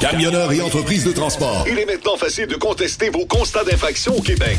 Camionneurs et entreprises de transport. Il est maintenant facile de contester vos constats d'infraction au Québec.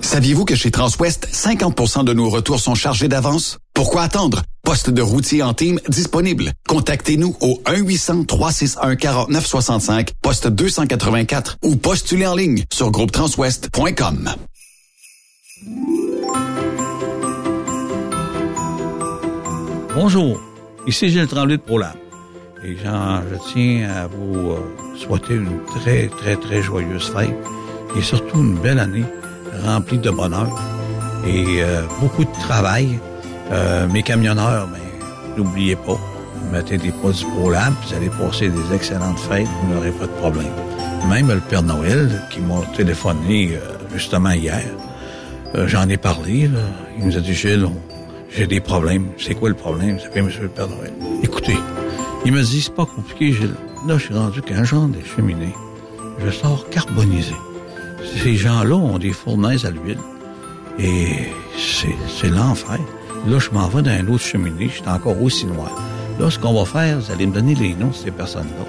Saviez-vous que chez Transwest, 50% de nos retours sont chargés d'avance? Pourquoi attendre? Poste de routier en team disponible. Contactez-nous au 1-800-361-4965, poste 284 ou postulez en ligne sur groupetranswest.com. Bonjour, ici Gilles Tremblay de ProLab. Et Jean, je tiens à vous euh, souhaiter une très, très, très joyeuse fête et surtout une belle année remplie de bonheur et euh, beaucoup de travail. Euh, mes camionneurs, ben, n'oubliez pas, mettez des produits ProLab, vous allez passer des excellentes fêtes, vous n'aurez pas de problème. Même le Père Noël, qui m'a téléphoné euh, justement hier, euh, j'en ai parlé, là. il nous a dit, Gilles, j'ai des problèmes. C'est quoi le problème? C'est que Monsieur le Père Noël. Écoutez, il me dit, c'est pas compliqué, Gilles. Là, je suis rendu qu'un genre de cheminée, je sors carbonisé. Ces gens-là ont des fournaises à l'huile. Et c'est, l'enfer. Là, je m'en vais dans une autre cheminée, je suis encore aussi noir. Là, ce qu'on va faire, vous allez me donner les noms de ces personnes-là.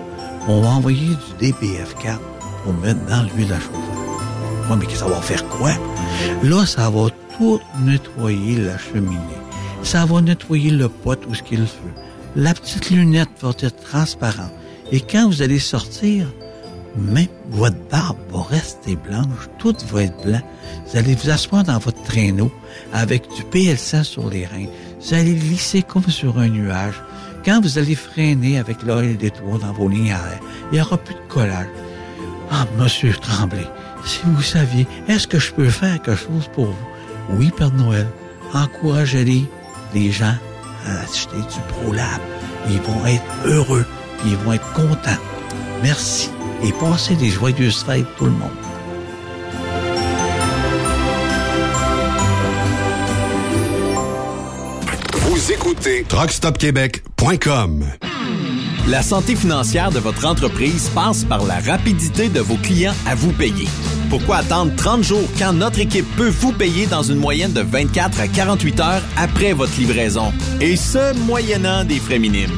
On va envoyer du DBF4 pour mettre dans l'huile à chauffer. Ouais, mais ça va faire quoi? Là, ça va tout nettoyer la cheminée. Ça va nettoyer le pot où ce qu'il fait. La petite lunette va être transparente. Et quand vous allez sortir, même votre barbe va rester blanche, tout va être blanc. Vous allez vous asseoir dans votre traîneau avec du PL100 sur les reins. Vous allez glisser comme sur un nuage. Quand vous allez freiner avec l'oeil d'étoile dans vos lignes à il n'y aura plus de collage. Ah, monsieur Tremblay, si vous saviez, est-ce que je peux faire quelque chose pour vous? Oui, Père Noël. Encouragez les, gens à acheter du ProLab. Ils vont être heureux, ils vont être contents. Merci et passez des joyeuses fêtes tout le monde. Vous écoutez TruckStopQuébec.com La santé financière de votre entreprise passe par la rapidité de vos clients à vous payer. Pourquoi attendre 30 jours quand notre équipe peut vous payer dans une moyenne de 24 à 48 heures après votre livraison? Et ce, moyennant des frais minimes.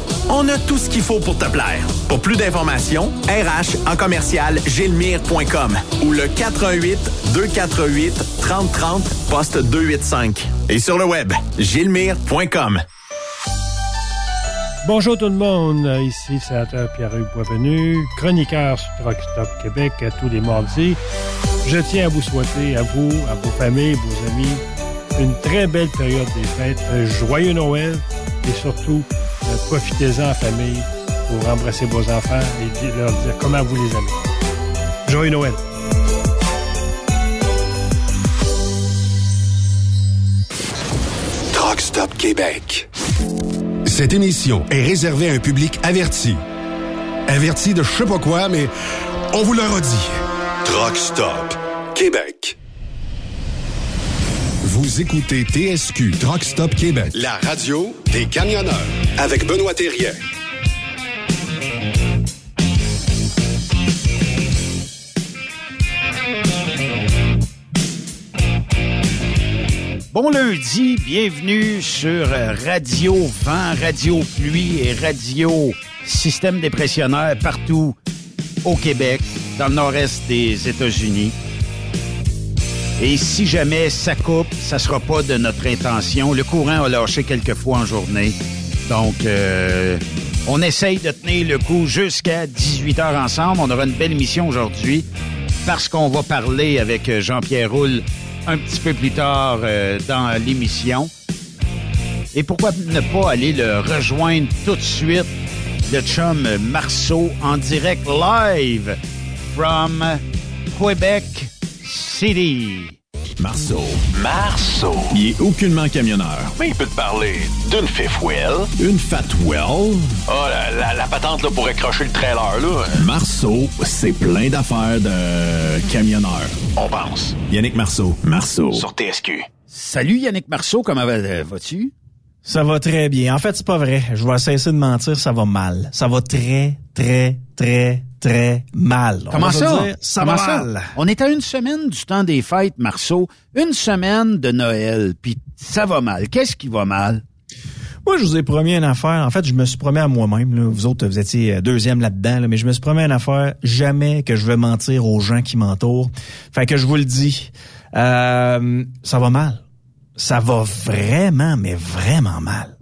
On a tout ce qu'il faut pour te plaire. Pour plus d'informations, RH en commercial gilmire.com ou le 418 248 3030 poste 285. Et sur le web, gilmire.com. Bonjour tout le monde, ici sénateur Pierre-Hugues Boisvenu, chroniqueur sur Truck Québec à tous les mardis. Je tiens à vous souhaiter, à vous, à vos familles, vos amis, une très belle période des fêtes, un joyeux Noël et surtout, profitez-en en famille pour embrasser vos enfants et leur dire comment vous les aimez. Joyeux Noël! Truck Stop Québec. Cette émission est réservée à un public averti. Averti de je sais pas quoi, mais on vous le redit. Truck Stop Québec. Vous écoutez TSQ Truck Stop Québec, la radio des camionneurs avec Benoît Thérien. Bon lundi, bienvenue sur Radio Vent, Radio Pluie et Radio Système dépressionnaire partout au Québec, dans le nord-est des États-Unis. Et si jamais ça coupe, ça sera pas de notre intention. Le courant a lâché quelques fois en journée. Donc, euh, on essaye de tenir le coup jusqu'à 18 heures ensemble. On aura une belle émission aujourd'hui parce qu'on va parler avec euh, Jean-Pierre Roule un petit peu plus tard euh, dans l'émission. Et pourquoi ne pas aller le rejoindre tout de suite, le chum Marceau, en direct live from Quebec City. Marceau. Marceau. Il est aucunement camionneur. Mais il peut te parler d'une fifth wheel. Une fat well. Oh, la, la, la patente là, pour accrocher le trailer, là. Marceau, c'est plein d'affaires de camionneur. On pense. Yannick Marceau. Marceau. Sur TSQ. Salut Yannick Marceau, comment va- vas-tu? Ça va très bien. En fait, c'est pas vrai. Je vais cesser de mentir, ça va mal. Ça va très, très, très, très mal. On Comment ça? dire, ça Comment va ça? mal. On est à une semaine du temps des fêtes, Marceau. Une semaine de Noël, puis ça va mal. Qu'est-ce qui va mal? Moi, je vous ai promis une affaire. En fait, je me suis promis à moi-même. Vous autres, vous étiez euh, deuxième là-dedans, là, mais je me suis promis une affaire. Jamais que je vais mentir aux gens qui m'entourent. Fait que je vous le dis, euh, ça va mal. Ça va vraiment, mais vraiment mal.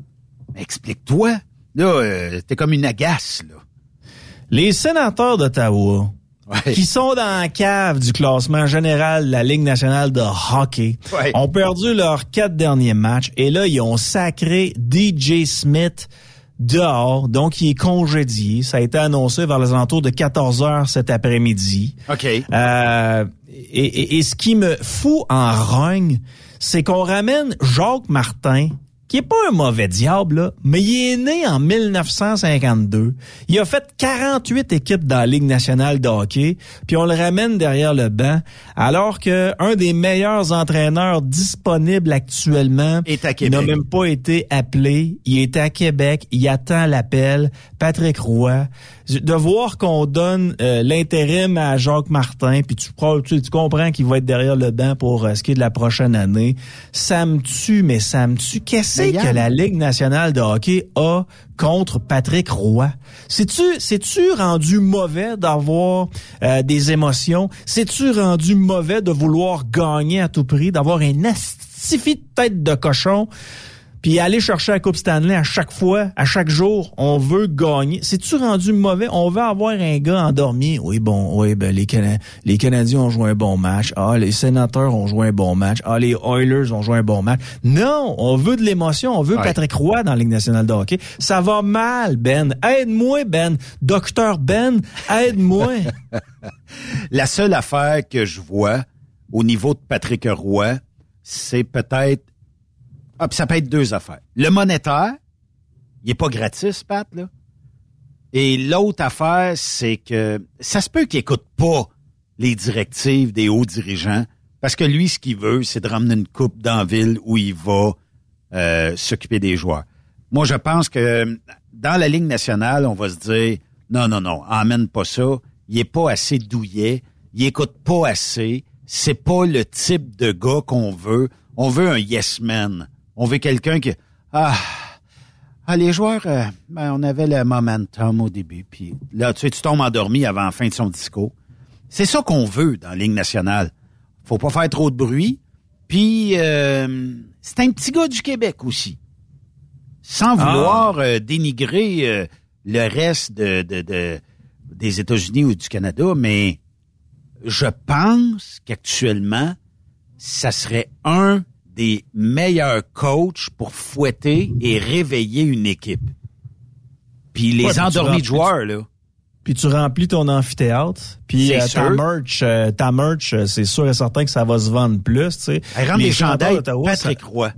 Explique-toi. Là, euh, t'es comme une agace, là. Les sénateurs d'Ottawa, Ouais. qui sont dans la cave du classement général de la Ligue nationale de hockey, Ouais. ont perdu leurs quatre derniers matchs et là, ils ont sacré DJ Smith dehors, donc il est congédié. Ça a été annoncé vers les alentours de 14 heures cet après-midi. OK. Euh, et, et- et ce qui me fout en rogne, c'est qu'on ramène Jacques Martin, qui est pas un mauvais diable, là, mais il est né en 1952. Il a fait 48 équipes dans la Ligue nationale de hockey, puis on le ramène derrière le banc, alors que un des meilleurs entraîneurs disponibles actuellement Est à n'a même pas été appelé. Il est à Québec. Il attend l'appel. Patrick Roy. De voir qu'on donne euh, l'intérim à Jacques Martin, puis tu, tu, tu comprends qu'il va être derrière le banc pour euh, ce qui est de la prochaine année. Ça me tue, mais ça me tue. Qu'est-ce c'est que la Ligue nationale de hockey a contre Patrick Roy? C'est-tu, c'est-tu rendu mauvais d'avoir euh, des émotions? C'est-tu rendu mauvais de vouloir gagner à tout prix, d'avoir un astifi de tête de cochon? Puis aller chercher la Coupe Stanley à chaque fois, à chaque jour, on veut gagner. C'est-tu rendu mauvais? On veut avoir un gars endormi. Oui, bon, oui, ben les, les Canadiens ont joué un bon match. Ah, les sénateurs ont joué un bon match. Ah, les Oilers ont joué un bon match. Non, on veut de l'émotion. On veut Patrick Roy dans la Ligue nationale de hockey. Ça va mal, Ben. Aide-moi, Ben. Docteur Ben, aide-moi. la seule affaire que je vois au niveau de Patrick Roy, c'est peut-être ah, ça peut être deux affaires. Le monétaire, il est pas gratis, Pat, là. Et l'autre affaire, c'est que ça se peut qu'il écoute pas les directives des hauts dirigeants, parce que lui, ce qu'il veut, c'est de ramener une coupe dans la ville où il va euh, s'occuper des joueurs. Moi, je pense que dans la Ligue nationale, on va se dire, non, non, non, emmène pas ça. Il est pas assez douillet. Il écoute pas assez. C'est pas le type de gars qu'on veut. On veut un yes man. On veut quelqu'un qui... Ah, ah, les joueurs, euh, ben, on avait le momentum au début, puis là, tu sais, tu tombes endormi avant la fin de son discours. C'est ça qu'on veut dans la Ligue nationale. Faut pas faire trop de bruit. Puis, euh, c'est un petit gars du Québec aussi. Sans ah. vouloir euh, dénigrer le reste de, de, des États-Unis ou du Canada, mais je pense qu'actuellement, ça serait un des meilleurs coachs pour fouetter et réveiller une équipe. Puis les endormis de joueurs, là. Puis tu remplis ton amphithéâtre. Puis euh, ta merch, euh, ta merch, euh, c'est sûr et certain que ça va se vendre plus, tu sais. Elle les chandails Patrick Roy.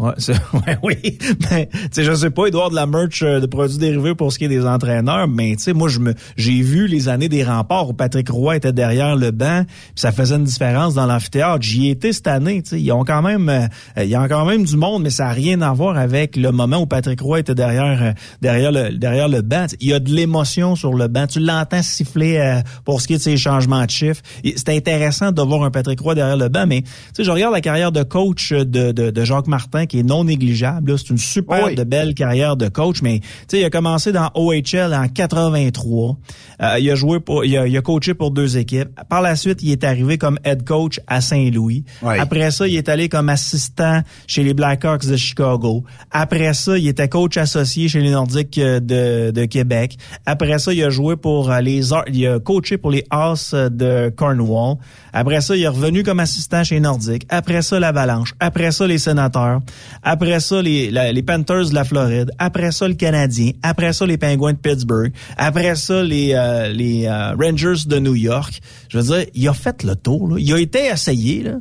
Ouais, ouais, oui. Mais tu sais, je sais pas, il doit avoir de la merch euh, de produits dérivés pour ce qui est des entraîneurs, mais tu sais, moi je me j'ai vu les années des remparts où Patrick Roy était derrière le banc, puis ça faisait une différence dans l'amphithéâtre. J'y étais cette année, tu sais, ils ont quand même euh, il y a quand même du monde, mais ça a rien à voir avec le moment où Patrick Roy était derrière euh, derrière le derrière le banc. il y a de l'émotion sur le banc, tu l'entends siffler pour ce qui est de ses changements de chiffres. C'est intéressant de voir un Patrick Roy derrière le banc, mais tu sais, je regarde la carrière de coach de, de, de Jacques Martin qui est non négligeable. C'est une super de belle carrière de coach, mais il a commencé dans OHL en 83. Euh, il a joué pour, il a, coaché pour deux équipes. Par la suite, il est arrivé comme head coach à Saint-Louis. Après ça, il est allé comme assistant chez les Blackhawks de Chicago. Après ça, il était coach associé chez les Nordiques euh, de, de Québec. Après ça, il a joué pour euh, les, il a coaché pour les Haas de Cornwall. Après ça, il est revenu comme assistant chez Nordique. Après ça, l'Avalanche. Après ça, les Sénateurs. Après ça, les, les Panthers de la Floride. Après ça, le Canadien. Après ça, les Penguins de Pittsburgh. Après ça, les, euh, les euh, Rangers de New York. Je veux dire, il a fait le tour. Là. Il a été essayé. Là.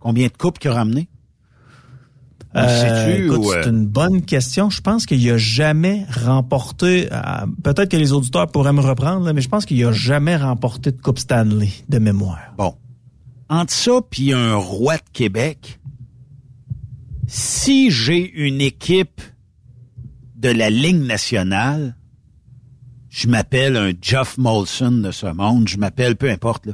Combien de coupes qu'il a ramené? Euh, c'est une bonne question. Je pense qu'il a jamais remporté. Peut-être que les auditeurs pourraient me reprendre, mais je pense qu'il a jamais remporté de Coupe Stanley de mémoire. Bon, entre ça puis un roi de Québec, si j'ai une équipe de la Ligue nationale, je m'appelle un Jeff Molson de ce monde, je m'appelle peu importe là,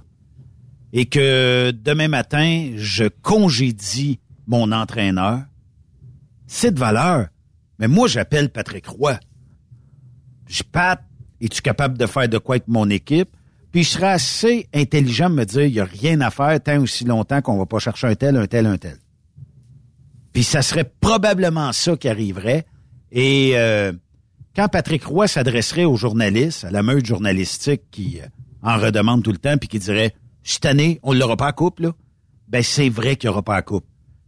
et que demain matin je congédie mon entraîneur, c'est de valeur. Mais moi, j'appelle Patrick Roy. Je Pat, es-tu capable de faire de quoi avec mon équipe? Puis je serais assez intelligent de me dire, il n'y a rien à faire tant aussi longtemps qu'on va pas chercher un tel, un tel, un tel. Puis ça serait probablement ça qui arriverait. Et euh, quand Patrick Roy s'adresserait aux journalistes, à la meute journalistique qui euh, en redemande tout le temps, puis qui dirait, cette année, on l'aura pas à coupe, là, ben c'est vrai qu'il n'y aura pas à coupe.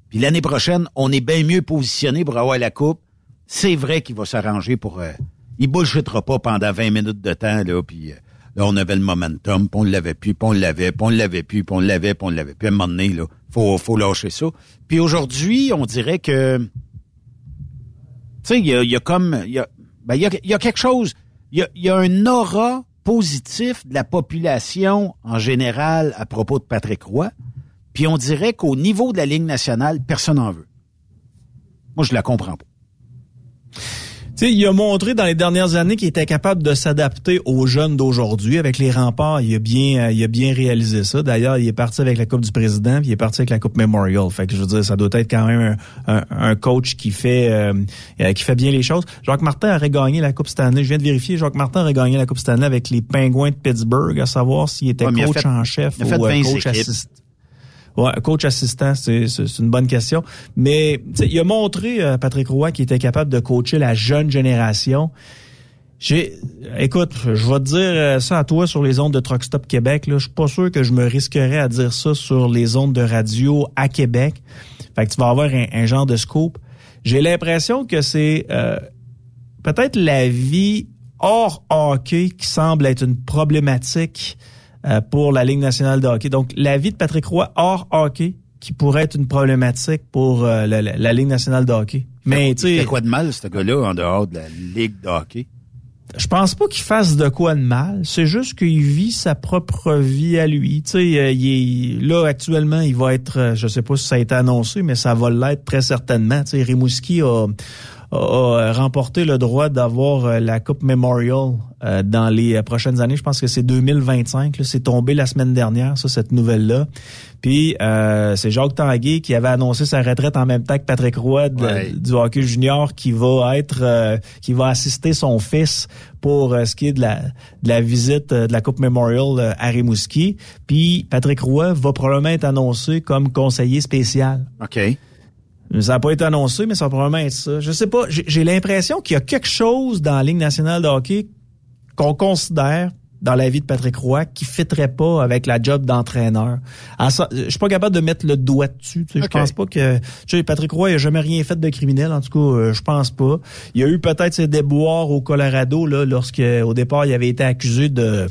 Puis l'année prochaine, on est bien mieux positionné pour avoir la coupe. C'est vrai qu'il va s'arranger pour... Euh, il bullshittera pas pendant 20 minutes de temps, là, puis... Euh, là, on avait le momentum, puis on l'avait plus, puis on l'avait, puis on l'avait plus, puis on l'avait, puis on l'avait Puis à un moment donné, là, faut, faut lâcher ça. Puis aujourd'hui, on dirait que... Tu sais, il y a, comme... Il y a, ben, il y a, quelque chose... Il y a, y a un aura positif de la population en général à propos de Patrick Roy. Puis on dirait qu'au niveau de la Ligue nationale, personne n'en veut. Moi, je la comprends pas. Sais, il a montré dans les dernières années qu'il était capable de s'adapter aux jeunes d'aujourd'hui. Avec les remparts, il a bien, euh, il a bien réalisé ça. D'ailleurs, il est parti avec la Coupe du Président, puis il est parti avec la Coupe Memorial. Fait que je veux dire, ça doit être quand même un, un, coach qui fait, euh, euh, qui fait bien les choses. Jacques Martin aurait gagné la Coupe Stanley. Je viens de vérifier. Jacques Martin aurait gagné la Coupe Stanley avec les Pingouins de Pittsburgh, à savoir s'il était coach en chef ou coach assistant. Ouais, coach assistant, c'est une bonne question. Mais il a montré, euh, Patrick Roy, qu'il était capable de coacher la jeune génération. J'ai, écoute, je vais te dire euh, ça à toi sur les ondes de Truck Stop Québec. Là, je suis pas sûr que je me risquerais à dire ça sur les ondes de radio à Québec. Fait que tu vas avoir un, genre de scoop. J'ai l'impression que c'est euh, peut-être la vie hors hockey qui semble être une problématique pour la Ligue nationale de hockey. Donc, l'avis de Patrick Roy hors hockey qui pourrait être une problématique pour euh, la, Ligue nationale de hockey. Mais tu sais, quoi de mal ce gars-là en dehors de la Ligue de hockey? Je pense pas qu'il fasse de quoi de mal. C'est juste qu'il vit sa propre vie à lui. Tu sais, euh, il est, là actuellement, il va être, je sais pas si ça a été annoncé, mais ça va l'être très certainement. Tu sais, Rimouski a a remporté le droit d'avoir euh, la Coupe Memorial euh, dans les euh, prochaines années. Je pense que c'est 2025. C'est tombé la semaine dernière, ça, cette nouvelle-là. Puis c'est Jacques Tanguay qui avait annoncé sa retraite en même temps que Patrick Roy du hockey junior qui va être qui va assister son fils pour ce qui est de la, de la visite de la Coupe Memorial à Rimouski. Puis Patrick Roy va probablement être annoncé comme conseiller spécial. OK. Ça n'a pas été annoncé, mais ça va probablement être ça. Je sais pas. J'ai l'impression qu'il y a quelque chose dans la Ligue nationale de hockey qu'on considère dans la vie de Patrick Roy qui fitterait pas avec la job d'entraîneur. Je suis pas capable de mettre le doigt dessus. Je pense pas que tu sais, Patrick Roy a jamais rien fait de criminel. En tout cas, euh, je pense pas. Il y a eu peut-être ses déboires au Colorado là, lorsque au départ il avait été accusé de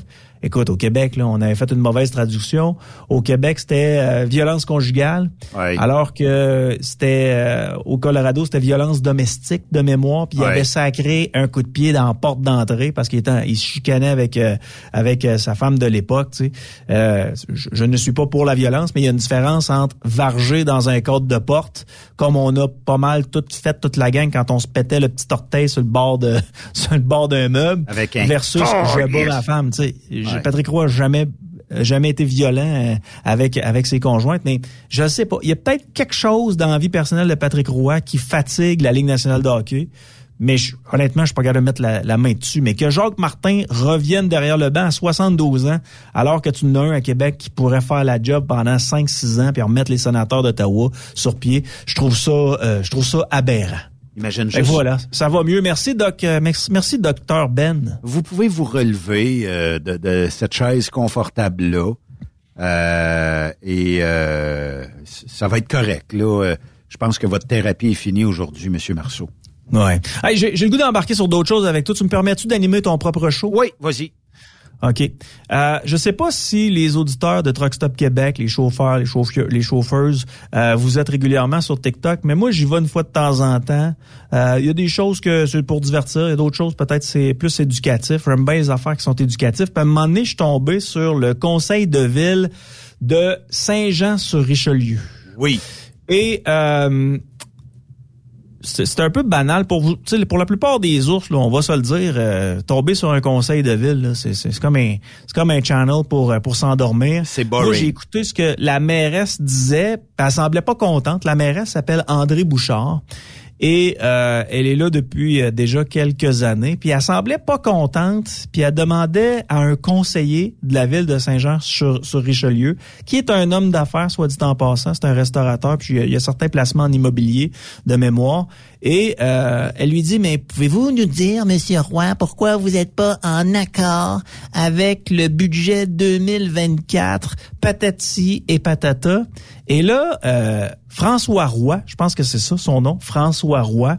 Écoute, au Québec, là, on avait fait une mauvaise traduction. Au Québec, c'était euh, violence conjugale, alors que c'était euh, au Colorado, c'était violence domestique de mémoire. Puis il avait sacré un coup de pied dans la porte d'entrée parce qu'il était, il se chicanait avec euh, avec sa femme de l'époque. Tu sais. Je, je, ne suis pas pour la violence, mais il y a une différence entre varger dans un cadre de porte, comme on a pas mal tout fait toute la gang quand on se pétait le petit orteil sur le bord de sur le bord d'un meuble, avec un versus je bats ma femme. Tu sais. Patrick Roy n'a jamais jamais été violent euh, avec avec ses conjointes, mais je sais pas. Il y a peut-être quelque chose dans la vie personnelle de Patrick Roy qui fatigue la Ligue nationale de hockey. Mais honnêtement, je suis pas capable de mettre la, main dessus. Mais que Jacques Martin revienne derrière le banc à 72 ans, alors que tu n'as un à Québec qui pourrait faire la job pendant 5-6 ans puis remettre les sénateurs d'Ottawa sur pied, je trouve ça, euh, je trouve ça aberrant. Imagine juste. voilà, ça va mieux. Merci, Doc. Euh, merci, docteur Ben. Vous pouvez vous relever euh, de, cette chaise confortable-là. Euh, et ça va être correct. Là, je pense que votre thérapie est finie aujourd'hui, Monsieur Marceau. Ouais. j'ai, le goût d'embarquer sur d'autres choses avec toi. Tu me permets-tu d'animer ton propre show? Oui, vas-y. OK. Euh, je sais pas si les auditeurs de Truck Stop Québec, les chauffeurs, les chauffeurs, les chauffeuses, euh, vous êtes régulièrement sur TikTok, mais moi j'y vais une fois de temps en temps. Euh, il y a des choses que c'est pour divertir, il y a d'autres choses peut-être c'est plus éducatif. J'aime bien les affaires qui sont éducatives. Puis à un moment donné, je suis tombé sur le conseil de ville de Saint-Jean-sur-Richelieu. Oui. Et euh, c'est un peu banal pour vous. Pour la plupart des ours, là, on va se le dire, euh, tomber sur un conseil de ville, c'est comme un c'est comme un channel pour euh, pour s'endormir. C'est boring. J'ai écouté ce que la mairesse disait. Elle semblait pas contente. La mairesse s'appelle André Bouchard. Et euh, elle est là depuis euh, déjà quelques années. Puis elle semblait pas contente. Puis elle demandait à un conseiller de la ville de Saint-Jean sur, Richelieu, qui est un homme d'affaires, soit dit en passant, c'est un restaurateur. Puis il y a certains placements en immobilier de mémoire. Et euh, elle lui dit, mais pouvez-vous nous dire, Monsieur Roy, pourquoi vous n'êtes pas en accord avec le budget 2024, patati et patata? Et là, euh, François Roy, je pense que c'est ça son nom, François Roy,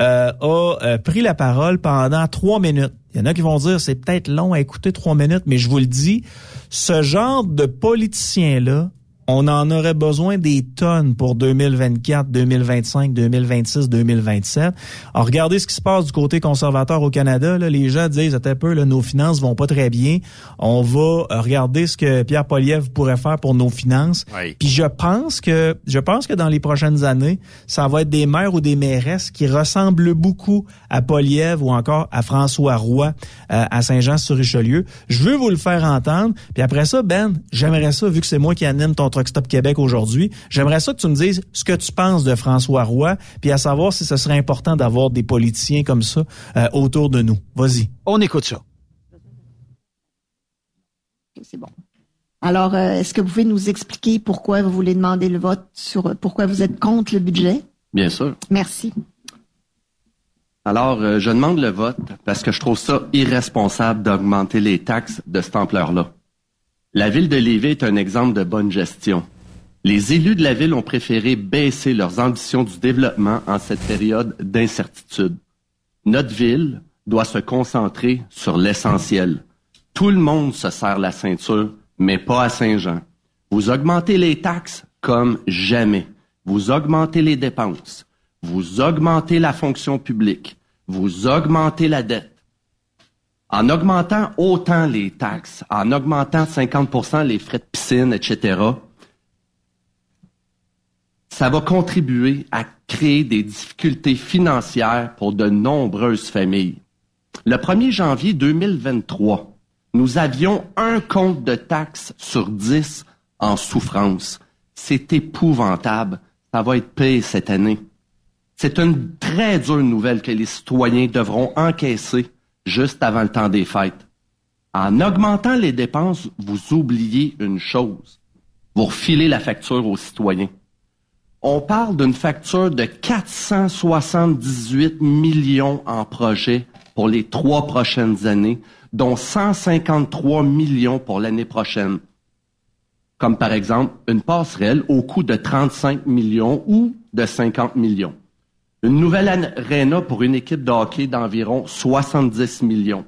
euh, a euh, pris la parole pendant trois minutes. Il y en a qui vont dire c'est peut-être long à écouter trois minutes, mais je vous le dis, ce genre de politicien-là on en aurait besoin des tonnes pour 2024, 2025, 2026, 2027. Alors, regardez ce qui se passe du côté conservateur au Canada. Là. Les gens disent, un peu, là, nos finances vont pas très bien. On va euh, regarder ce que Pierre Poliev pourrait faire pour nos finances. Puis je pense que je pense que dans les prochaines années, ça va être des maires ou des mairesses qui ressemblent beaucoup à Poliev ou encore à François Roy euh, à Saint-Jean-sur-Richelieu. Je veux vous le faire entendre. Puis après ça, Ben, j'aimerais ça, vu que c'est moi qui anime ton Truck Stop Québec aujourd'hui. J'aimerais ça que tu me dises ce que tu penses de François Roy, puis à savoir si ce serait important d'avoir des politiciens comme ça euh, autour de nous. Vas-y. On écoute ça. C'est bon. Alors, euh, est-ce que vous pouvez nous expliquer pourquoi vous voulez demander le vote sur pourquoi vous êtes contre le budget? Bien sûr. Merci. Alors, euh, je demande le vote parce que je trouve ça irresponsable d'augmenter les taxes de cette ampleur-là. La ville de Lévis est un exemple de bonne gestion. Les élus de la ville ont préféré baisser leurs ambitions du développement en cette période d'incertitude. Notre ville doit se concentrer sur l'essentiel. Tout le monde se serre la ceinture, mais pas à Saint-Jean. Vous augmentez les taxes comme jamais. Vous augmentez les dépenses. Vous augmentez la fonction publique. Vous augmentez la dette en augmentant autant les taxes, en augmentant 50% les frais de piscine, etc., ça va contribuer à créer des difficultés financières pour de nombreuses familles. Le 1er janvier 2023, nous avions un compte de taxes sur 10 en souffrance. C'est épouvantable. Ça va être payé cette année. C'est une très dure nouvelle que les citoyens devront encaisser juste avant le temps des fêtes. En augmentant les dépenses, vous oubliez une chose. Vous refilez la facture aux citoyens. On parle d'une facture de 478 millions en projet pour les trois prochaines années, dont 153 millions pour l'année prochaine. Comme par exemple une passerelle au coût de 35 millions ou de 50 millions. Une nouvelle arena pour une équipe de hockey d'environ 70 millions.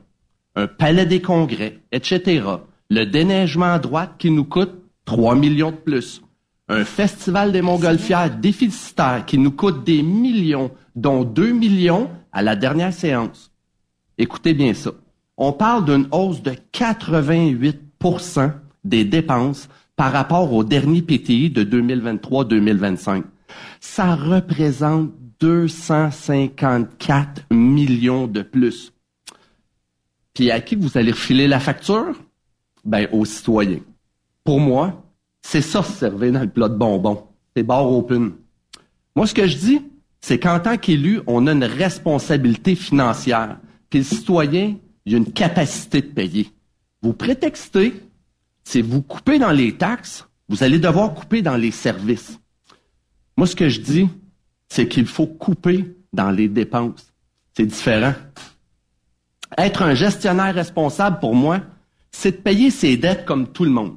Un palais des congrès, etc. Le déneigement à droite qui nous coûte 3 millions de plus. Un festival des montgolfières déficitaire qui nous coûte des millions, dont 2 millions à la dernière séance. Écoutez bien ça. On parle d'une hausse de 88% des dépenses par rapport au dernier PTI de 2023-2025. Ça représente 254 millions de plus. Puis à qui vous allez refiler la facture? Ben, aux citoyens. Pour moi, c'est ça servir dans le plat de bonbons. C'est barre open. Moi, ce que je dis, c'est qu'en tant qu'élu, on a une responsabilité financière. Puis le citoyen, il a une capacité de payer. Vous prétextez, si vous coupez dans les taxes, vous allez devoir couper dans les services. Moi, ce que je dis, c'est qu'il faut couper dans les dépenses. C'est différent. Être un gestionnaire responsable, pour moi, c'est de payer ses dettes comme tout le monde.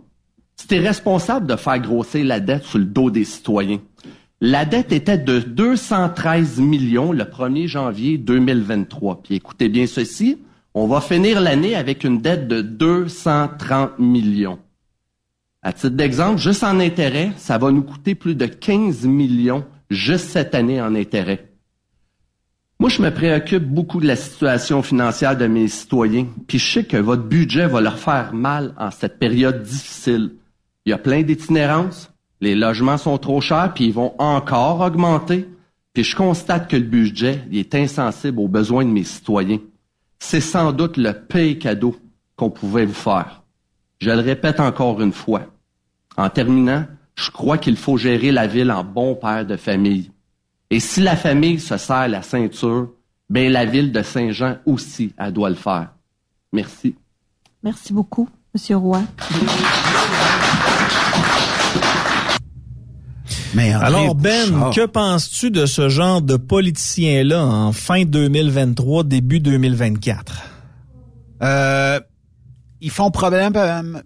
C'était responsable de faire grossir la dette sur le dos des citoyens. La dette était de 213 millions le 1er janvier 2023. Puis écoutez bien ceci, on va finir l'année avec une dette de 230 millions. À titre d'exemple, juste en intérêt, ça va nous coûter plus de 15 millions juste cette année en intérêt. Moi, je me préoccupe beaucoup de la situation financière de mes citoyens, puis je sais que votre budget va leur faire mal en cette période difficile. Il y a plein d'itinérances, les logements sont trop chers, puis ils vont encore augmenter, puis je constate que le budget est insensible aux besoins de mes citoyens. C'est sans doute le pire cadeau qu'on pouvait vous faire. Je le répète encore une fois. En terminant, je crois qu'il faut gérer la ville en bon père de famille. Et si la famille se serre la ceinture, ben la ville de Saint-Jean aussi, elle doit le faire. Merci. Merci beaucoup, Monsieur Roy. Mais Alors Ben, que penses-tu de ce genre de politiciens-là en fin 2023, début 2024? Euh, ils font probablement,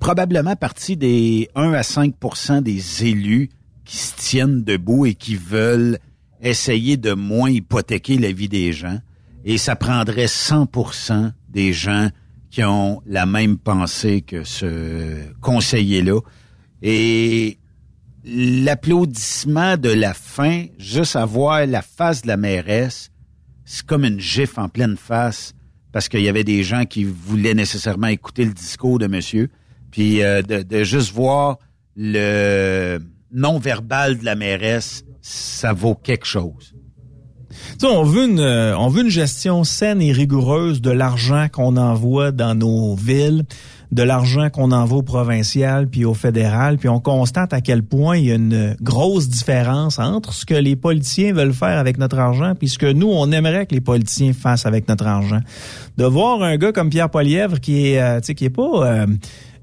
probablement partie des 1 à 5% des élus qui se tiennent debout et qui veulent essayer de moins hypothéquer la vie des gens. Et ça prendrait 100% des gens qui ont la même pensée que ce conseiller-là. Et l'applaudissement de la fin, juste à voir la face de la mairesse, c'est comme une gifle en pleine face parce qu'il y avait des gens qui voulaient nécessairement écouter le discours de monsieur. Puis euh, de, juste voir le non-verbal de la mairesse, ça vaut quelque chose. Tu on veut une, euh, on veut une gestion saine et rigoureuse de l'argent qu'on envoie dans nos villes, de l'argent qu'on envoie au provincial puis au fédéral, puis on constate à quel point il y a une grosse différence entre ce que les politiciens veulent faire avec notre argent puis ce que nous on aimerait que les politiciens fassent avec notre argent. De voir un gars comme Pierre Polièvre qui est, euh, qui est pas euh,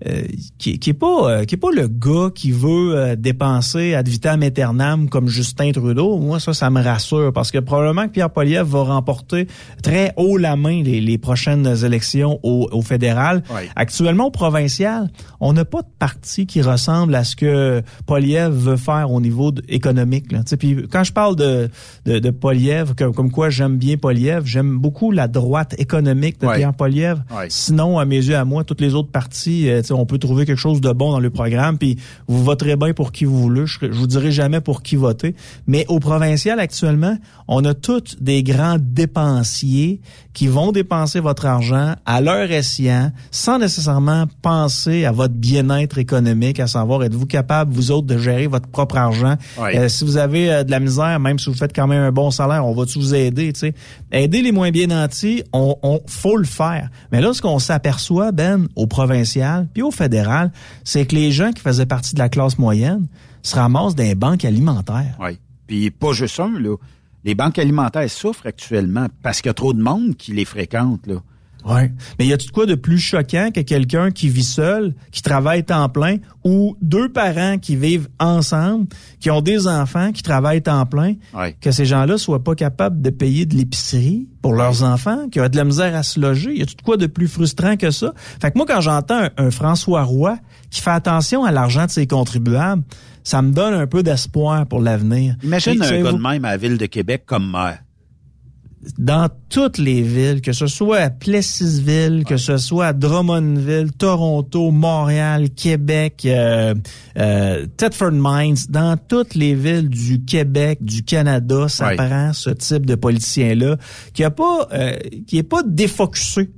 euh, qui, qui est pas euh, qui est pas le gars qui veut euh, dépenser ad vitam aeternam comme Justin Trudeau. Moi ça ça me rassure parce que probablement que Pierre Poilievre va remporter très haut la main les, les prochaines élections au, au fédéral. Actuellement au provincial, on n'a pas de parti qui ressemble à ce que Poilievre veut faire au niveau économique là. puis quand je parle de de, de Poilievre comme, comme quoi j'aime bien Poilievre, j'aime beaucoup la droite économique de Pierre Poilievre. Sinon à mes yeux à moi toutes les autres partis on peut trouver quelque chose de bon dans le programme, puis vous voterez bien pour qui vous voulez. Je, je vous dirai jamais pour qui voter. Mais au provincial, actuellement, on a tous des grands dépensiers qui vont dépenser votre argent à leur escient, sans nécessairement penser à votre bien-être économique, à savoir, êtes-vous capable, vous autres, de gérer votre propre argent? Euh, si vous avez euh, de la misère, même si vous faites quand même un bon salaire, on va-tu vous aider? sais Aider les moins bien nantis, on, on faut le faire. Mais là, ce qu'on s'aperçoit, Ben, au provincial, puis au fédéral, c'est que les gens qui faisaient partie de la classe moyenne se ramassent dans les banques alimentaires. Oui. Puis pas juste un, là. Les banques alimentaires souffrent actuellement parce qu'il y a trop de monde qui les fréquente, là. Ouais. Mais y a tout quoi de plus choquant que quelqu'un qui vit seul, qui travaille temps plein, ou deux parents qui vivent ensemble, qui ont des enfants, qui travaillent temps plein, que ces gens-là soient pas capables de payer de l'épicerie pour leurs enfants, qui ont de la misère à se loger? Y a tout quoi de plus frustrant que ça? Fait que moi, quand j'entends un, François Roy qui fait attention à l'argent de ses contribuables, ça me donne un peu d'espoir pour l'avenir. Imagine un gars de même à la ville de Québec comme maire dans toutes les villes, que ce soit à Plessisville, que ce soit à Drummondville, Toronto, Montréal, Québec, euh, euh, Thetford Mines, dans toutes les villes du Québec, du Canada, ça prend ce type de politicien-là qui a pas, euh, qui est pas défocusé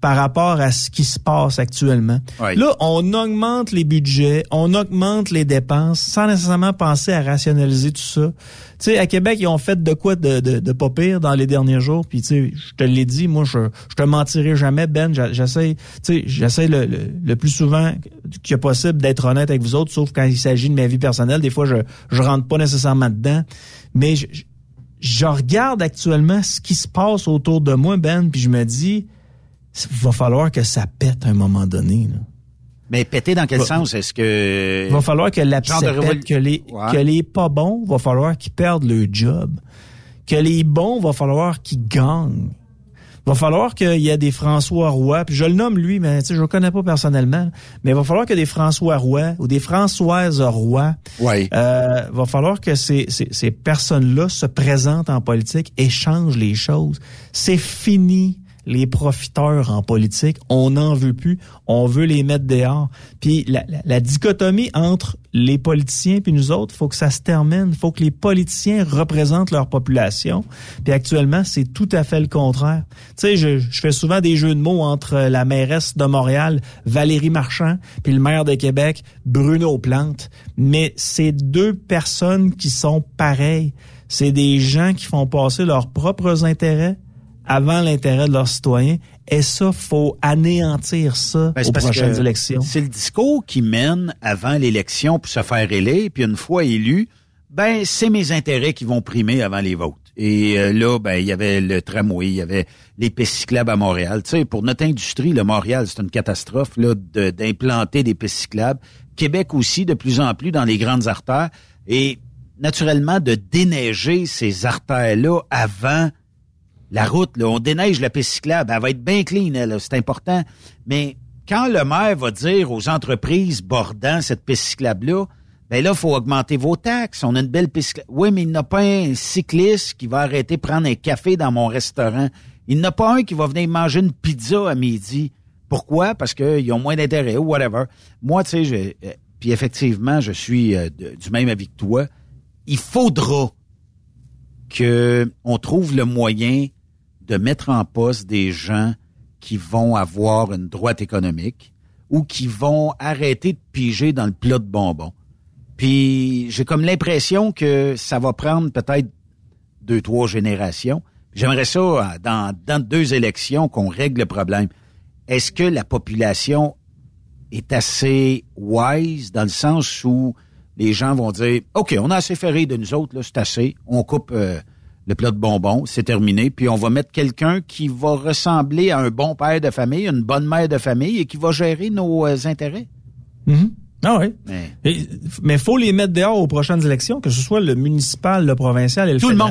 par rapport à ce qui se passe actuellement. Là, on augmente les budgets, on augmente les dépenses sans nécessairement penser à rationaliser tout ça. Tu sais, à Québec, ils ont fait de quoi de, de, de pas pire dans les derniers jours. Puis, tu sais, je te l'ai dit, moi, je, je te mentirai jamais, Ben. J'essaie, tu sais, j'essaie le, le, plus souvent que possible d'être honnête avec vous autres, sauf quand il s'agit de ma vie personnelle. Des fois, je, je rentre pas nécessairement dedans. Mais je, je regarde actuellement ce qui se passe autour de moi, Ben, puis je me dis, va falloir que ça pète à un moment donné. Là. Mais péter dans quel sens? Est-ce que... Il va falloir que la pète, que les, que les pas bons, va falloir qu'ils perdent le job. Que les bons, va falloir qu'ils gagnent. Va falloir qu'il y ait des François Roy, puis je le nomme lui, mais je le connais pas personnellement, mais il va falloir que des François Roy ou des Françoises Roy, ouais. euh, va falloir que ces, ces, ces personnes-là se présentent en politique et changent les choses. C'est fini les profiteurs en politique, on n'en veut plus, on veut les mettre dehors. Puis la, dichotomie entre les politiciens puis nous autres, faut que ça se termine, faut que les politiciens représentent leur population. Puis actuellement, c'est tout à fait le contraire. Tu sais, je, je, fais souvent des jeux de mots entre la mairesse de Montréal, Valérie Marchand, puis le maire de Québec, Bruno Plante, mais c'est deux personnes qui sont pareilles. C'est des gens qui font passer leurs propres intérêts avant l'intérêt de leurs citoyens. Et ça, faut anéantir ça ben, aux prochaines élections. C'est le discours qui mène avant l'élection pour se faire élire, puis une fois élu, ben c'est mes intérêts qui vont primer avant les votes. Et euh, là, ben il y avait le tramway, il y avait les pistes à Montréal. Tu sais, pour notre industrie, le Montréal, c'est une catastrophe là d'implanter des pistes Québec aussi, de plus en plus dans les grandes artères. Et naturellement, de déneiger ces artères-là avant la route, on déneige la piste cyclable, elle va être bien clean, c'est important. Mais quand le maire va dire aux entreprises bordant cette piste cyclable-là, ben là, faut augmenter vos taxes. On a une belle piste. Oui, mais il n'y a pas un cycliste qui va arrêter prendre un café dans mon restaurant. Il n'y a pas un qui va venir manger une pizza à midi. Pourquoi? Parce qu'ils ont moins d'intérêt ou whatever. Moi, tu sais, puis effectivement, je suis euh, du même avis que toi. Il faudra que on trouve le moyen de mettre en poste des gens qui vont avoir une droite économique ou qui vont arrêter de piger dans le plat de bonbons. Puis j'ai comme l'impression que ça va prendre peut-être deux, trois générations. J'aimerais ça, euh, dans, dans deux élections, qu'on règle le problème. Est-ce que la population est assez wise dans le sens où les gens vont dire OK, on a assez ferré de nous autres, là, c'est assez, on coupe euh, le plat de bonbons, c'est terminé, puis on va mettre quelqu'un qui va ressembler à un bon père de famille, une bonne mère de famille et qui va gérer nos euh, intérêts. Mhm. Ah oui. Mais- Mais faut les mettre dehors aux prochaines élections, que ce soit le municipal, le provincial et le Tout le monde.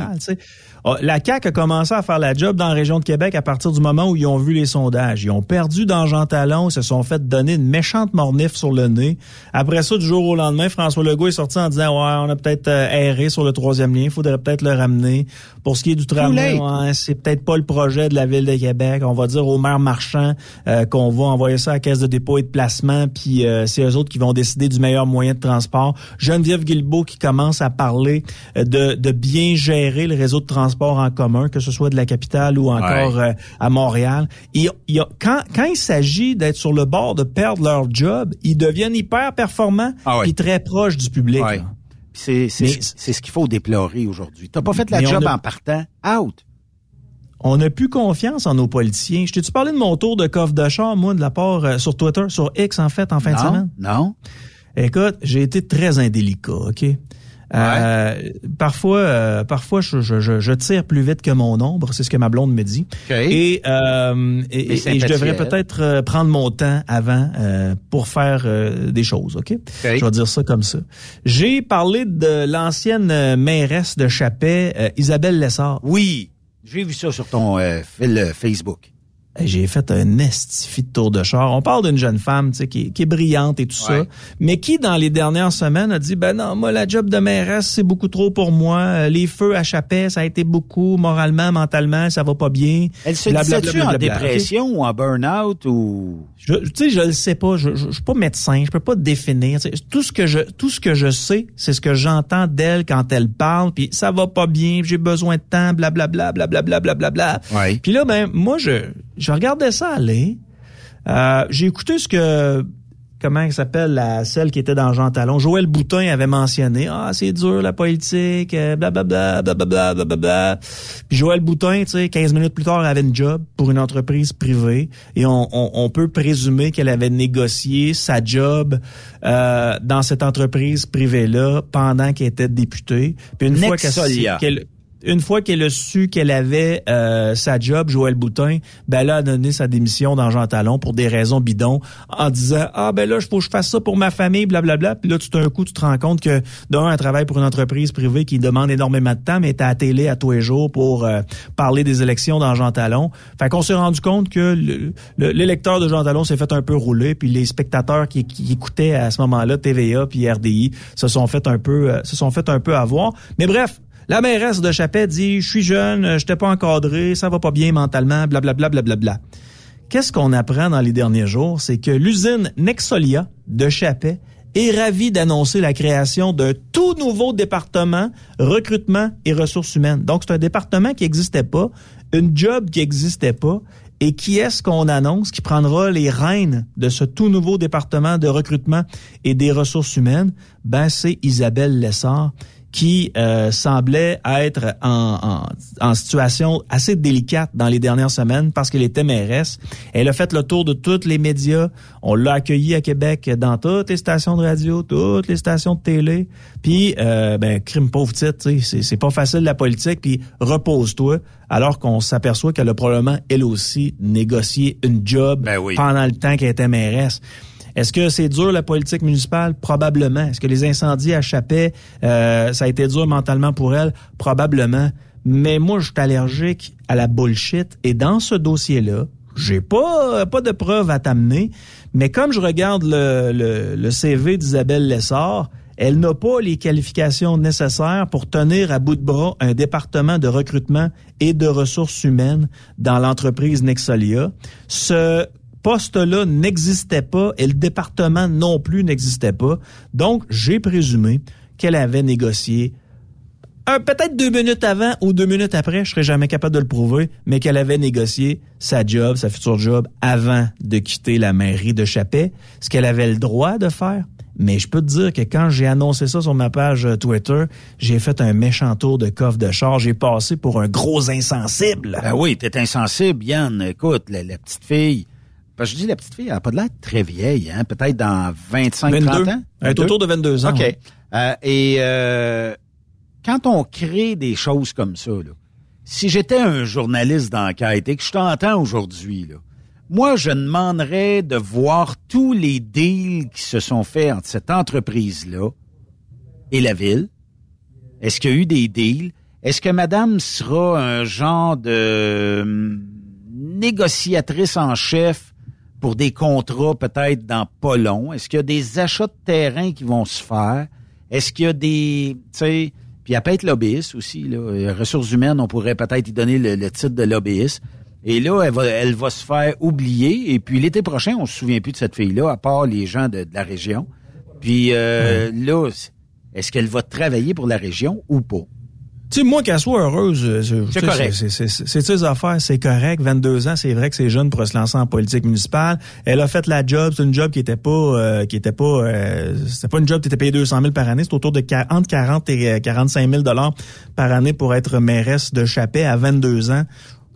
Ah, La CAQ a commencé à faire la job dans la région de Québec à partir du moment où ils ont vu les sondages. Ils ont perdu dans Jean Talon, ils se sont fait donner une méchante mornif sur le nez. Après ça, du jour au lendemain, François Legault est sorti en disant Ouais, on a peut-être euh, erré sur le troisième lien, il faudrait peut-être le ramener. Pour ce qui est du tramway, ouais, c'est peut-être pas le projet de la Ville de Québec. On va dire au maire marchand euh, qu'on va envoyer ça à la caisse de dépôt et de placement, puis euh, c'est eux autres qui vont décider du meilleur moyen de transport. Geneviève Guilbeault qui commence à parler de, de bien gérer le réseau de transport en commun, que ce soit de la capitale ou encore euh, à Montréal. Et, il y a- quand, quand il s'agit d'être sur le bord de perdre leur job, ils deviennent hyper performants Ah ouais. puis très proches du public. Ouais. C'est ce qu'il faut déplorer aujourd'hui. T'as pas fait la job a- en partant. Out. On n'a plus confiance en nos politiciens. Je t'ai-tu parlé de mon tour de coffre de char, moi, de la part euh, sur Twitter, sur X, en fait, en fin de semaine? non. Écoute, j'ai été très indélicat, OK? Euh, parfois, euh, parfois je, je, je, je tire plus vite que mon ombre, c'est ce que ma blonde me dit. OK. Et, euh, et, et- je devrais sympathique. peut-être euh, prendre mon temps avant euh, pour faire euh, des choses, OK? Je vais dire ça comme ça. J'ai parlé de l'ancienne mairesse de Chapet, Isabelle Lessard. Oui, j'ai vu ça sur ton fil Facebook. J'ai fait un estifi de tour de char. On parle d'une jeune femme, tu sais, qui, est- qui est brillante et tout ça, mais qui, dans les dernières semaines, a dit, ben non, moi, la job de mairesse, c'est beaucoup trop pour moi. Euh, Les feux à Chapet, ça a été beaucoup, moralement, mentalement, ça va pas bien. Elle se disait-tu en dépression ou en burn-out ou... Je, tu sais, je le sais pas. Je, je, je suis pas médecin. Je peux pas définir. Tu sais, Tout ce que je, tout ce que je sais, c'est ce que j'entends d'elle quand elle parle. Puis ça va pas bien. J'ai besoin de temps. Blablabla, blablabla, blablabla. Ouais. Puis là, ben moi, je, je regardais ça aller. Euh, J'ai écouté ce que comment elle s'appelle la celle qui était dans Jean Talon. Joël Boutin avait mentionné ah c'est dur la politique euh, blablabla blablabla blablabla. Puis Joël Boutin, tu sais 15 minutes plus tard elle avait une job pour une entreprise privée et on, on, on peut présumer qu'elle avait négocié sa job euh, dans cette entreprise privée là pendant qu'elle était députée. Puis une fois qu'elle une fois qu'elle a su qu'elle avait euh, sa job, Joël Boutin, ben là, a donné sa démission dans Jean Talon pour des raisons bidons, en disant ah ben là, il faut que je fasse ça pour ma famille, blablabla. Puis là, tout d'un coup, tu te rends compte que d'un, elle travaille pour une entreprise privée qui demande énormément de temps, mais t'es à la télé à tous les jours pour euh, parler des élections dans Jean Talon. Fait qu'on s'est rendu compte que le- le- l'électeur de Jean Talon s'est fait un peu rouler, puis les spectateurs qui, qui écoutaient à ce moment-là TVA puis RDI se sont fait un peu euh, se sont fait un peu avoir. Mais bref, la mairesse de Chapet dit, je suis jeune, je t'ai pas encadré, ça va pas bien mentalement, blablabla, blablabla. Qu'est-ce qu'on apprend dans les derniers jours? C'est que l'usine Nexolia de Chapet est ravie d'annoncer la création d'un tout nouveau département recrutement et ressources humaines. Donc, c'est un département qui n'existait pas, une job qui n'existait pas. Et qui est-ce qu'on annonce qui prendra les rênes de ce tout nouveau département de recrutement et des ressources humaines? Ben, c'est Isabelle Lessard qui euh, semblait être en, en, en situation assez délicate dans les dernières semaines parce qu'elle était mairesse. Elle a fait le tour de tous les médias. On l'a accueillie à Québec dans toutes les stations de radio, toutes les stations de télé. Puis, euh, ben, crime pauvre titre, c'est pas facile la politique. Puis, repose-toi. Alors qu'on s'aperçoit qu'elle a probablement, elle aussi, négocié une job Ben oui. pendant le temps qu'elle était mairesse. Est-ce que c'est dur la politique municipale? Probablement. Est-ce que les incendies à Chapet, euh, ça a été dur mentalement pour elle? Probablement. Mais moi, je suis allergique à la bullshit. Et dans ce dossier-là, j'ai pas pas de preuves à t'amener. Mais comme je regarde le, le, le CV d'Isabelle Lessard, elle n'a pas les qualifications nécessaires pour tenir à bout de bras un département de recrutement et de ressources humaines dans l'entreprise Nexolia. Ce poste-là n'existait pas et le département non plus n'existait pas. Donc, j'ai présumé qu'elle avait négocié peut-être deux minutes avant ou deux minutes après, je serais jamais capable de le prouver, mais qu'elle avait négocié sa job, sa future job, avant de quitter la mairie de Chappet, ce qu'elle avait le droit de faire. Mais je peux te dire que quand j'ai annoncé ça sur ma page euh, Twitter, j'ai fait un méchant tour de coffre de char. J'ai passé pour un gros insensible. Ben oui, t'es insensible, Yann. Écoute, la, petite fille. Parce que je dis la petite fille, elle n'a pas de l'air très vieille, hein? Peut-être dans 25, 30 ans. Elle est autour de 22 ans. OK. Euh, et euh, quand on crée des choses comme ça, là, si j'étais un journaliste d'enquête et que je t'entends aujourd'hui, là, moi, je demanderais de voir tous les deals qui se sont faits entre cette entreprise-là et la ville. Est-ce qu'il y a eu des deals? Est-ce que madame sera un genre de hum, négociatrice en chef pour des contrats peut-être dans pas long? Est-ce qu'il y a des achats de terrain qui vont se faire? Est-ce qu'il y a des, tu sais, puis elle peut être lobbyiste aussi, là. Ressources humaines, on pourrait peut-être y donner le, le titre de lobbyiste. Et là, elle va, elle va se faire oublier. Et puis l'été prochain, on se souvient plus de cette fille-là, à part les gens de, la région. Puis euh, là, est-ce qu'elle va travailler pour la région ou pas? Tu sais, moi, qu'elle soit heureuse, euh, c'est correct. C'est ses affaires, c'est correct. 22 ans, c'est vrai que c'est jeune pour se lancer en politique municipale. Elle a fait la job, c'est une job qui était pas, euh, qui était pas, euh, c'était pas une job qui était payé 200 000 par année. C'est autour de entre 40 et 45 000 dollars par année pour être mairesse de Chappé à 22 ans.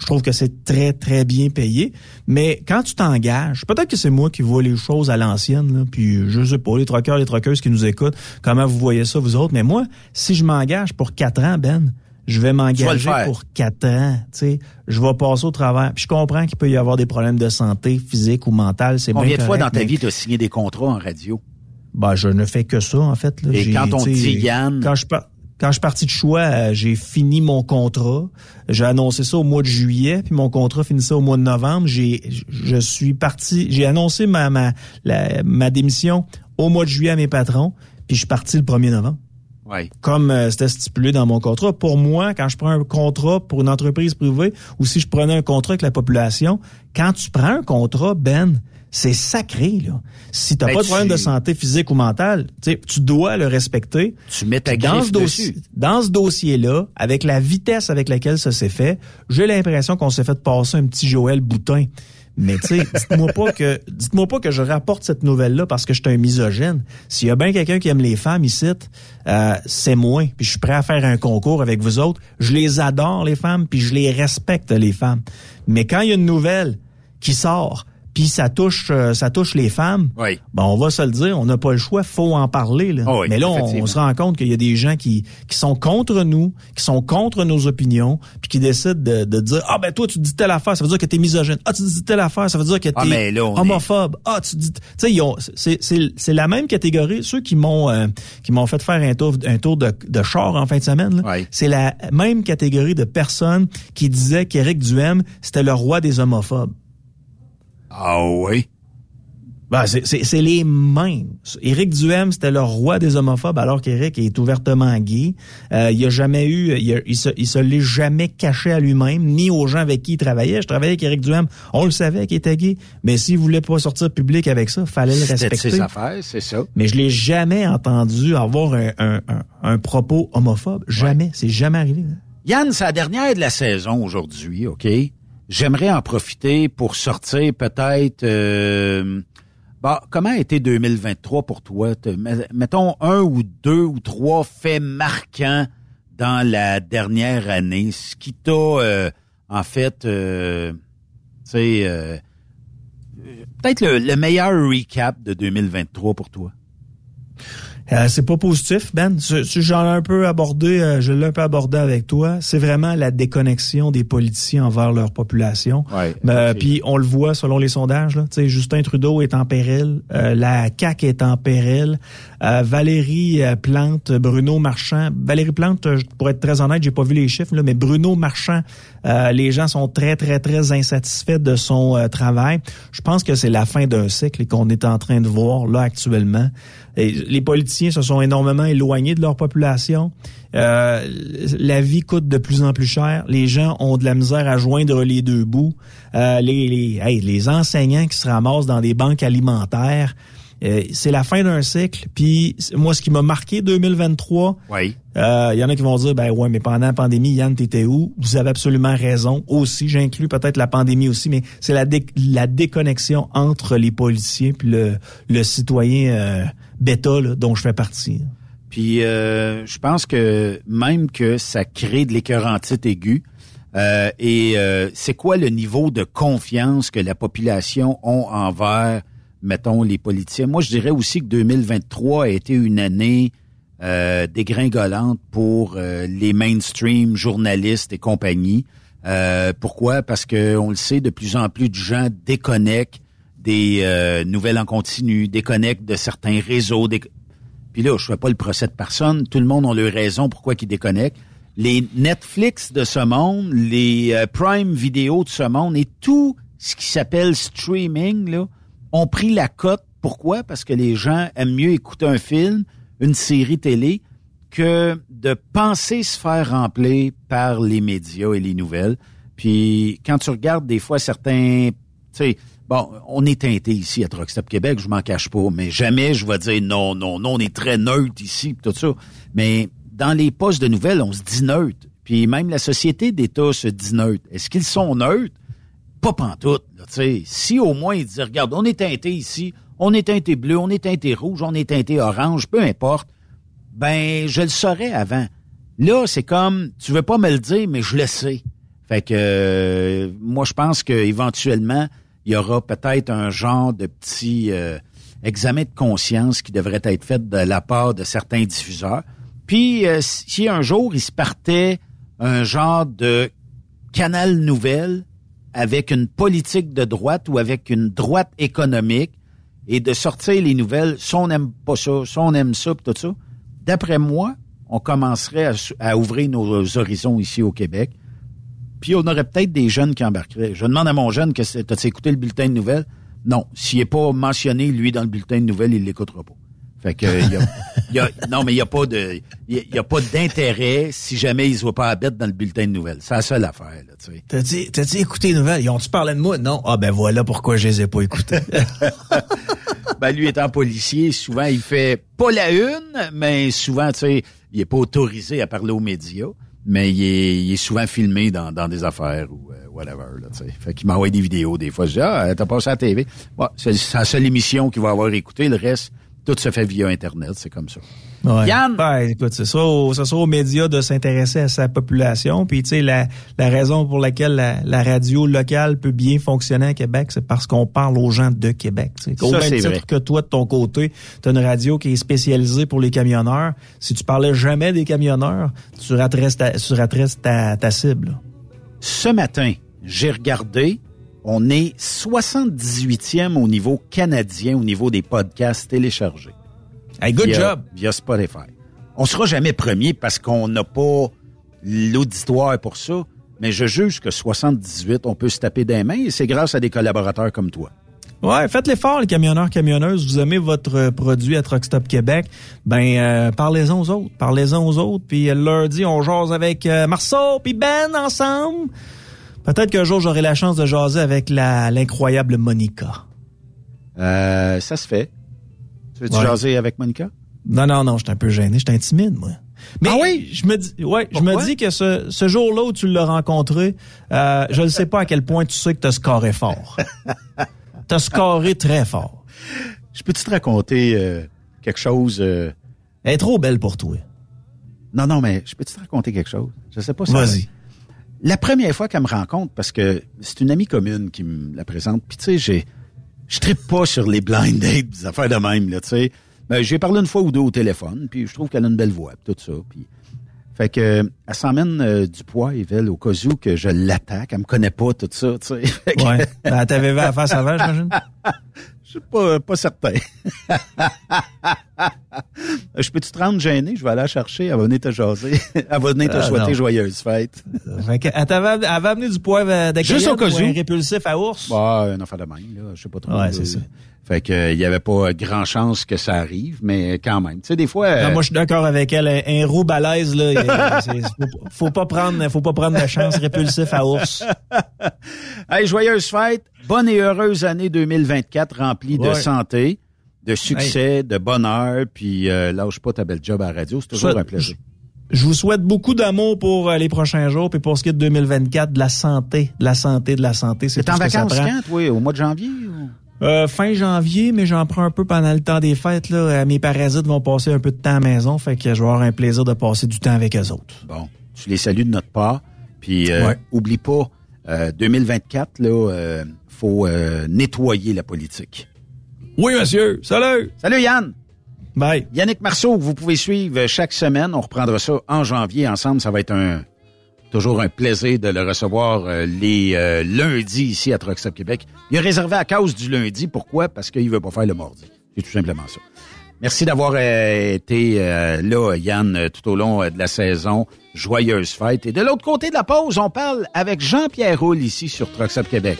Je trouve que c'est très, très bien payé. Mais quand tu t'engages, peut-être que c'est moi qui vois les choses à l'ancienne, puis je sais pas, les troqueurs, les troqueuses qui nous écoutent, comment vous voyez ça, vous autres. Mais moi, si je m'engage pour quatre ans, Ben, je vais m'engager pour quatre ans, tu sais, je vais passer au travers. Puis je comprends qu'il peut y avoir des problèmes de santé physique ou mentale, c'est Combien de fois dans ta vie tu as signé des contrats en radio? Ben, je ne fais que ça, en fait. Là. Et quand on dit Yann... Quand je, quand je suis parti de choix, euh, j'ai fini mon contrat. J'ai annoncé ça au mois de juillet, puis mon contrat finissait au mois de novembre. J'ai, je suis parti, j'ai annoncé ma, ma, ma démission au mois de juillet à mes patrons, puis je suis parti le 1er novembre. Ouais. Comme euh, c'était stipulé dans mon contrat. Pour moi, quand je prends un contrat pour une entreprise privée ou si je prenais un contrat avec la population, quand tu prends un contrat, Ben, c'est sacré, là. Si t'as ben, pas de problème de santé physique ou mentale, tu dois le respecter. Tu mets ta dans ce dossier, Dans ce dossier-là, avec la vitesse avec laquelle ça s'est fait, j'ai l'impression qu'on s'est fait passer un petit Joël Boutin. Mais tu sais, dites-moi pas que dites-moi pas que je rapporte cette nouvelle-là parce que je suis un misogyne. S'il y a bien quelqu'un qui aime les femmes ici, euh, c'est moi. Puis je suis prêt à faire un concours avec vous autres. Je les adore les femmes, puis je les respecte les femmes. Mais quand il y a une nouvelle qui sort puis ça touche euh, ça touche les femmes, oui. ben on va se le dire, on n'a pas le choix, faut en parler. Là. Oh Mais là, on, se rend compte qu'il y a des gens qui, qui sont contre nous, qui sont contre nos opinions, puis qui décident de, de dire ah ben toi tu dis telle affaire, ça veut dire que t'es misogyne. Ah tu dis telle affaire, ça veut dire que ah, t'es homophobe. Ah tu dis, tu sais c'est c'est c'est la même catégorie. Ceux qui m'ont euh, qui m'ont fait faire un tour un tour de, de char en fin de semaine, c'est la même catégorie de personnes qui disaient qu'Éric Duhem c'était le roi des homophobes. Ah oui? Ben, c'est les mêmes. Éric Duhem, c'était le roi des homophobes, alors qu'Éric est ouvertement gay. Euh, il a jamais eu, il, se, il se l'est jamais caché à lui-même, ni aux gens avec qui il travaillait. Je travaillais avec Éric Duhem, on le savait qu'il était gay, mais s'il voulait pas sortir public avec ça, fallait le respecter. C'était ses affaires, c'est ça. Mais je l'ai jamais entendu avoir un, un, un, propos homophobe. Jamais. C'est jamais arrivé. Yann, c'est la dernière de la saison aujourd'hui, OK? J'aimerais en profiter pour sortir peut-être... Euh, bah, comment a été 2023 pour toi? Mettons un ou deux ou trois faits marquants dans la dernière année, ce qui t'a euh, en fait, euh, tu sais, euh, peut-être le, le meilleur recap de 2023 pour toi? Euh, c'est pas positif, Ben. J'en ai un peu abordé, euh, je l'ai un peu abordé avec toi. C'est vraiment la déconnexion des politiciens envers leur population. Euh, puis on le voit selon les sondages. Là. Justin Trudeau est en péril, la CAQ est en péril, Valérie Plante, Bruno Marchand. Valérie Plante, pour être très honnête, j'ai pas vu les chiffres, là, mais Bruno Marchand Euh, les gens sont très, très, très insatisfaits de son euh, travail. Je pense que c'est la fin d'un cycle qu'on est en train de voir là actuellement. Et les politiciens se sont énormément éloignés de leur population. Euh, la vie coûte de plus en plus cher. Les gens ont de la misère à joindre les deux bouts. Euh, les, les, les enseignants qui se ramassent dans des banques alimentaires. Euh, c'est la fin d'un cycle. Puis moi, ce qui m'a marqué 2023, oui. il y en a qui vont dire, ben ouais, mais pendant la pandémie, Yann, t'étais où? Vous avez absolument raison. Aussi, j'inclus peut-être la pandémie aussi, mais c'est la, la déconnexion entre les policiers puis le, le citoyen bêta dont je fais partie. Puis euh, je pense que même que ça crée de l'écœurantite aiguë. Euh, et euh, c'est quoi le niveau de confiance que la population a envers, mettons, les politiciens? Moi, je dirais aussi que 2023 a été une année euh, dégringolante pour les mainstream journalistes et compagnie. Pourquoi? Parce que on le sait, de plus en plus de gens déconnectent des euh, nouvelles en continu, déconnectent de certains réseaux. Puis là, je fais pas le procès de personne. Tout le monde a leur raison pourquoi ils déconnectent. Les Netflix de ce monde, les euh, Prime Video de ce monde et tout ce qui s'appelle streaming là, ont pris la cote. Pourquoi? Parce que les gens aiment mieux écouter un film, une série télé, que de penser se faire remplir par les médias et les nouvelles. Puis quand tu regardes des fois certains, tu sais, On est teinté ici à Truckstop Québec, je m'en cache pas, mais jamais je vais dire non, non, non, on est très neutre ici, tout ça. Mais dans les postes de nouvelles, on se dit neutre. Puis même la société d'État se dit neutre. Est-ce qu'ils sont neutres? Pas pantoute. Là, si au moins ils disent, regarde, on est teinté ici, on est teinté bleu, on est teinté rouge, on est teinté orange, peu importe, ben je le saurais avant. Là, c'est comme, tu veux pas me le dire, mais je le sais. Fait que euh, moi, je pense qu'éventuellement, il y aura peut-être un genre de petit euh, examen de conscience qui devrait être fait de la part de certains diffuseurs. Puis, euh, si un jour, il se partait un genre de canal nouvelle avec une politique de droite ou avec une droite économique et de sortir les nouvelles, si on n'aime pas ça, si on aime ça, tout ça, d'après moi, on commencerait à, ouvrir nos horizons ici au Québec puis on aurait peut-être des jeunes qui embarqueraient. Je demande à mon jeune que t'as écouté le bulletin de nouvelles? Non. S'il n'est pas mentionné, lui, dans le bulletin de nouvelles, il l'écoutera pas. Fait que y a, non, mais il n'y a pas de y, a pas d'intérêt si jamais il se voit pas à bête dans le bulletin de nouvelles. C'est la seule affaire, là, tu sais. T'as dit, t'as dit écouter les nouvelles. Ils ont-tu parlé de moi? Non. Ah ben voilà pourquoi je les ai pas écoutées. ben lui étant policier, souvent il fait pas la une, mais souvent, tu sais, il est pas autorisé à parler aux médias mais il est, il est, souvent filmé dans, dans des affaires ou euh, whatever. Là, sais. fait qu'il m'envoie des vidéos des fois. Je dis Ah, t'as passé à la TV. Bon, c'est la seule émission qu'il va avoir écouté. Le reste, tout se fait via Internet, c'est comme ça. Ouais. Yann? Ben, écoute, c'est ça, c'est ça aux médias de s'intéresser à sa population. Puis, tu sais, la, la raison pour laquelle la, la, radio locale peut bien fonctionner à Québec, c'est parce qu'on parle aux gens de Québec. T'sais. Au même titre vrai. que toi, de ton côté, tu as une radio qui est spécialisée pour les camionneurs. Si tu parlais jamais des camionneurs, tu raterais ta, tu raterais ta, ta cible. Ce matin, j'ai regardé on est 78e au niveau canadien, au niveau des podcasts téléchargés. Hey, good via, job! Via Spotify. On sera jamais premier parce qu'on n'a pas l'auditoire pour ça, mais je juge que 78, on peut se taper des mains et c'est grâce à des collaborateurs comme toi. Ouais, faites l'effort, les camionneurs, camionneuses. Vous aimez votre produit à Truckstop Québec, ben euh, parlez-en aux autres, parlez-en aux autres. Puis euh, lundi, on jase avec euh, Marceau puis Ben ensemble. Peut-être qu'un jour, j'aurai la chance de jaser avec la, l'incroyable Monica. Euh, ça se fait. Tu veux-tu ouais. jaser avec Monica? Non, non, non, je suis un peu gêné. Je suis timide, moi. Mais ah oui? je me dis, ouais, je me dis que ce, ce jour-là où tu l'as rencontré, euh, je ne sais pas à quel point tu sais que tu as scoré fort. tu as scoré très fort. Je peux-tu te raconter euh, quelque chose? Euh... Elle est trop belle pour toi. Non, non, mais je peux-tu te raconter quelque chose? Je sais pas si Vas-y. La première fois qu'elle me rencontre, parce que c'est une amie commune qui me la présente, puis tu sais, j'ai, je trippe pas sur les blind dates, des affaires de même, là, tu sais. Ben, j'ai parlé une fois ou deux au téléphone, puis je trouve qu'elle a une belle voix, tout ça, puis... Fait que elle s'emmène euh, du poids, Yvel, au cas où que je l'attaque. Elle me connaît pas, tout ça, tu sais. Ouais. Ben, elle t'avait vu à la face avant, j'imagine? suis pas, pas certain. je peux-tu te rendre gêné? Je vais aller la chercher. Elle va venir te jaser. Elle va venir te Ah, souhaiter non. joyeuse fête. Que, elle, avait amené du poivre de Juste au cas où. un répulsif à ours? Bah, un enfant de même, là. Je sais pas trop. Ouais, c'est ça. Fait que, euh, il y avait pas grand chance que ça arrive, mais quand même. Tu sais, des fois. Non, euh, moi, je suis d'accord avec elle. Un, un roux balèze, là, faut, faut pas prendre, faut pas prendre de chance répulsif à ours. Hey, joyeuse fête. Bonne et heureuse année 2024 remplie de santé, de succès, de bonheur, puis euh, lâche pas ta belle job à la radio. C'est toujours un plaisir. Je vous souhaite beaucoup d'amour pour euh, les prochains jours, puis pour ce qui est de 2024, de la santé, de la santé, de la santé. C'est en ce que ça vacances quand, toi? Au mois de janvier? ou? Euh, fin janvier, mais j'en prends un peu pendant le temps des fêtes. Là. Euh, Mes parasites vont passer un peu de temps à la maison, fait que je vais avoir un plaisir de passer du temps avec eux autres. Bon, tu les salues de notre part. Puis, euh, Ouais. oublie pas, euh, 2024, là, euh, faut euh, nettoyer la politique. Oui, monsieur. Salut. Salut, Yann. Bye. Yannick Marceau, que vous pouvez suivre chaque semaine. On reprendra ça en janvier ensemble. Ça va être un toujours un plaisir de le recevoir euh, les euh, lundis ici à Truck Stop Québec. Il est réservé à cause du lundi. Pourquoi? Parce qu'il veut pas faire le mardi. C'est tout simplement ça. Merci d'avoir euh, été euh, là, Yann, euh, tout au long euh, de la saison. Joyeuse fête. Et de l'autre côté de la pause, on parle avec Jean-Pierre Roule ici sur Truck Stop Québec.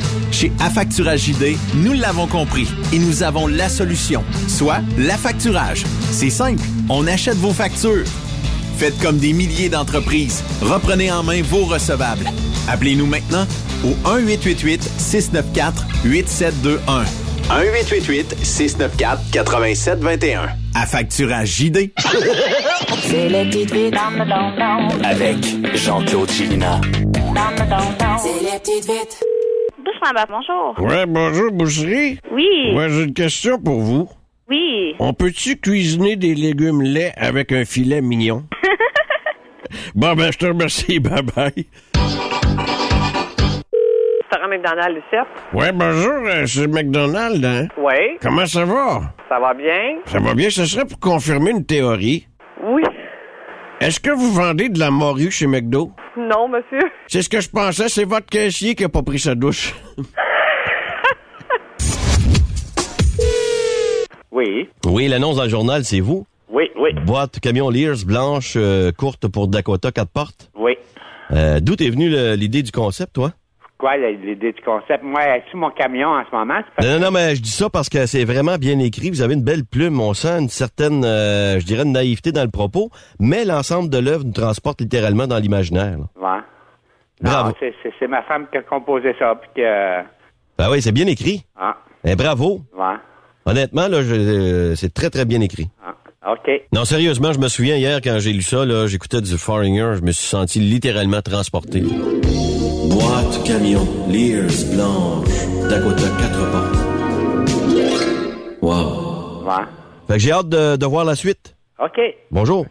Chez Affacturage JD, nous l'avons compris et nous avons la solution, soit l'affacturage. C'est simple, on achète vos factures. Faites comme des milliers d'entreprises. Reprenez en main vos recevables. Appelez-nous maintenant au 1-888-694-8721. 1-888-694-8721. À facturage JD. C'est. Avec Jean-Claude Chilina. C'est les petites vites. Bonjour. Ouais, bonjour, boucherie. Oui. Ouais, j'ai une question pour vous. Oui. On peut-tu cuisiner des légumes laits avec un filet mignon? bon, ben, je te remercie. Bye-bye. Restaurant McDonald's ici. Ouais, bonjour, euh, c'est McDonald's, hein? Oui. Comment ça va? Ça va bien? Ça va bien, ce serait pour confirmer une théorie. Oui. Est-ce que vous vendez de la morue chez McDo? Non, monsieur. C'est ce que je pensais, c'est votre caissier qui a pas pris sa douche. Oui. Oui, l'annonce dans le journal, c'est vous? Oui, oui. Boîte camion Lears blanche euh, courte pour Dakota 4 portes? Oui. Euh, D'où est venue l'idée du concept, toi? Quoi, l'idée du concept? Moi, sur mon camion en ce moment, Non, non, non, mais je dis ça parce que c'est vraiment bien écrit. Vous avez une belle plume. On sent une certaine, euh, je dirais, une naïveté dans le propos, mais l'ensemble de l'œuvre nous transporte littéralement dans l'imaginaire. Ouais. Bravo. C'est- ma femme qui a composé ça, puis que... Ben oui, c'est bien écrit. Ah, Eh, bravo. ouais. Honnêtement, là, euh, c'est très, très bien écrit. Ah, OK. Non, sérieusement, je me souviens hier quand j'ai lu ça, là, j'écoutais du Foreigner, je me suis senti littéralement transporté. Boîte camion Lears blanche Dakota 4 portes. Wow. Ouais. Fait que j'ai hâte de, de voir la suite. OK. Bonjour.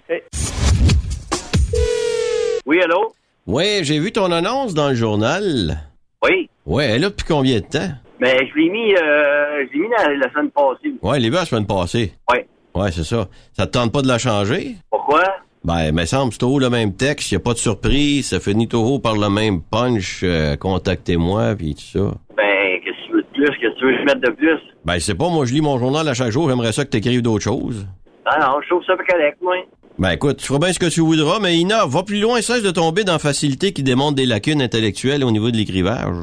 Oui, allô? Ouais, j'ai vu ton annonce dans le journal. Oui. Ouais, elle est là depuis combien de temps? Ben, je l'ai mis, euh, je l'ai mis la, la semaine passée. Ouais, elle est la semaine passée. Ouais. Ouais, c'est ça. Ça te tente pas de la changer? Pourquoi? Ben, me semble, c'est toujours le même texte, y a pas de surprise, ça finit toujours par le même punch, euh, contactez-moi, puis tout ça. Ben, qu'est-ce que tu veux de plus? Qu'est-ce que tu veux que je mette de plus? Ben, je sais pas, moi, je lis mon journal à chaque jour, j'aimerais ça que t'écrives d'autres choses. Ah non, je trouve ça correct, moi. Ben, écoute, tu feras bien ce que tu voudras, mais Ina, va plus loin, cesse de tomber dans facilité qui démontre des lacunes intellectuelles au niveau de l'écrivage.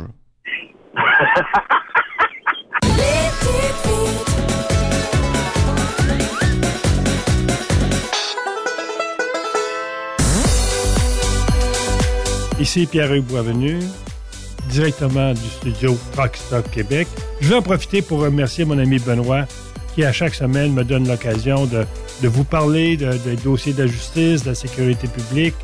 Ici Pierre-Hugues Boisvenu, directement du studio Truck Stop Québec. Je vais en profiter pour remercier mon ami Benoît qui, à chaque semaine, me donne l'occasion de, vous parler de- des dossiers de la justice, de la sécurité publique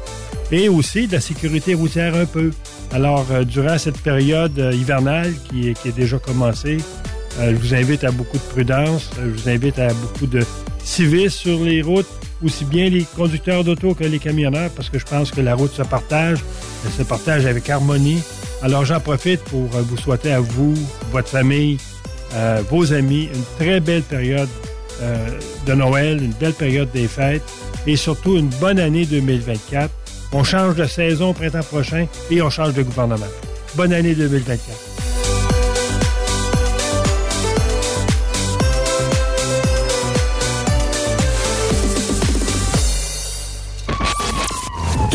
et aussi de la sécurité routière un peu. Alors, euh, durant cette période euh, hivernale qui, est- déjà commencée, euh, je vous invite à beaucoup de prudence, je vous invite à beaucoup de civisme sur les routes, aussi bien les conducteurs d'auto que les camionneurs, parce que je pense que la route se partage, elle se partage avec harmonie. Alors j'en profite pour euh, vous souhaiter à vous, votre famille, euh, vos amis, une très belle période euh, de Noël, une belle période des fêtes et surtout une bonne année 2024. On change de saison au printemps prochain et on change de gouvernement. Bonne année 2024.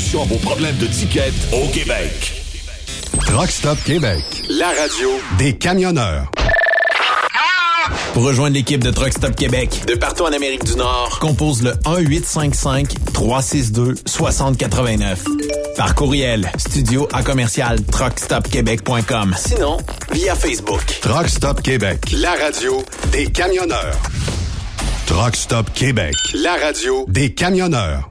à vos problèmes de ticket au Québec. Truck Stop Québec. La radio Des camionneurs. Pour rejoindre l'équipe de Truck Stop Québec, de partout en Amérique du Nord, compose le 1-855-362-6089. Par courriel, studio à commercial truckstopquebec.com. Sinon, via Facebook. Truck Stop Québec. La radio Des camionneurs. Truck Stop Québec. La radio Des camionneurs.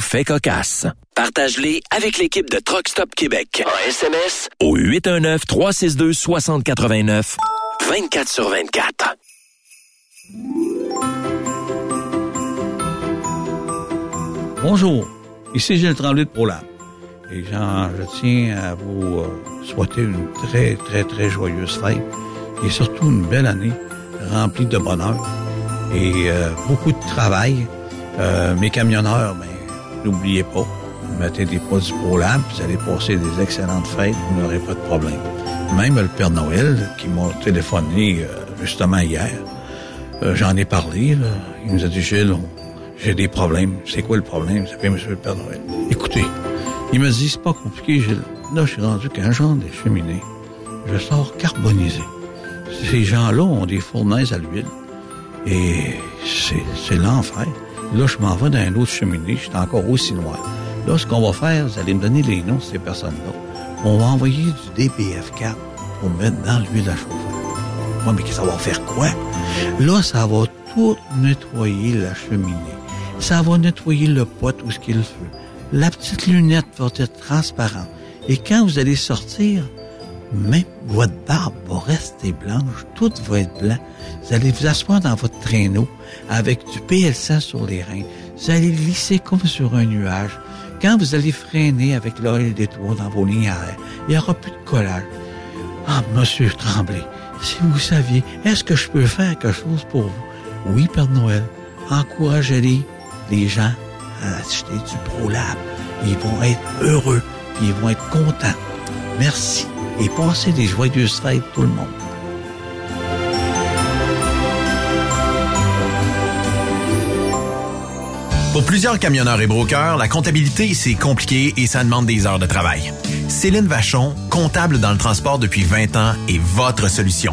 faits cocasse. Partage-les avec l'équipe de Truck Stop Québec. En SMS au 819-362-6089. 24 sur 24. Bonjour, ici Gilles Tremblay de ProLab. Et Jean, je tiens à vous euh, souhaiter une très, très, très joyeuse fête et surtout une belle année remplie de bonheur et euh, beaucoup de travail. Euh, mes camionneurs, ben, n'oubliez pas, mettez des produits ProLab, vous allez passer des excellentes fêtes, vous n'aurez pas de problème. Même le Père Noël, qui m'a téléphoné euh, justement hier, euh, j'en ai parlé, là. il nous a dit, Gilles, j'ai des problèmes. C'est quoi le problème? Ça fait Monsieur le Père Noël. Écoutez, il me dit, c'est pas compliqué, Gilles. Là, je suis rendu qu'un genre des cheminées. Je sors carbonisé. Ces gens-là ont des fournaises à l'huile. Et c'est, c'est l'enfer. Là, je m'en vais dans un autre cheminée. Je suis encore aussi noir. Là, ce qu'on va faire, vous allez me donner les noms de ces personnes-là. On va envoyer du DPF4 pour mettre dans l'huile à chauffer. Ouais, mais ça va faire quoi? Là, ça va tout nettoyer la cheminée. Ça va nettoyer le pot où ce qu'il feu. La petite lunette va être transparente. Et quand vous allez sortir, même votre barbe va rester blanche, tout va être blanc. Vous allez vous asseoir dans votre traîneau avec du PL100 sur les reins. Vous allez glisser comme sur un nuage. Quand vous allez freiner avec l'oreille des toits dans vos lignes arrière, il n'y aura plus de collage. Ah, Monsieur Tremblay, si vous saviez, est-ce que je peux faire quelque chose pour vous? Oui, Père Noël. Encouragez-les, les gens, à acheter du ProLab. Ils vont être heureux, ils vont être contents. Merci et passez des joyeuses fêtes, tout le monde. Pour plusieurs camionneurs et brokers, la comptabilité, c'est compliqué et ça demande des heures de travail. Céline Vachon, comptable dans le transport depuis 20 ans, est votre solution.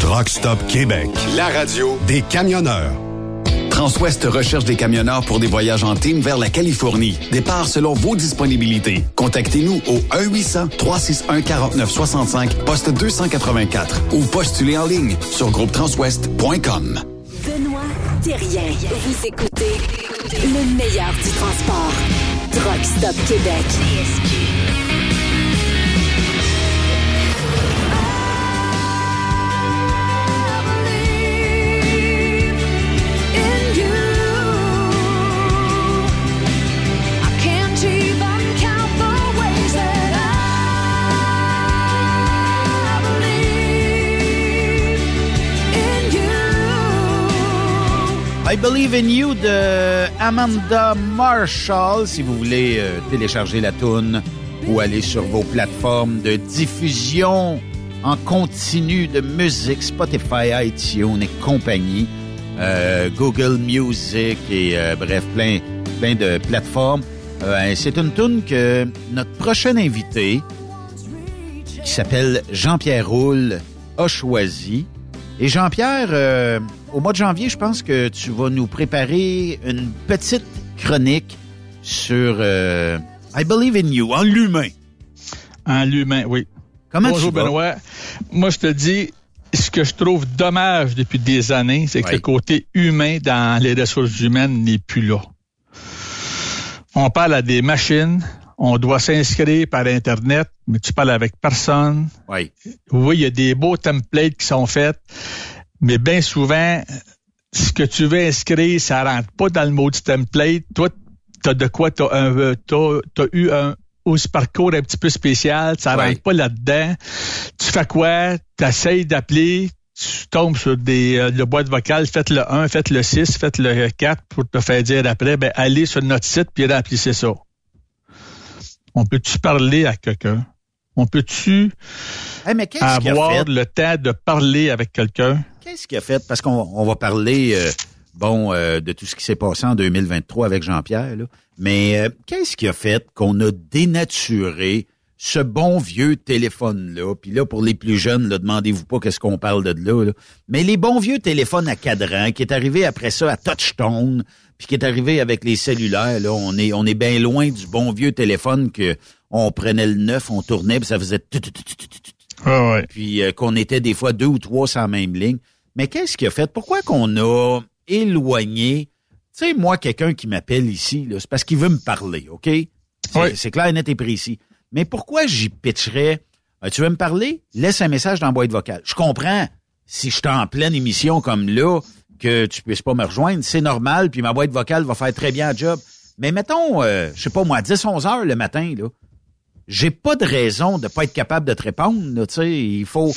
Truck Stop Québec. La radio des camionneurs. Transwest recherche des camionneurs pour des voyages en team vers la Californie. Départ selon vos disponibilités. Contactez-nous au 1-800-361-4965, poste 284 ou postulez en ligne sur groupetranswest.com. Benoît Thérien. Vous écoutez le meilleur du transport. Truck Stop Québec. I Believe in You de Amanda Marshall. Si vous voulez euh, télécharger la tune ou aller sur vos plateformes de diffusion en continu de musique, Spotify, iTunes et compagnie, euh, Google Music et euh, bref, plein, plein de plateformes. Euh, C'est une tune que notre prochain invité, qui s'appelle Jean-Pierre Roule, a choisi. Et Jean-Pierre, au mois de janvier, je pense que tu vas nous préparer une petite chronique sur euh, I Believe in You, en l'humain. En l'humain, oui. Comment Bonjour tu vas? Benoît. Moi, je te dis, ce que je trouve dommage depuis des années, c'est que Oui. le côté humain dans les ressources humaines n'est plus là. On parle à des machines, on doit s'inscrire par Internet, mais tu parles avec personne. Oui. Oui, il y a des beaux templates qui sont faits, mais bien souvent, ce que tu veux inscrire, ça rentre pas dans le maudit template. Toi, t'as de quoi, t'as un, euh, t'as, t'as eu un aussi parcours un petit peu spécial, ça Ouais. rentre pas là-dedans. Tu fais quoi? Tu essayes d'appeler, tu tombes sur des euh, le boîte vocale, faites le 1, faites le 6, faites le 4 pour te faire dire après, ben allez sur notre site puis remplissez ça. On peut-tu parler à quelqu'un? On peut-tu Hey, qu'il avoir le temps de parler avec quelqu'un? Qu'est-ce qu'il a fait? Parce qu'on on va parler, euh, bon, euh, de tout ce qui s'est passé en 2023 avec Jean-Pierre. Mais euh, qu'est-ce qui a fait qu'on a dénaturé ce bon vieux téléphone-là? Puis là, pour les plus jeunes, là, demandez-vous pas qu'est-ce qu'on parle de là, là. Mais les bons vieux téléphones à cadran, qui est arrivé après ça à Touchstone, puis qui est arrivé avec les cellulaires, là, on est, on est bien loin du bon vieux téléphone que on prenait le neuf, on tournait, puis ça faisait tout, tout, tout, tout, tout, tout. puis euh, qu'on était des fois deux ou trois sur la même ligne. Mais qu'est-ce qui a fait? Pourquoi qu'on a éloigné, tu sais, moi, quelqu'un qui m'appelle ici, c'est parce qu'il veut me parler, OK? C'est c'est clair, net et précis. Mais pourquoi j'y pitcherais, euh, tu veux me parler? Laisse un message dans la boîte vocale. Je comprends, si je suis en pleine émission comme là, que tu puisses pas me rejoindre, c'est normal, puis ma boîte vocale va faire très bien le job. Mais mettons, euh, je sais pas moi, 10-11 heures le matin, là, j'ai pas de raison de pas être capable de te répondre, tu sais, il faut...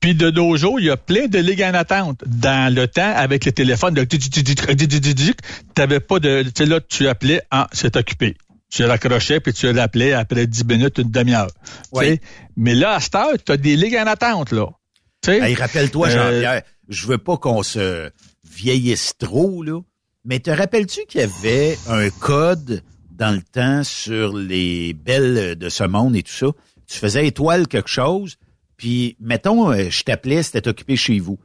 Puis de nos jours, il y a plein de ligues en attente. Dans le temps, avec le téléphone, n'avais pas de... Tu sais, là, tu appelais, ah, c'est occupé. Tu raccrochais, puis tu l'appelais après 10 minutes, une demi-heure. Tu sais? Mais là, à cette heure, tu as des ligues en attente, là. Hey, rappelle-toi, Euh, Jean-Pierre, je veux pas qu'on se vieillisse trop, là, mais te rappelles-tu qu'il y avait un code dans le temps sur les belles de ce monde et tout ça? Tu faisais étoile quelque chose, puis, mettons, euh, je t'appelais, c'était occupé chez vous.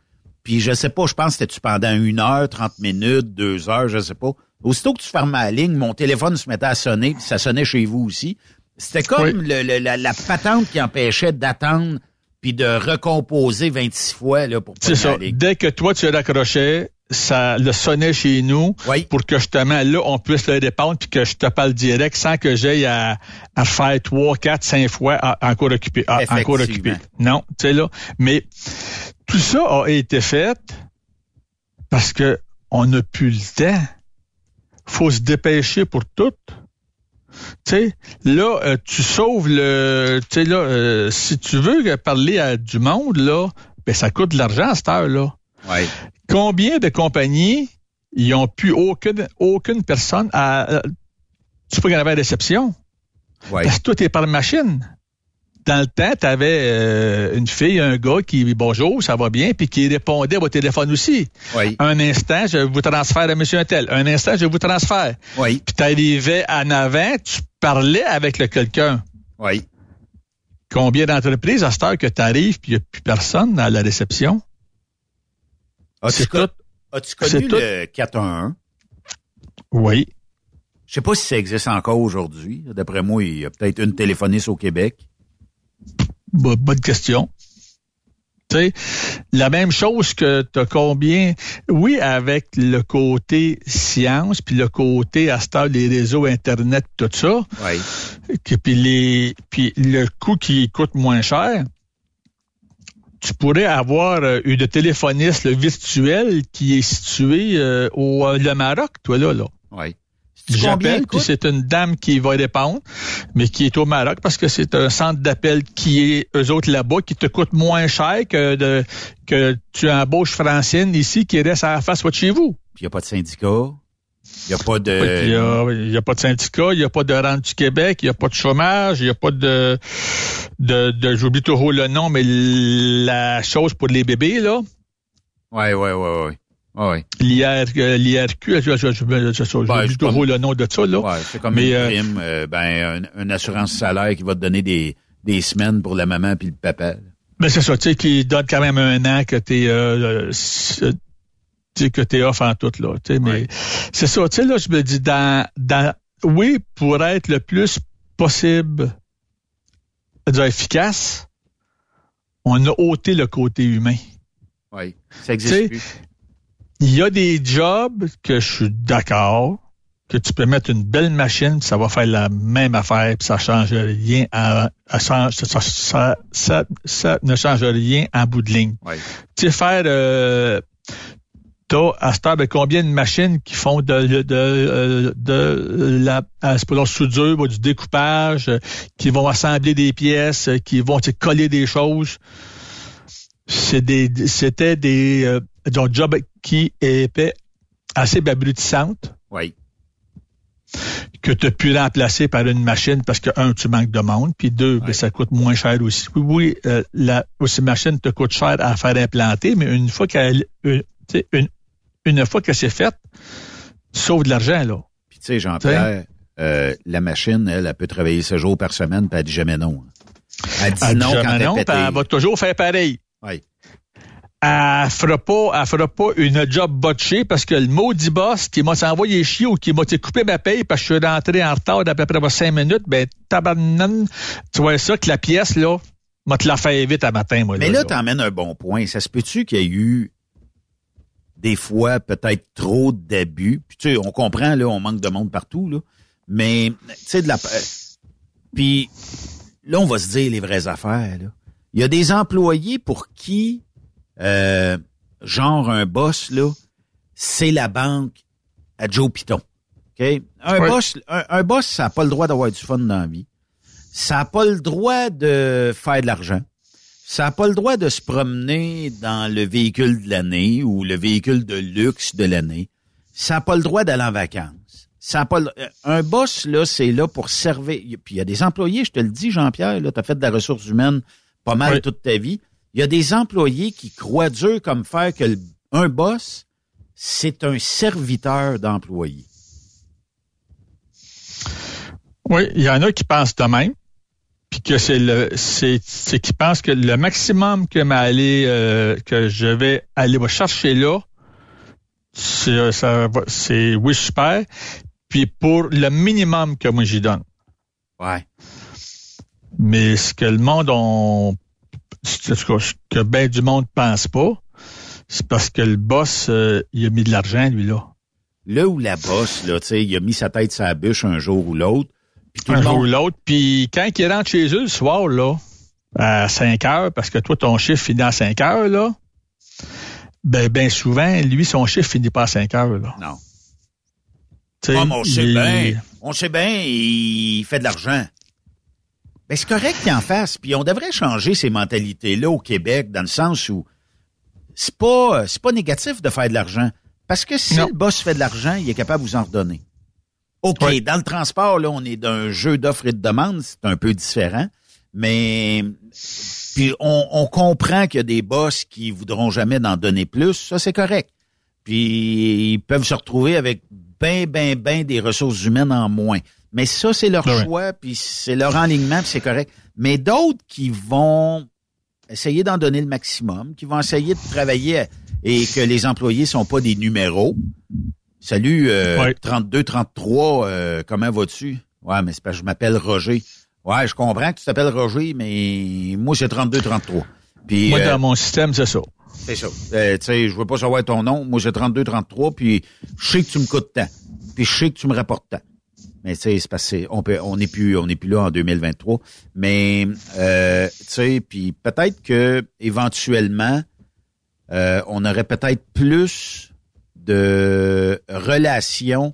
Puis, je sais pas, je pense que c'était pendant une heure, 30 minutes, deux heures, je sais pas. Aussitôt que tu fermais la ligne, mon téléphone se mettait à sonner, puis ça sonnait chez vous aussi. C'était comme le- le- la, la patente qui empêchait d'attendre puis de recomposer 26 fois là, pour C'est la ça. ligne. Dès que toi, tu raccrochais, ça le sonnait chez nous pour que justement, là, on puisse le répondre puis que je te parle direct sans que j'aille à, à faire trois, quatre, cinq fois ah, encore occupé. Encore occupé. Non, tu sais là. Mais tout ça a été fait parce que on n'a plus le temps. Faut se dépêcher pour tout. Tu sais, là, euh, tu sauves le. Tu sais, là, euh, si tu veux parler à du monde, là, ben ça coûte de l'argent à cette heure-là. Ouais. Combien de compagnies ils ont plus aucune, aucune personne à. euh, tu peux y en avoir à réception. Ouais. Parce que tout est par machine. dans le temps, tu avais une fille, un gars qui bonjour, ça va bien, puis qui répondait au téléphone aussi. Oui. Un instant, je vous transfère à monsieur un tel. Un instant, je vous transfère. Oui. Puis tu arrivais en avant, tu parlais avec le quelqu'un. Oui. Combien d'entreprises à cette heure que tu arrives puis il n'y a plus personne à la réception? As-tu C'est connu le 411? Oui. Je sais pas si ça existe encore aujourd'hui. D'après moi, il y a peut-être une téléphoniste au Québec. Bo- bonne question. Tu sais, la même chose que tu as combien, oui, avec le côté science, puis le côté à heure des réseaux Internet, tout ça, Oui. puis les puis le coût qui coûte moins cher, tu pourrais avoir euh, une téléphoniste le virtuel qui est située euh, au euh, le Maroc, toi là, là. Oui. J'appelle, puis c'est une dame qui va répondre, mais qui est au Maroc parce que c'est un centre d'appel qui est eux autres là-bas, qui te coûte moins cher que de que tu embauches francienne ici qui reste à la face de chez vous. Puis il n'y a pas de syndicat? Il n'y a pas de... Il n'y a, pas de syndicat, il n'y a pas de rente du Québec, il n'y a pas de chômage, il n'y a pas de, de, de j'oublie toujours le nom, mais la chose pour les bébés, là, Oui, oui, oui, oui. Oui. l'IR, euh, l'IRQ, je, je, je, Ben, comme- le nom de ça, là. Ouais, c'est comme Mais, une euh, prime, euh, ben, un- une assurance salaire qui va te donner des, des semaines pour la maman puis le papa. là. Ben c'est ça, tu sais, qui donne quand même un an que t'es euh, euh, euh, tu sais, que t'es off en tout, là. Mais c'est ça, tu sais, là, je me dis dans, dans oui, pour être le plus possible efficace, on a ôté le côté humain. Oui. Ça existe plus. Il y a des jobs que je suis d'accord que tu peux mettre une belle machine, puis ça va faire la même affaire, puis ça change rien à, à change- ça, ça, ça, ça ne change rien en bout de ligne. Oui. Tu sais, faire euh, t'as à cette heure ben, combien de machines qui font de, de, de, de la euh, c'est pas leur soudure, ou du découpage, euh, qui vont assembler des pièces, euh, qui vont coller des choses? C'est des c'était des euh, des jobs qui étaient assez abrutissantes Oui. que tu as pu remplacer par une machine parce que, un, tu manques de monde, puis deux, ben, ça coûte moins cher aussi. Oui, oui euh, la aussi machine te coûte cher à faire implanter, mais une fois qu'elle une, une, une fois que c'est fait, tu sauves de l'argent, là. Puis tu sais, Jean-Pierre, euh, la machine, elle, elle peut travailler ce jour par semaine, puis elle dit jamais non. Elle dit Elle non dit quand elle non, elle va toujours faire pareil. Oui. Elle fera pas, elle fera pas une job botchée parce que le maudit boss qui m'a envoyé chier ou qui m'a coupé ma paye parce que je suis rentré en retard d'à peu près cinq minutes, ben, tabarnane, tu vois ça que la pièce, là, m'a te la fait vite à matin, moi. Mais là, t'emmènes un bon point. Ça se peut-tu qu'il y ait eu des fois peut-être trop d'abus? Puis tu sais, on comprend, là, on manque de monde partout, là. Mais, tu sais, de la... euh, Puis là, on va se dire les vraies affaires, là. Il y a des employés pour qui, euh, genre un boss, là, c'est la banque à Joe Piton. OK? Un Ouais. boss, un, un boss, ça n'a pas le droit d'avoir du fun dans la vie. Ça n'a pas le droit de faire de l'argent. Ça n'a pas le droit de se promener dans le véhicule de l'année ou le véhicule de luxe de l'année. Ça n'a pas le droit d'aller en vacances. Ça a pas le- euh, un boss, là, c'est là pour servir. Puis il y a des employés, je te le dis, Jean-Pierre, là, tu as fait de la ressource humaine pas mal Oui. toute ta vie. Il y a des employés qui croient dur comme fer que le- un boss, c'est un serviteur d'employés. Oui, il y en a qui pensent de même, puis que c'est le, c'est, c'est qui pensent que le maximum que m'aller, euh, que je vais aller me chercher là, c'est, ça c'est oui super, puis pour le minimum que moi j'y donne. Ouais. Mais ce que le monde on, ce que, ben du monde pense pas, c'est parce que le boss, euh, il a mis de l'argent lui là. Là où la bosse, là, tu sais, il a mis sa tête sur la bûche un jour ou l'autre. Puis tout un jour ou l'autre. Puis quand il rentre chez eux le soir, là, à 5 heures, parce que toi, ton chiffre finit à 5 heures, là, ben, ben souvent, lui, son chiffre finit pas à 5 heures, là. Non. Ah, mais on sait il- bien. On sait bien, il fait de l'argent. Ben, c'est correct qu'il en fasse. Puis on devrait changer ces mentalités-là au Québec, dans le sens où c'est pas, c'est pas négatif de faire de l'argent. Parce que si le boss fait de l'argent, il est capable de vous en redonner. OK, dans le transport, là, on est d'un jeu d'offres et de demandes, c'est un peu différent. Mais puis on, on comprend qu'il y a des boss qui voudront jamais d'en donner plus, ça c'est correct. Puis ils peuvent se retrouver avec ben ben ben des ressources humaines en moins. Mais ça c'est leur Ouais. choix, puis c'est leur enlignement, puis c'est correct. Mais d'autres qui vont essayer d'en donner le maximum, qui vont essayer de travailler et que les employés sont pas des numéros. Salut euh, 32 33 euh, comment vas-tu? Ouais, mais c'est parce que je m'appelle Roger. Ouais, je comprends que tu t'appelles Roger, mais moi c'est 32 33. Puis Moi, euh, dans mon système, c'est ça. c'est ça. Euh, tu sais, je veux pas savoir ton nom. Moi, j'ai 32, 33, puis je sais que tu me coûtes tant. Puis je sais que tu me rapportes tant. Mais tu sais, c'est parce on peut, on n'est plus, on n'est plus là en 2023. Mais euh, tu sais, puis peut-être que éventuellement, euh, on aurait peut-être plus de relations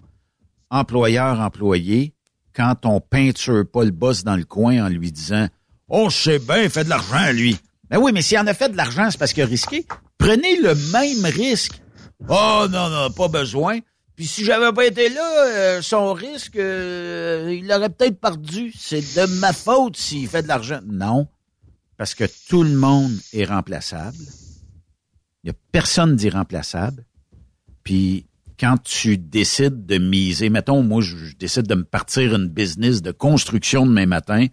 employeur-employé quand on peinture pas le boss dans le coin en lui disant Oh, c'est bien, il fait de l'argent, lui. Ben oui, mais s'il en a fait de l'argent, c'est parce qu'il a risqué. Prenez le même risque. Oh non, non, pas besoin. Puis si j'avais pas été là, euh, son risque, euh, il l'aurait peut-être perdu. C'est de ma faute s'il fait de l'argent. Non, parce que tout le monde est remplaçable. Il n'y a personne d'irremplaçable. Puis quand tu décides de miser, mettons, moi, je, je décide de me partir une business de construction demain matin,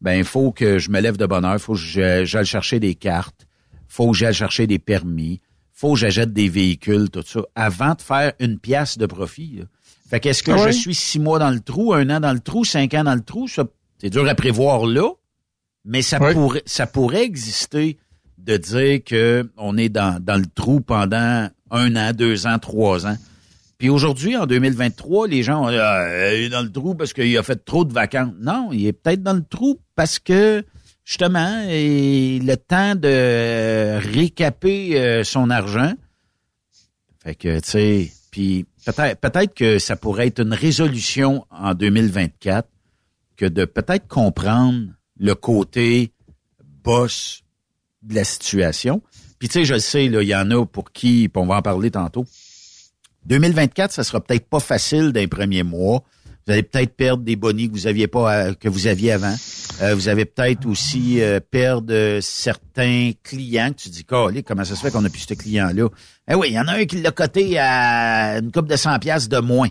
ben il faut que je me lève de bonne heure, il faut que j'aille chercher des cartes, faut que j'aille chercher des permis, faut que j'achète des véhicules, tout ça, avant de faire une pièce de profit. là. Fait qu'est-ce que Ah je suis six mois dans le trou, un an dans le trou, cinq ans dans le trou, ça, c'est dur à prévoir là, mais ça pourrait, ça pourrait exister de dire que on est dans, dans le trou pendant un an, deux ans, trois ans. Puis aujourd'hui, en 2023, les gens ont dit, Ah, il est dans le trou parce qu'il a fait trop de vacances. Non, il est peut-être dans le trou parce que justement, et le temps de récaper euh, son argent. Fait que, tu sais, puis peut-être peut-être que ça pourrait être une résolution en 2024 que de peut-être comprendre le côté boss de la situation. Puis tu sais, je le sais, là, il y en a pour qui, puis on va en parler tantôt. 2024, ça sera peut-être pas facile dans les premiers mois. Vous allez peut-être perdre des bonnies que vous aviez pas euh, que vous aviez avant. Euh, vous avez peut-être aussi euh, perdre certains clients que tu dis Calé, comment ça se fait qu'on a plus ce client-là? Eh oui, il y en a un qui l'a coté à une coupe de 100 pièces de moins.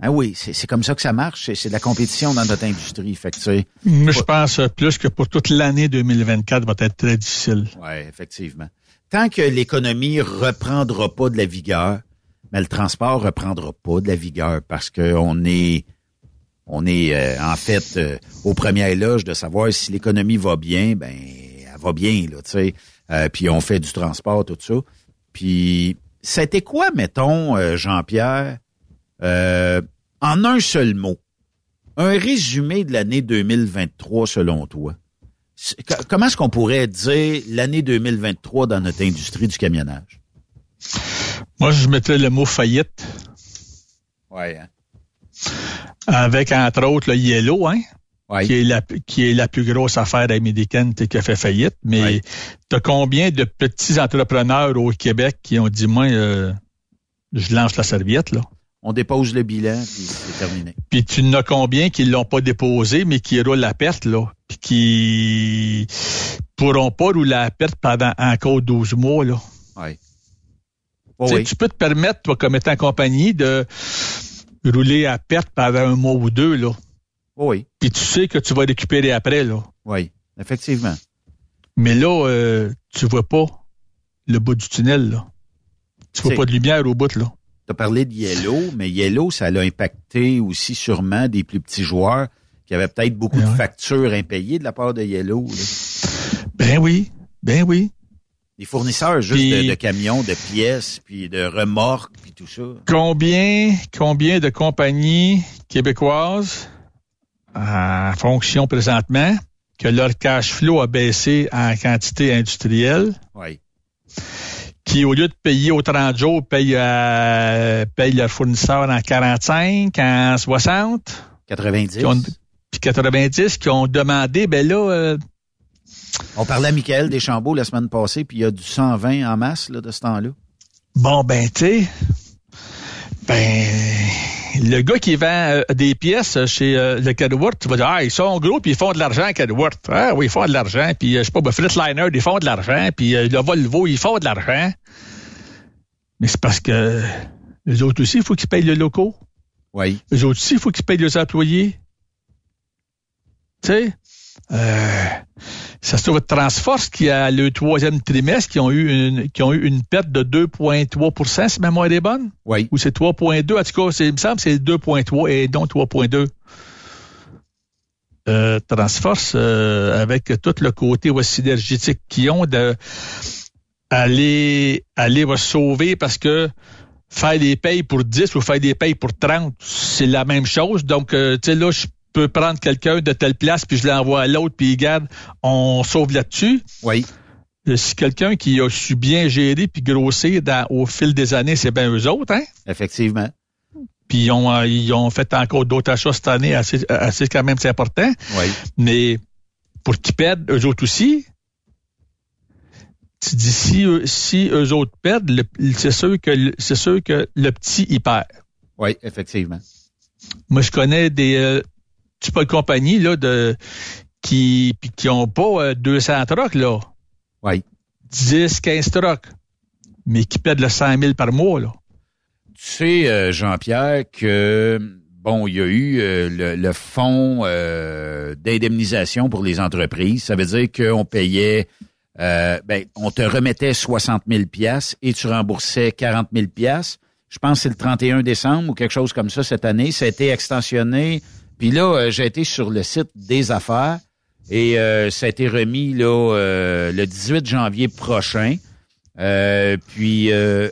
Ah oui, c'est comme ça que ça marche. C'est- de la compétition dans notre industrie. Fait que, tu sais, Mais je pense plus que pour toute l'année 2024 va être très difficile. Oui, effectivement. Tant que l'économie reprendra pas de la vigueur, mais le transport reprendra pas de la vigueur parce qu'on est on est euh, en fait euh, aux premières loges de savoir si l'économie va bien, ben elle va bien là, tu sais. Euh, puis on fait du transport tout ça. Puis c'était quoi, mettons, euh, Jean-Pierre, en un seul mot, un résumé de l'année 2023 selon toi? Comment est-ce qu'on pourrait dire l'année 2023 dans notre industrie du camionnage? Moi, je mettrais le mot faillite Ouais. hein? avec, entre autres, le Yellow, hein? Ouais. Qui est la qui est la plus grosse affaire américaine qui a fait faillite. Mais t'as combien de petits entrepreneurs au Québec qui ont dit moi euh, je lance la serviette là? On dépose le bilan, puis c'est terminé. Puis tu n'as combien qui l'ont pas déposé, mais qui roulent la perte, là? Puis qui pourront pas rouler la perte pendant encore 12 mois, là. Ouais. Oui. Tu peux te permettre, toi, comme étant compagnie, de rouler à perte pendant un mois ou deux, là. Oui. Puis tu sais que tu vas récupérer après, là. Oui, effectivement. Mais là, euh, tu vois pas le bout du tunnel, là. Tu vois pas de lumière au bout, là. Tu as parlé de Yellow, mais Yellow, ça l'a impacté aussi sûrement des plus petits joueurs qui avaient peut-être beaucoup de factures impayées de la part de Yellow. là. Ben oui, ben oui. Des fournisseurs juste Puis- de, de camions, de pièces, puis de remorques, puis tout ça. Combien, combien de compagnies québécoises en fonction présentement que leur cash flow a baissé en quantité industrielle, Oui. qui au lieu de payer au 30 jours, payent, euh, payent leurs fournisseurs en 45, en 60, 90. Puis 90, qui ont demandé, ben là, euh, On parlait à Michael Deschambault la semaine passée, puis il y a du 120 en masse là, de ce temps-là. bon, ben, tu sais, ben, le gars qui vend euh, des pièces chez euh, le Kenworth, tu vas dire, ah, ils sont gros puis ils font de l'argent, Kenworth. Ah oui, ils font de l'argent. Puis, euh, je sais pas, ben, Freightliner, ils font de l'argent. Puis, le Volvo, ils font de l'argent. Mais c'est parce que les autres aussi, il faut qu'ils payent le locaux. Oui. Les autres aussi, il faut qu'ils payent les employés. Tu sais, euh, ça se trouve Transforce qui a le troisième trimestre qui ont eu une, qui ont eu une perte de 2,3% si ma mémoire est bonne? Oui. Ou c'est 3,2. En tout cas, c'est- il me semble que c'est 2,3 et non 3,2. Euh, Transforce, euh, avec tout le côté ouais, synergétique qu'ils ont de aller, sauver parce que faire des payes pour 10 ou faire des payes pour 30, c'est la même chose. Donc, euh, tu sais, là, je peux prendre quelqu'un de telle place, puis je l'envoie à l'autre, puis regarde, on sauve là-dessus. Oui. Si quelqu'un qui a su bien gérer puis grossir dans, au fil des années, c'est bien eux autres, hein? Effectivement. Puis ils ont, euh, ils ont fait encore d'autres achats cette année, assez, assez quand même, c'est important. Oui. Mais pour qu'ils perdent, eux autres aussi, tu dis si, eux- si eux autres perdent, c'est sûr que le- c'est sûr que le petit il perd. Oui, effectivement. Moi, je connais des euh, tu pas de compagnie là de qui puis qui ont pas euh, 200 trucks là. Oui. 10, 15 trucks, mais qui perdent le 100 000 par mois là. Tu sais, euh, Jean-Pierre, que bon, il y a eu euh, le, le fonds euh, d'indemnisation pour les entreprises. Ça veut dire qu'on payait, ben, on te remettait 60 000 pièces et tu remboursais 40 000 pièces. Je pense que c'est le 31 décembre ou quelque chose comme ça cette année. Ça a été extensionné. Puis là, euh, j'ai été sur le site des affaires et euh, ça a été remis là euh, le 18 janvier prochain. Euh, puis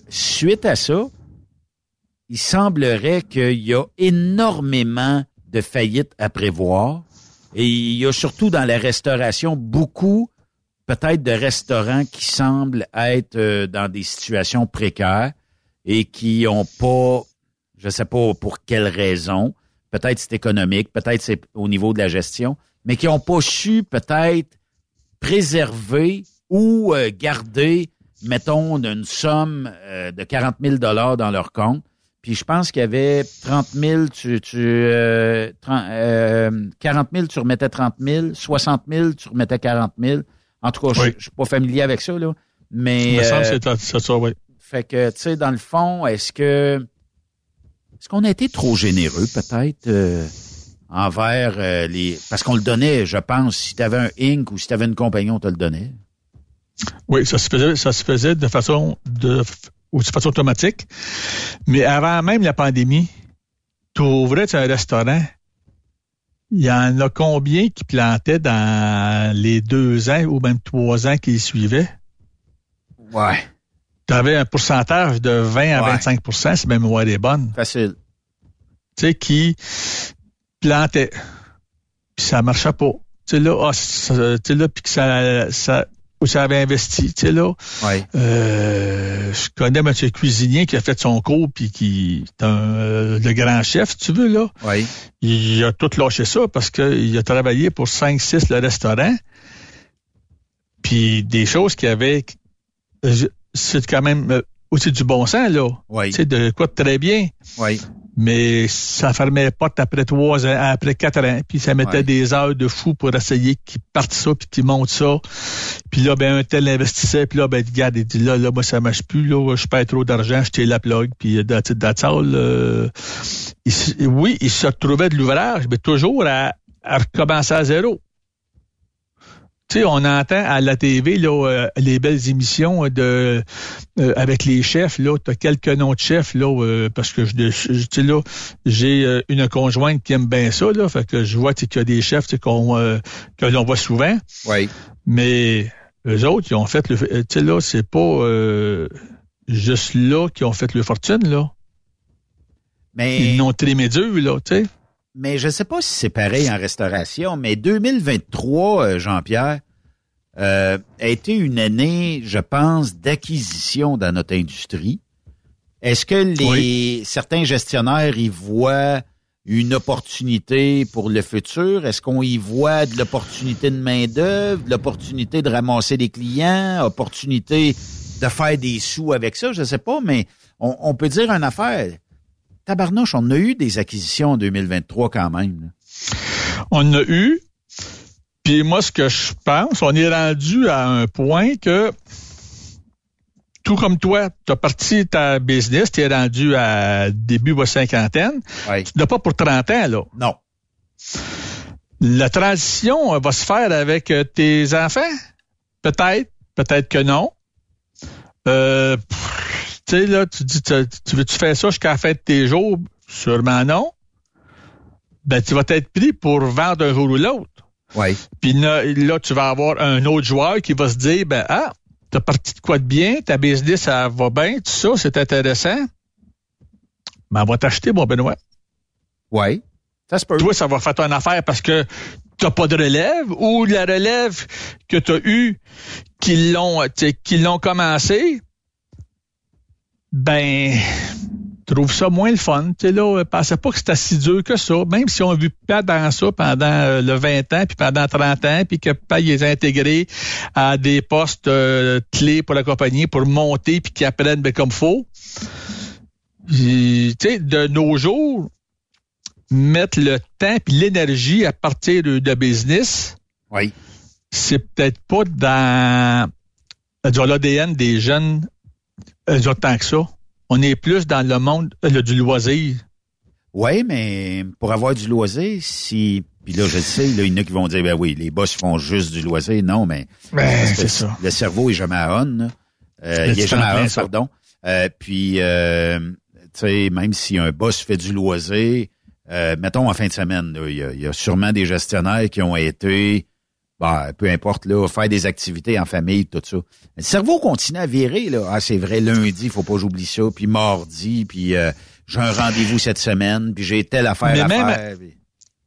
suite à ça, il semblerait qu'il y a énormément de faillites à prévoir. Et il y a surtout dans la restauration beaucoup, peut-être, de restaurants qui semblent être dans des situations précaires et qui ont pas, je sais pas pour quelle raison, peut-être c'est économique, peut-être c'est au niveau de la gestion, mais qui ont pas su peut-être préserver ou euh, garder, mettons, une somme euh, de 40 000 dollars dans leur compte. Puis je pense qu'il y avait 30 000, tu, tu, euh, 30, euh, 40 000, tu remettais 30 000, 60 000, tu remettais 40 000. En tout cas, je, je suis pas familier avec ça, là. Mais, Il me semble euh, que c'est ça, oui. fait que, tu sais, dans le fond, est-ce que est-ce qu'on a été trop généreux, peut-être, euh, envers euh, les. Parce qu'on le donnait, je pense, si tu avais un Inc ou si tu avais une compagnie, on te le donnait? Oui, ça se faisait, ça se faisait de façon de, ou de façon automatique. Mais avant même la pandémie, tu ouvrais un restaurant. Il y en a combien qui plantaient dans les deux ans ou même trois ans qui suivaient? Ouais. Tu avais un pourcentage de 20 à Ouais. 25% si ma mémoire est bonne. Facile. Tu sais, qui plantaient. Puis ça marchait pas. Tu sais, là, ah, tu sais, là, puis que ça, ça, où ça avait investi, tu sais, là. Ouais. Euh, je connais M. Cuisinier qui a fait son cours puis qui est un, euh, le grand chef, tu veux, là. Oui. Il a tout lâché ça parce qu'il a travaillé pour 5-6 le restaurant. Puis des choses qui avaient... C'est quand même euh, aussi du bon sens, là. Oui. Tu sais, de quoi de très bien. Oui. Mais ça fermait pas après trois ans, après quatre ans. Puis ça mettait des heures de fou pour essayer qu'ils partent ça, puis qu'ils montent ça. Puis là, ben, un tel investissait, puis là, ben, regarde, il dit, là, là, moi, ça marche plus, là, je perds trop d'argent, je t'ai la plug, puis all. Euh, oui, il se retrouvait de l'ouvrage, mais toujours à, à recommencer à zéro. Tu sais, on entend à la TV là, euh, les belles émissions de euh, avec les chefs. Là, t'as quelques noms de chefs là, euh, parce que je, je- tu sais, là, j'ai euh, une conjointe qui aime bien ça. Là, fait que je vois tu sais, qu'il y a des chefs tu sais, qu'on euh, que l'on voit souvent. Oui. Mais eux autres, ils ont fait le. Tu sais là, c'est pas euh, juste là qu'ils ont fait le fortune là. Mais... Ils n'ont trimé dur là, tu sais. Mais je ne sais pas si c'est pareil en restauration, mais 2023, euh, Jean-Pierre, euh, a été une année, je pense, d'acquisition dans notre industrie. Est-ce que les certains gestionnaires y voient une opportunité pour le futur? Est-ce qu'on y voit de l'opportunité de main-d'œuvre, de l'opportunité de ramasser des clients, opportunité de faire des sous avec ça? Je ne sais pas, mais on, on peut dire une affaire tabarnouche, on a eu des acquisitions en 2023 quand même. On a eu. Puis moi, ce que je pense, on est rendu à un point que, tout comme toi, tu as parti ta business, tu es rendu à début de cinquantaine. Tu n'as pas pour 30 ans, là. Non. La transition va se faire avec euh, tes enfants? Peut-être, peut-être que non. Euh, tu sais, là, tu dis, tu, tu veux-tu faire ça jusqu'à la fin de tes jours? Sûrement non. Ben, tu vas être pris pour vendre un jour ou l'autre. Oui. Puis là, là, tu vas avoir un autre joueur qui va se dire, ben, ah, t'as parti de quoi de bien, ta business, ça va bien, tout ça, c'est intéressant. Ben, on va t'acheter, mon Benoît. Oui. Ça se peut. Toi, ça va faire ton affaire parce que t'as pas de relève ou la relève que tu as eue, qui l'ont, qui l'ont commencé, ben, trouve ça moins le fun. Tu sais, là, pensez pas que c'est si dur que ça. Même si on a vu pas dans ça pendant euh, le 20 ans, puis pendant 30 ans, puis que pas les a intégrés à des postes euh, clés pour la compagnie pour monter puis qu'ils apprennent ben, comme faut. Tu sais, de nos jours, mettre le temps puis l'énergie à partir de, de business, oui. c'est peut-être pas dans, dans l'ADN des jeunes euh, autant que ça. On est plus dans le monde euh, du loisir. Oui, mais pour avoir du loisir, si. Puis là, je le sais, là, il y en a qui vont dire, ben oui, les boss font juste du loisir. Non, mais. Ben, c'est ça. Le cerveau est jamais à on. Euh, il est jamais à on, pardon. Euh, puis, euh, tu sais, même si un boss fait du loisir, euh, mettons en fin de semaine, il y, y a sûrement des gestionnaires qui ont été, ben, peu importe, là, faire des activités en famille, tout ça. Le cerveau continue à virer, là. Ah, c'est vrai, lundi, faut pas que j'oublie ça, puis mardi, puis euh, j'ai un rendez-vous cette semaine, puis j'ai telle affaire Mais à même- faire. puis-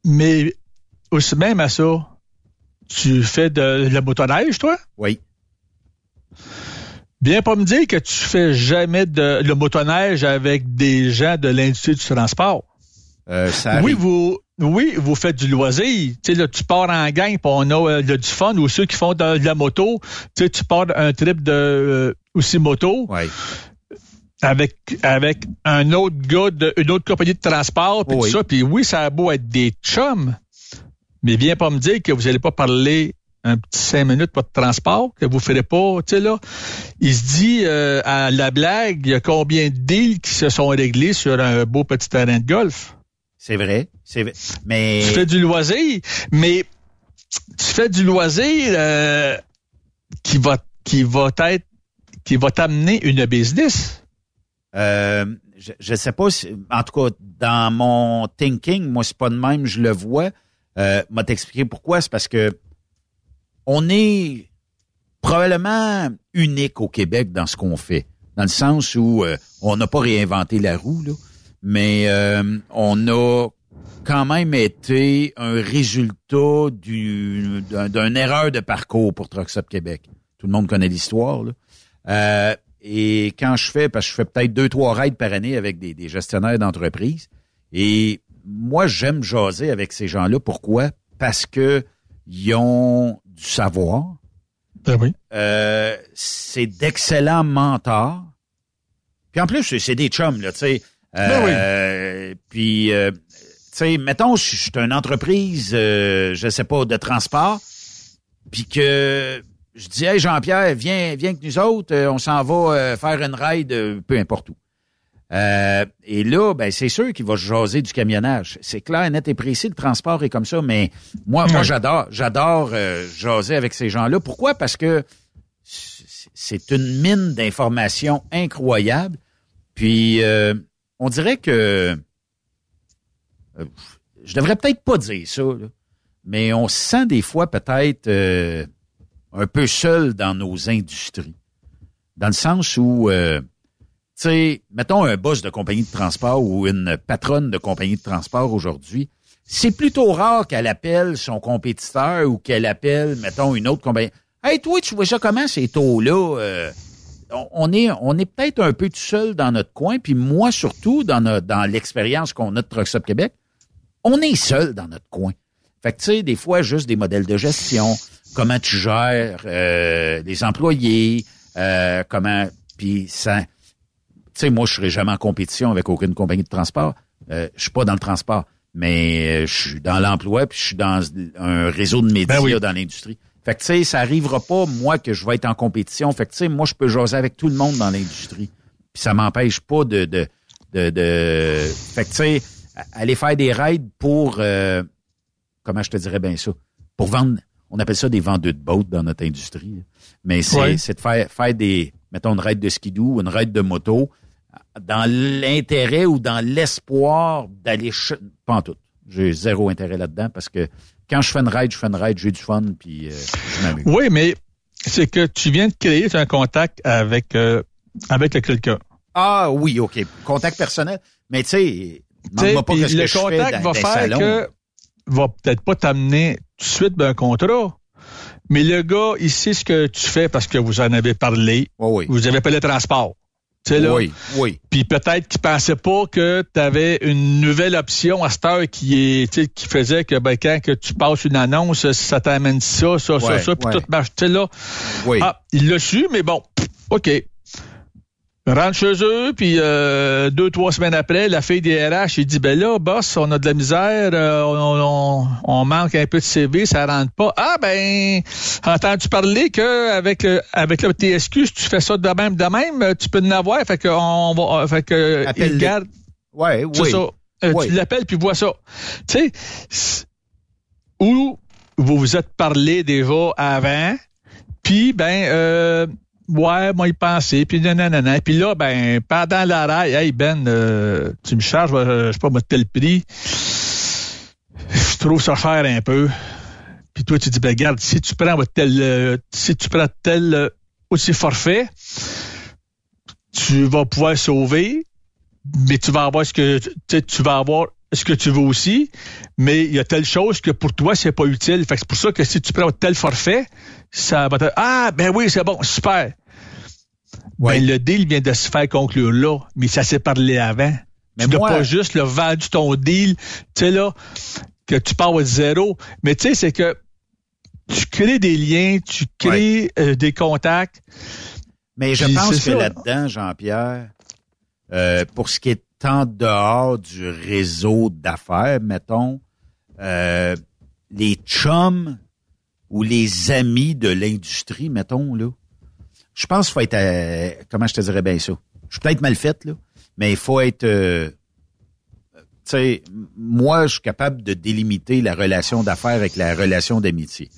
Mais aussi même à ça, tu fais de le motoneige, toi? Oui. Viens pas me dire que tu fais jamais de le motoneige avec des gens de l'industrie du transport. Euh, ça oui, vous, oui, vous faites du loisir. Tu sais, là, tu pars en gang, puis on a euh, du fun. Ou ceux qui font de, de la moto, tu sais, tu pars un trip de euh, aussi moto. Avec, avec un autre gars d'une autre compagnie de transport, puis Oui. tout ça. Puis oui, ça a beau être des chums, mais viens pas me dire que vous allez pas parler un petit cinq minutes pour de transport, que vous ferez pas, tu sais, là. Il se dit, euh, à la blague, il y a combien de deals qui se sont réglés sur un beau petit terrain de golf? C'est vrai, c'est vrai. Mais Tu fais du loisir, mais tu fais du loisir euh, qui va qui va être qui va t'amener une business. Euh, je, je sais pas si, en tout cas, dans mon thinking, moi, c'est pas de même, je le vois. Euh, m'a t'expliquer pourquoi. C'est parce que on est probablement unique au Québec dans ce qu'on fait. Dans le sens où euh, on n'a pas réinventé la roue, là, mais euh, on a quand même été un résultat du- d'un d'une erreur de parcours pour Trucks Up Québec. Tout le monde connaît l'histoire. là. Euh, et quand je fais, parce que je fais peut-être deux, trois raids par année avec des, des gestionnaires d'entreprise, et moi, j'aime jaser avec ces gens-là. Pourquoi? Parce que ils ont du savoir. Ben oui. Euh, c'est d'excellents mentors. Puis en plus, c'est- c'est des chums, là, tu sais. Euh, Puis, euh, tu sais, mettons, je suis une entreprise, euh, je sais pas, de transport, puis que je dis, hey Jean-Pierre, viens, viens avec nous autres, euh, on s'en va faire une ride, peu importe où. Et là, ben c'est sûr qu'il va jaser du camionnage. C'est clair, net et précis, le transport est comme ça, mais moi, moi j'adore, j'adore jaser avec ces gens-là. Pourquoi? Parce que c'est une mine d'informations incroyable. Puis euh, on dirait que euh, je devrais peut-être pas dire ça, mais on se sent des fois peut-être euh, un peu seul dans nos industries. Dans le sens où euh, tu sais, mettons un boss de compagnie de transport ou une patronne de compagnie de transport aujourd'hui, c'est plutôt rare qu'elle appelle son compétiteur ou qu'elle appelle, mettons, une autre compagnie. Hey, toi, tu vois ça comment ces taux-là? On, est, on est peut-être un peu tout seul dans notre coin, puis moi surtout, dans, notre- dans l'expérience qu'on a de Trucks Up Québec, on est seul dans notre coin. Fait que, tu sais, des fois, juste des modèles de gestion, comment tu gères euh, les employés, euh, comment... Puis ça... Tu sais, moi, je serai jamais en compétition avec aucune compagnie de transport. Euh, je suis pas dans le transport, mais euh, je suis dans l'emploi, puis je suis dans un réseau de médias Ben dans l'industrie. Fait que, tu sais, ça arrivera pas, moi, que je vais être en compétition. Fait que, tu sais, moi, je peux jaser avec tout le monde dans l'industrie. Puis ça m'empêche pas de, de, de, de... Fait que, tu sais, aller faire des raids pour... euh, comment je te dirais bien ça? Pour vendre... On appelle ça des vendeurs de bottes dans notre industrie. Mais c'est Ouais. de faire, faire des... Mettons, une raid de skidoo ou une raid de moto dans l'intérêt ou dans l'espoir d'aller... Pas en tout. J'ai zéro intérêt là-dedans parce que quand je fais une ride, je fais une ride, j'ai du fun, puis euh, je. Oui, mais c'est que tu viens de créer un contact avec, euh, avec quelqu'un. Ah oui, OK. Contact personnel. Mais tu sais, pas le que je fais contact dans- va faire salons. que va peut-être pas t'amener tout de suite d'un contrat. Mais le gars, il sait ce que tu fais parce que vous en avez parlé. Vous avez pas le transport. Là. Oui, oui. Puis peut-être qu'il pensait pas que tu avais une nouvelle option à cette heure qui est qui faisait que ben, quand que tu passes une annonce, ça t'amène ça, ça, ça, Ouais, ça, puis ouais. tout marche. Là. Oui. Ah, il l'a su, mais bon, OK. Rentre chez eux, puis euh, deux, trois semaines après, la fille des RH, il dit, ben là, boss, on a de la misère, euh, on, on- on manque un peu de CV, ça rentre pas. Ah ben, entends-tu parler que avec avec le TSQ, si tu fais ça de même, de même, euh, tu peux en avoir, fait que on va, euh, fait que il garde. Ouais, oui. ça. Euh, Oui. Tu l'appelles puis vois ça. Tu sais, où vous vous êtes parlé déjà avant, puis ben ouais, moi y penser, puis nanana, puis là ben pendant la rail, hey Ben, euh, tu me charges, euh, je sais pas moi tel prix, je trouve ça faire un peu. Puis toi tu dis ben regarde, si tu prends tel, euh, si tu prends tel euh, aussi forfait, tu vas pouvoir sauver, mais tu vas avoir ce que tu vas avoir ce que tu veux aussi, mais il y a telle chose que pour toi c'est pas utile. Fait que c'est pour ça que si tu prends tel forfait, ça va te ah ben oui c'est bon super. Ben, le deal vient de se faire conclure là, mais ça s'est parlé avant. Mais tu n'as moi- pas juste le vendu ton deal, tu sais là que tu pars à zéro, mais tu sais c'est que tu crées des liens, tu crées euh, des contacts. Mais je pense que là-dedans, Jean-Pierre, euh, pour ce qui est en dehors du réseau d'affaires, mettons, euh, les chums ou les amis de l'industrie, mettons, là, je pense qu'il faut être, euh, comment je te dirais bien ça? Je suis peut-être mal faite, là, mais il faut être, euh, tu sais, moi, je suis capable de délimiter la relation d'affaires avec la relation d'amitié.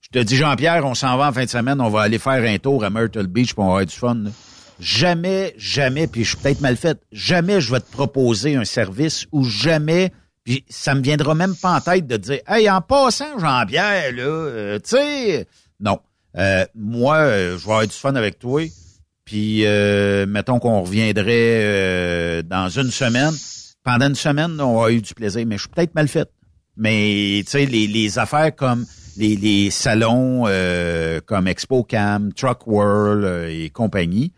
Je te dis, Jean-Pierre, on s'en va en fin de semaine, on va aller faire un tour à Myrtle Beach pour avoir du fun. là. Jamais, jamais, puis je suis peut-être mal fait, jamais je vais te proposer un service ou jamais, puis ça me viendra même pas en tête de dire, hey, en passant, Jean-Pierre, là, euh, tu sais, non. Euh, moi, euh, je vais avoir du fun avec toi, puis euh, mettons qu'on reviendrait euh, dans une semaine. Pendant une semaine, on a eu du plaisir, mais je suis peut-être mal fait. Mais tu sais, les, les affaires comme les, les salons euh, comme Expo Cam, Truck World euh, et compagnie,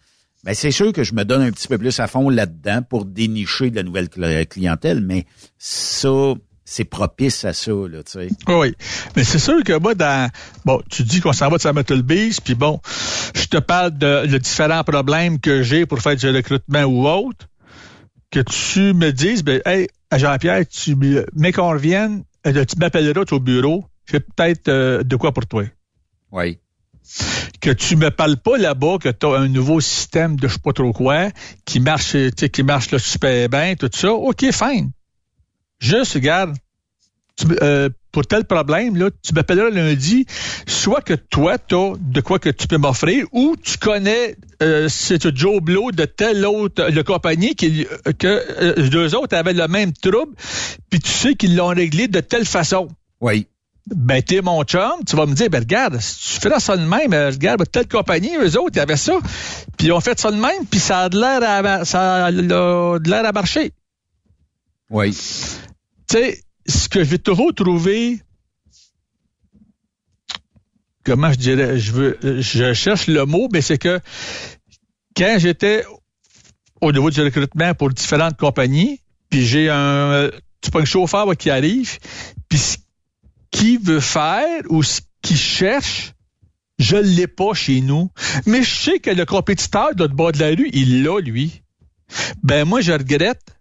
ben c'est sûr que je me donne un petit peu plus à fond là-dedans pour dénicher de la nouvelle cl- clientèle, mais ça, c'est propice à ça, là, tu sais. Oui, mais c'est sûr que moi, dans bon, tu dis qu'on s'en va de Samuel Beach, puis bon, je te parle de, de différents problèmes que j'ai pour faire du recrutement ou autre, que tu me dises, ben, hey, Jean-Pierre, tu me- mais qu'on revienne, euh, tu m'appelleras au bureau, j'ai peut-être euh, de quoi pour toi. Oui. Que tu me parles pas là-bas que tu as un nouveau système de je sais pas trop quoi qui marche, qui marche là, super bien, tout ça. OK, fine. Juste, regarde, euh, pour tel problème, là, tu m'appelleras lundi, soit que toi, tu as de quoi que tu peux m'offrir, ou tu connais euh, c'est Joe Blow de telle autre le compagnie euh, que deux autres avaient le même trouble, puis tu sais qu'ils l'ont réglé de telle façon. Oui. Ben, t'es mon chum, tu vas me dire, ben, regarde, si tu fais ça de même, euh, regarde, telle compagnie, eux autres, ils avaient ça, puis ils ont fait ça de même, puis ça a de l'air à, ça a de l'air à marcher. Oui. Tu sais, ce que je vais toujours trouver, comment je dirais, je veux, je cherche le mot, mais c'est que quand j'étais au niveau du recrutement pour différentes compagnies, puis j'ai un, tu pas un chauffeur qui arrive, puis ce qu'il veut faire ou ce qu'il cherche, je l'ai pas chez nous. Mais je sais que le compétiteur de bas de la rue, il l'a, lui. Ben moi, je regrette.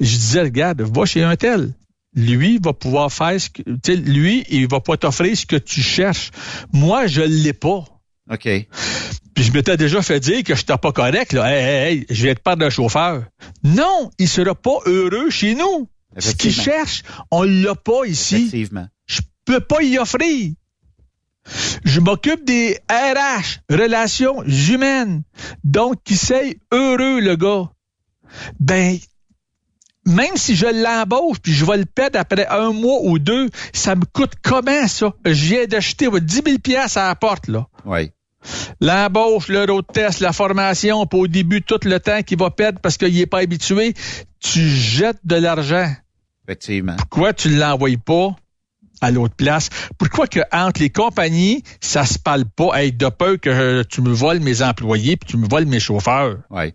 Je disais, regarde, va chez un tel. Lui va pouvoir faire ce que. tu sais, Lui, il va pas t'offrir ce que tu cherches. Moi, je l'ai pas. OK. Puis je m'étais déjà fait dire que je n'étais pas correct. Là. Hey, hey, hey, je vais te parler de chauffeur. Non, il sera pas heureux chez nous. Ce qu'il cherche, on l'a pas ici. Effectivement. Je peux pas y offrir. Je m'occupe des RH, relations humaines. Donc, qui c'est heureux, le gars. Ben, même si je l'embauche puis je vais le perdre après un mois ou deux, ça me coûte comment, ça? Je viens d'acheter ouais, 10 000 piastres à la porte, là. Oui. L'embauche, le road test, la formation, puis au début, tout le temps qu'il va perdre parce qu'il est pas habitué, tu jettes de l'argent. Effectivement. Pourquoi tu ne l'envoies pas? À l'autre place? Pourquoi que entre les compagnies, ça se parle pas, hey, de peur que euh, tu me voles mes employés puis tu me voles mes chauffeurs? Oui.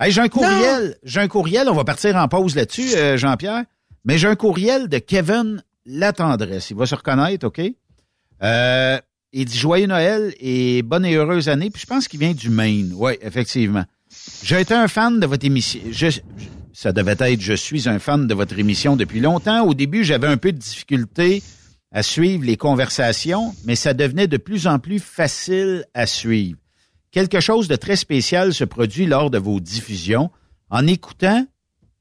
Hey, j'ai un courriel. J'ai un courriel. On va partir en pause là-dessus, euh, Jean-Pierre. Mais j'ai un courriel de Kevin Latendresse. Il va se reconnaître, OK? Euh, il dit Joyeux Noël et bonne et heureuse année. Puis je pense qu'il vient du Maine. Oui, effectivement. J'ai été un fan de votre émission. Je, je- ça devait être Je suis un fan de votre émission depuis longtemps. Au début, j'avais un peu de difficulté à suivre les conversations, mais ça devenait de plus en plus facile à suivre. Quelque chose de très spécial se produit lors de vos diffusions. En écoutant,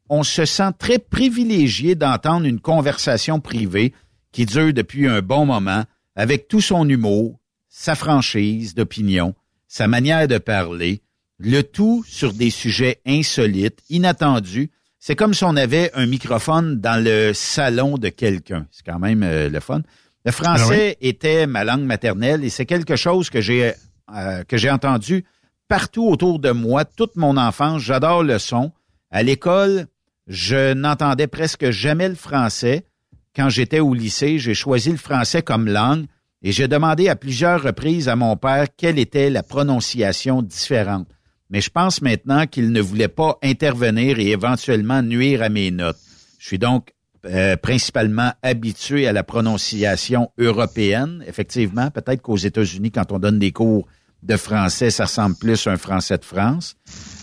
on se sent très privilégié d'entendre une conversation privée qui dure depuis un bon moment, avec tout son humour, sa franchise d'opinion, sa manière de parler, le tout sur des sujets insolites, inattendus. C'est comme si on avait un microphone dans le salon de quelqu'un. C'est quand même euh, le fun. Le français était ma langue maternelle et c'est quelque chose que j'ai euh, que j'ai entendu partout autour de moi toute mon enfance. J'adore le son. À l'école, je n'entendais presque jamais le français. Quand j'étais au lycée, j'ai choisi le français comme langue et j'ai demandé à plusieurs reprises à mon père quelle était la prononciation différente. Mais je pense maintenant qu'il ne voulait pas intervenir et éventuellement nuire à mes notes. Je suis donc euh, principalement habitué à la prononciation européenne. Effectivement, peut-être qu'aux États-Unis, quand on donne des cours de français, ça ressemble plus à un français de France.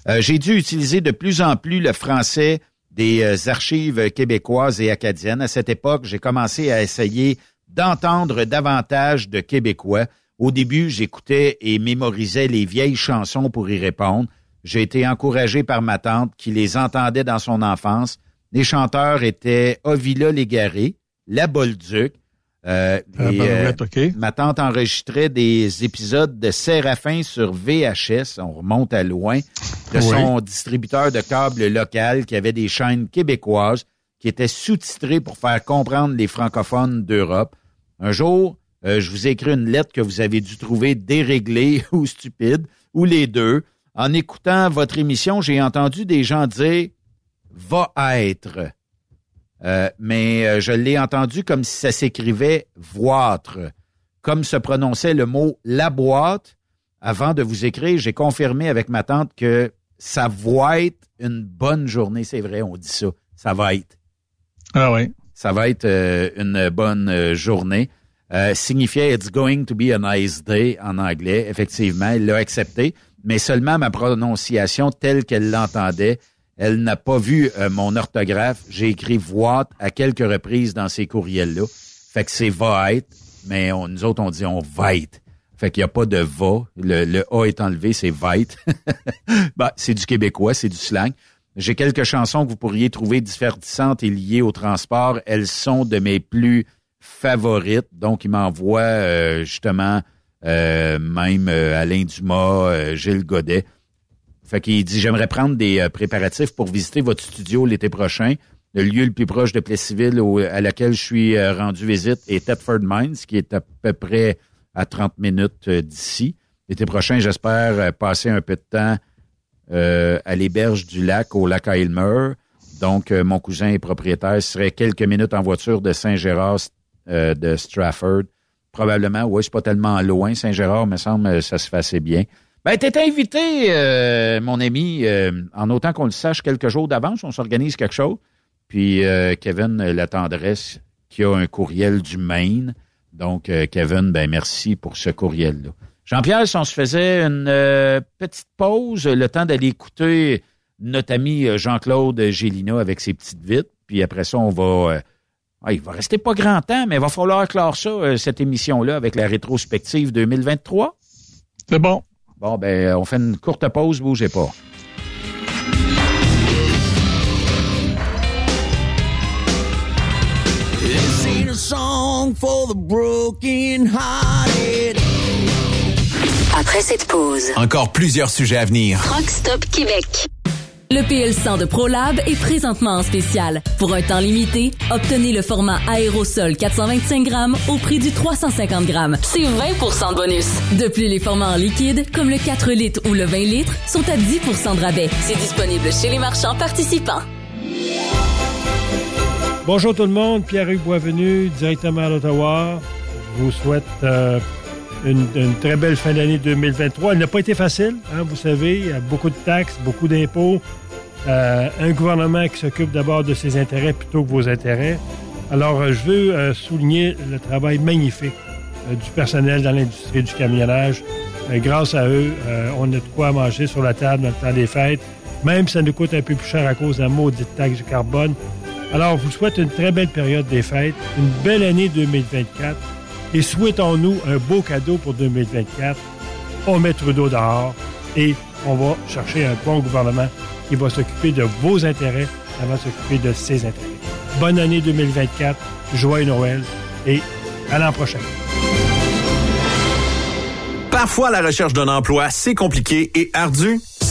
Euh, J'ai dû utiliser de plus en plus le français des euh, archives québécoises et acadiennes. À cette époque, j'ai commencé à essayer d'entendre davantage de Québécois. Au début, j'écoutais et mémorisais les vieilles chansons pour y répondre. J'ai été encouragé par ma tante qui les entendait dans son enfance. Les chanteurs étaient Ovila Légaré, La Bolduc. Euh, et, OK. Ma tante enregistrait des épisodes de Séraphin sur VHS. On remonte à loin. De Oui. son distributeur de câbles local qui avait des chaînes québécoises qui étaient sous-titrées pour faire comprendre les francophones d'Europe. Un jour, euh, je vous ai écrit une lettre que vous avez dû trouver déréglée ou stupide, ou les deux. En écoutant votre émission, j'ai entendu des gens dire va être. Euh, mais euh, je l'ai entendu comme si ça s'écrivait voître, comme se prononçait le mot la boîte. Avant de vous écrire, j'ai confirmé avec ma tante que ça va être une bonne journée. C'est vrai, on dit ça. Ça va être. Ah oui. Ça va être euh, une bonne euh, journée. Euh, signifiait It's going to be a nice day en anglais. Effectivement, elle l'a accepté, mais seulement ma prononciation telle qu'elle l'entendait. Elle n'a pas vu euh, mon orthographe. J'ai écrit voite à quelques reprises dans ces courriels-là. Fait que c'est va être, mais on- nous autres, on dit on va être. Fait qu'il n'y a pas de va. Le, le A est enlevé, c'est va être. bah, c'est du québécois, c'est du slang. J'ai quelques chansons que vous pourriez trouver divertissantes et liées au transport. Elles sont de mes plus favorites. Donc, il m'envoie euh, justement euh, même euh, Alain Dumas, Gilles Godet. Fait qu'il dit j'aimerais prendre des préparatifs pour visiter votre studio l'été prochain. Le lieu le plus proche de Plessisville au- à laquelle je suis rendu visite est Thetford Mines, qui est à peu près à 30 minutes d'ici. L'été prochain, j'espère passer un peu de temps à l'héberge du lac, au lac Aylmer. Donc, mon cousin est propriétaire. Ce serait quelques minutes en voiture de Saint-Gérard euh, de Strafford. Probablement, oui, c'est pas tellement loin. Saint-Gérard, me semble, euh, ça se fait assez bien. Ben, t'es invité, euh, mon ami, en autant qu'on le sache quelques jours d'avance, on s'organise quelque chose. Puis Kevin La Tendresse, qui a un courriel du Maine. Donc, Kevin, ben merci pour ce courriel-là. Jean-Pierre, si on se faisait une petite pause, le temps d'aller écouter notre ami Jean-Claude Gélina avec ses petites vites. Puis après ça, on va... ah, il va rester pas grand temps, mais il va falloir clore ça, euh, cette émission-là, avec la rétrospective 2023. C'est bon. Bon, ben, on fait une courte pause, bougez pas. This ain't a song for the broken hearted. Après cette pause, Encore plusieurs sujets à venir. Truck Stop Québec. Le PL100 de ProLab est présentement en spécial. Pour un temps limité, obtenez le format aérosol 425 grammes au prix du 350 grammes. C'est 20% de bonus. De plus, les formats en liquide, comme le 4 litres ou le 20 litres, sont à 10% de rabais. C'est disponible chez les marchands participants. Bonjour tout le monde, Pierre-Hugues Boisvenu, directement à l'Ottawa. Je vous souhaite euh, une, une très belle fin d'année 2023. Elle n'a pas été facile, hein, vous savez, il y a beaucoup de taxes, beaucoup d'impôts. Euh, un gouvernement qui s'occupe d'abord de ses intérêts plutôt que vos intérêts. Alors, euh, je veux euh, souligner le travail magnifique du personnel dans l'industrie du camionnage. Grâce à eux, on a de quoi manger sur la table dans le temps des fêtes, même si ça nous coûte un peu plus cher à cause de la maudite taxe du carbone. Alors, je vous souhaite une très belle période des fêtes, une belle année 2024 et souhaitons-nous un beau cadeau pour 2024. On met Trudeau dehors et on va chercher un bon gouvernement qui va s'occuper de vos intérêts avant de s'occuper de ses intérêts. Bonne année 2024, joyeux Noël et à l'an prochain. Parfois, la recherche d'un emploi, c'est compliqué et ardu.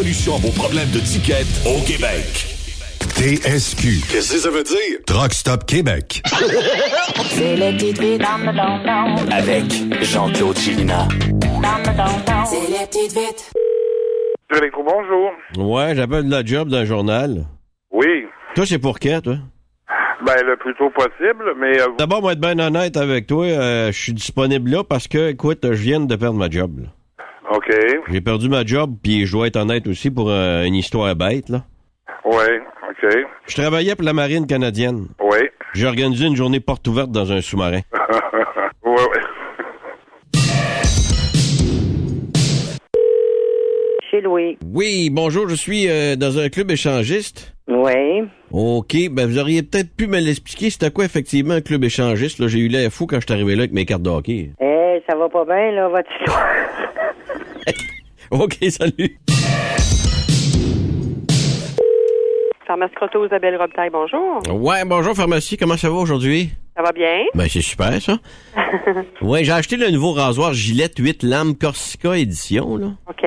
à vos problèmes de ticket au Québec. TSQ. Qu'est-ce que ça veut dire? Truck Stop Québec. C'est le dans le don Avec Jean-Claude Chilina. C'est les petites vites. bonjour. Ouais, j'appelle de la job d'un journal. Oui. Toi, c'est pour quand, toi? Ben, le plus tôt possible, mais... euh, D'abord, moi, être bien honnête avec toi, euh, je suis disponible là parce que, écoute, je viens de perdre ma job. là. OK. J'ai perdu ma job, puis je dois être honnête aussi pour euh, une histoire bête, là. Oui, OK. Je travaillais pour la marine canadienne. Oui. J'ai organisé une journée porte ouverte dans un sous-marin. oui, oui. Chez Louis. Oui, bonjour, je suis euh, dans un club échangiste. Oui. OK, ben vous auriez peut-être pu me l'expliquer, c'était quoi effectivement un club échangiste? Là, j'ai eu l'air fou quand je suis arrivé là avec mes cartes de hockey. Eh, ça va pas bien, là, votre histoire. OK, salut. Pharmacie Croteau, Isabelle Robitaille, bonjour. Ouais, bonjour pharmacie, comment ça va aujourd'hui? Ça va bien? Ben c'est super ça. ouais, j'ai acheté le nouveau rasoir Gillette 8 lames Corsica édition là. OK.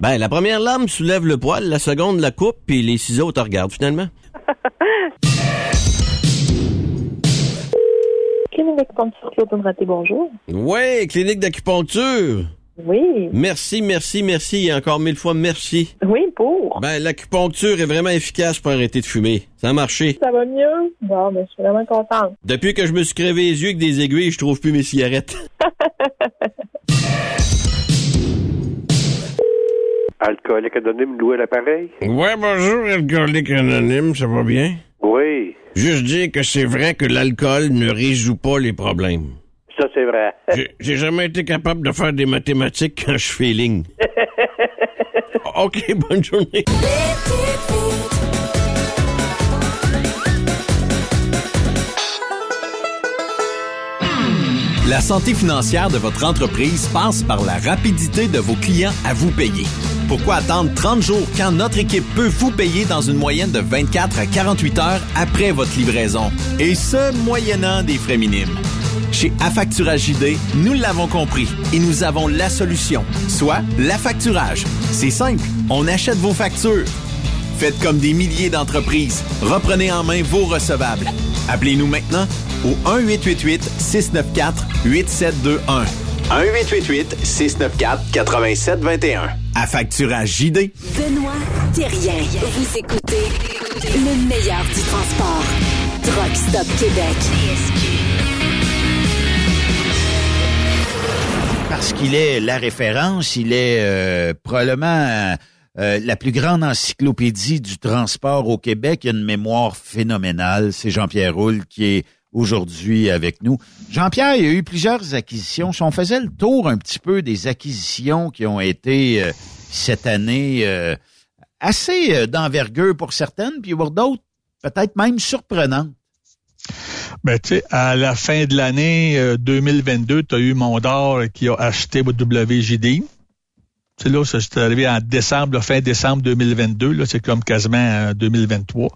Ben la première lame soulève le poil, la seconde la coupe puis les ciseaux te regardent finalement. Clinique d'acupuncture Claude Raté, bonjour. Ouais, clinique d'acupuncture. Oui. Merci, merci, merci et encore mille fois merci. Oui, pour. Ben l'acupuncture est vraiment efficace pour arrêter de fumer. Ça a marché. Ça va mieux? Bon, ben, je suis vraiment contente. Depuis que je me suis crevé les yeux avec des aiguilles, je trouve plus mes cigarettes. Alcoolique anonyme, louer l'appareil? Ouais, bonjour, alcoolique anonyme, ça va bien? Oui. Juste dire que c'est vrai que l'alcool ne résout pas les problèmes. Ça, c'est vrai. J'ai- J'ai jamais été capable de faire des mathématiques quand je fais ligne. OK, bonne journée. La santé financière de votre entreprise passe par la rapidité de vos clients à vous payer. Pourquoi attendre 30 jours quand notre équipe peut vous payer dans une moyenne de 24 à 48 heures après votre livraison? Et ce, moyennant des frais minimes. Chez Affacturage JD, nous l'avons compris et nous avons la solution, soit l'affacturage. C'est simple, on achète vos factures. Faites comme des milliers d'entreprises. Reprenez en main vos recevables. Appelez-nous maintenant au 1-888-694-8721. 1-888-694-8721. À facturage JD. Benoît Thérien. Vous écoutez le meilleur du transport. Truck Stop Québec. Parce qu'il est la référence, il est euh, probablement euh, la plus grande encyclopédie du transport au Québec. Il a une mémoire phénoménale. C'est Jean-Pierre Roule qui est aujourd'hui avec nous. Jean-Pierre, il y a eu plusieurs acquisitions. Si on faisait le tour un petit peu des acquisitions qui ont été euh, cette année euh, assez euh, d'envergure pour certaines, puis pour d'autres, peut-être même surprenantes. Ben, tu sais, à la fin de l'année euh, 2022, tu as eu Mondor qui a acheté WJD. C'est là, c'est arrivé en décembre, fin décembre 2022. Là, c'est comme quasiment euh, 2023.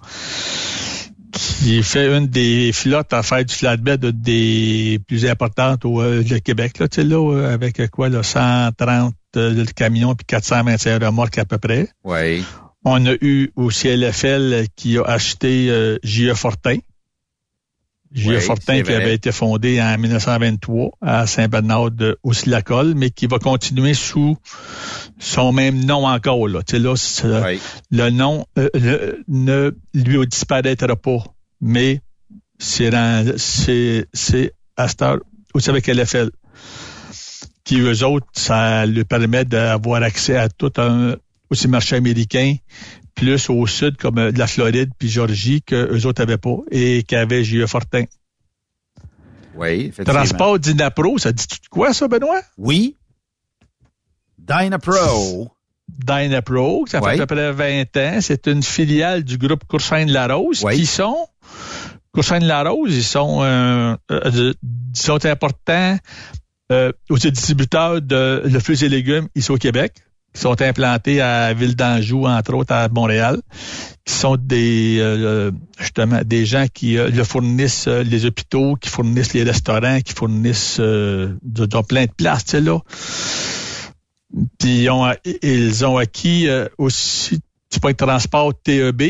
Qui fait une des flottes à faire du flatbed des plus importantes au euh, le Québec. Là, tu sais, là, euh, avec euh, quoi, là, 130 euh, camions puis 425 remorques à peu près. Oui. On a eu aussi LFL qui a acheté J.E. Fortin. Oui, Fortin qui avait été fondé en 1923 à Saint-Bernard de Ouslacol, mais qui va continuer sous son même nom encore. Là. Tu sais, là, le nom euh, le- ne lui disparaîtra pas, mais c'est dans- c'est c'est à cette heure aussi avec LFL qui eux autres, ça lui permet d'avoir accès à tout un aussi marché américain, plus au sud comme euh, la Floride puis Georgie que eux autres avaient pas et qu'avait J.E. Fortin. Oui, effectivement. Transport Dynapro, ça dit de quoi ça, Benoît? Oui. Dynapro. Dynapro, ça fait Oui. à peu près 20 ans. C'est une filiale du groupe Coursin de la Rose qui sont Coursin de la Rose, ils sont euh, euh, ils sont importants euh, aux distributeurs de le fruits et légumes ici au Québec, qui sont implantés à Ville d'Anjou, entre autres à Montréal, qui sont des euh, justement des gens qui euh, le fournissent euh, les hôpitaux, qui fournissent les restaurants, qui fournissent euh, dans plein de places, tu sais, là. Puis ils ont, ils ont acquis euh, aussi du point de transport TEB,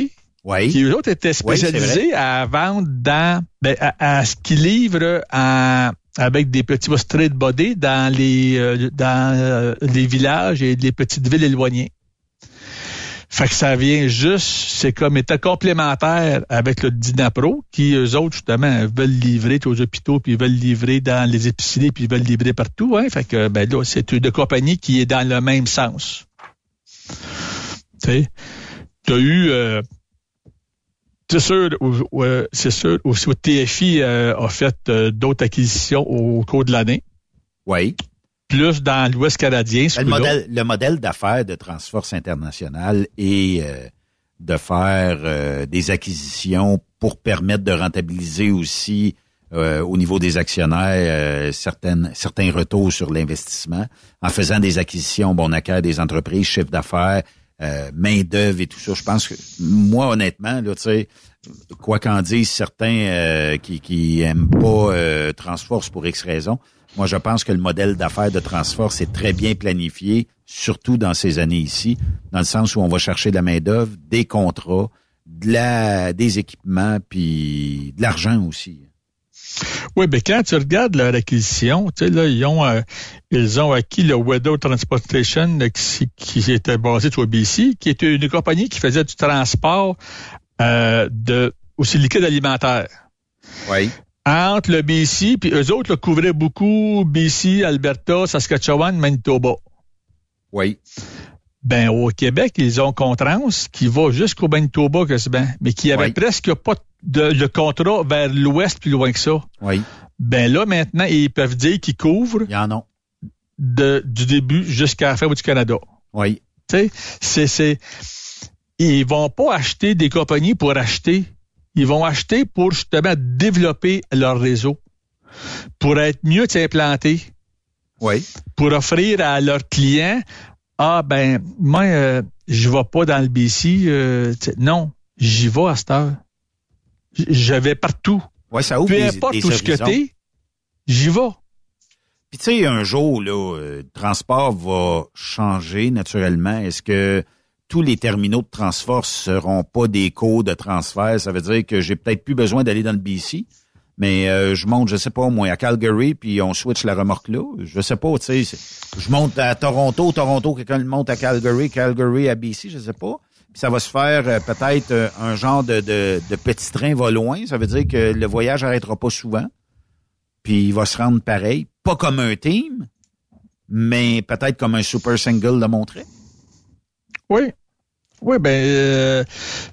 Oui. qui eux autres étaient Oui, spécialisés à vendre dans ben, à, à ce qu'ils livrent en- avec des petits straight body dans les euh, dans euh, les villages et les petites villes éloignées. Fait que ça vient juste, c'est comme état complémentaire avec le Dynapro, qui eux autres, justement, veulent livrer aux hôpitaux, puis veulent livrer dans les épiceries, puis veulent livrer partout. Hein? Fait que ben là, c'est une compagnie qui est dans le même sens. Tu t'as eu euh, c'est sûr, euh, c'est sûr, aussi TFI euh, a fait euh, d'autres acquisitions au cours de l'année. Oui. Plus dans l'Ouest canadien. Le modèle, le modèle d'affaires de Transforce International est euh, de faire euh, des acquisitions pour permettre de rentabiliser aussi euh, au niveau des actionnaires euh, certaines, certains retours sur l'investissement. En faisant des acquisitions, bon, on acquiert des entreprises, chiffre d'affaires, euh, main-d'œuvre et tout ça. Je pense que moi, honnêtement, là, tu sais, quoi qu'en disent certains euh, qui, qui aiment pas euh, Transforce pour X raisons, moi, je pense que le modèle d'affaires de Transforce est très bien planifié, surtout dans ces années ici, dans le sens où on va chercher de la main-d'œuvre, des contrats, de la, des équipements, puis de l'argent aussi. Oui, mais quand tu regardes leur acquisition, tu sais, là, ils ont, euh, ils ont acquis le Weather Transportation euh, qui, qui était basé sur BC, qui était une compagnie qui faisait du transport euh, de aussi liquide alimentaire. Oui. Entre le BC, puis eux autres le couvraient beaucoup BC, Alberta, Saskatchewan, Manitoba. Oui. Ben, au Québec, ils ont Contrans qui va jusqu'au Manitoba quasiment, mais qui avait Oui. presque pas de, le contrat vers l'ouest plus loin que ça. Oui. Ben là, maintenant, ils peuvent dire qu'ils couvrent Il y en a. de, du début jusqu'à la fin du Canada. Oui. Tu sais, c'est, ils vont pas acheter des compagnies pour acheter. Ils vont acheter pour justement développer leur réseau, pour être mieux implantés, Oui. pour offrir à leurs clients, ah ben, moi, euh, je vais pas dans le BC. euh, non, j'y vais à cette heure. Je vais partout. Ouais, ça ouvre Peu des- importe des où ce que horizons. t'es, j'y vais. Puis tu sais, un jour, là, euh, le transport va changer naturellement. Est-ce que tous les terminaux de transport seront pas des cours de transfert? Ça veut dire que j'ai peut-être plus besoin d'aller dans le BC, mais euh, je monte, je sais pas, moi, à Calgary, puis on switch la remorque là. Je sais pas, tu sais. Je monte à Toronto, Toronto, quelqu'un le monte à Calgary, Calgary à BC, je sais pas. Ça va se faire euh, peut-être euh, un genre de, de, de petit train va loin. Ça veut dire que le voyage n'arrêtera pas souvent puis il va se rendre pareil, pas comme un team, mais peut-être comme un super single le montrait. Oui. Oui, ben, euh,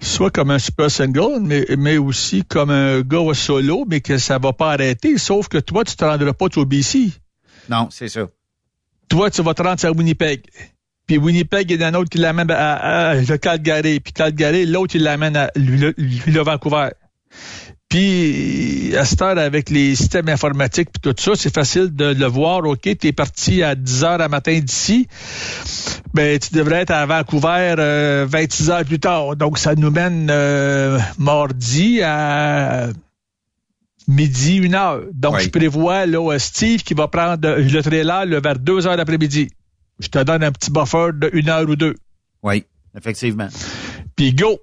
soit comme un super single, mais, mais aussi comme un gars solo, mais que ça va pas arrêter, sauf que toi, tu te rendras pas au BC. Non, c'est ça. Toi, tu vas te rendre à Winnipeg. Puis Winnipeg, il y en a un autre qui l'amène à, à, à le Calgary. Puis Calgary, l'autre, il l'amène à lui, le, lui, le Vancouver. Puis, à cette heure, avec les systèmes informatiques puis tout ça, c'est facile de le voir. OK, tu es parti à 10 heures à matin d'ici. Ben, tu devrais être à Vancouver euh, 26 heures plus tard. Donc, ça nous mène euh, mardi à midi, une heure. Donc, Oui. je prévois là, Steve qui va prendre le trailer là, vers 2 heures d'après-midi. Je te donne un petit buffer de une heure ou deux. Oui, effectivement. Puis go!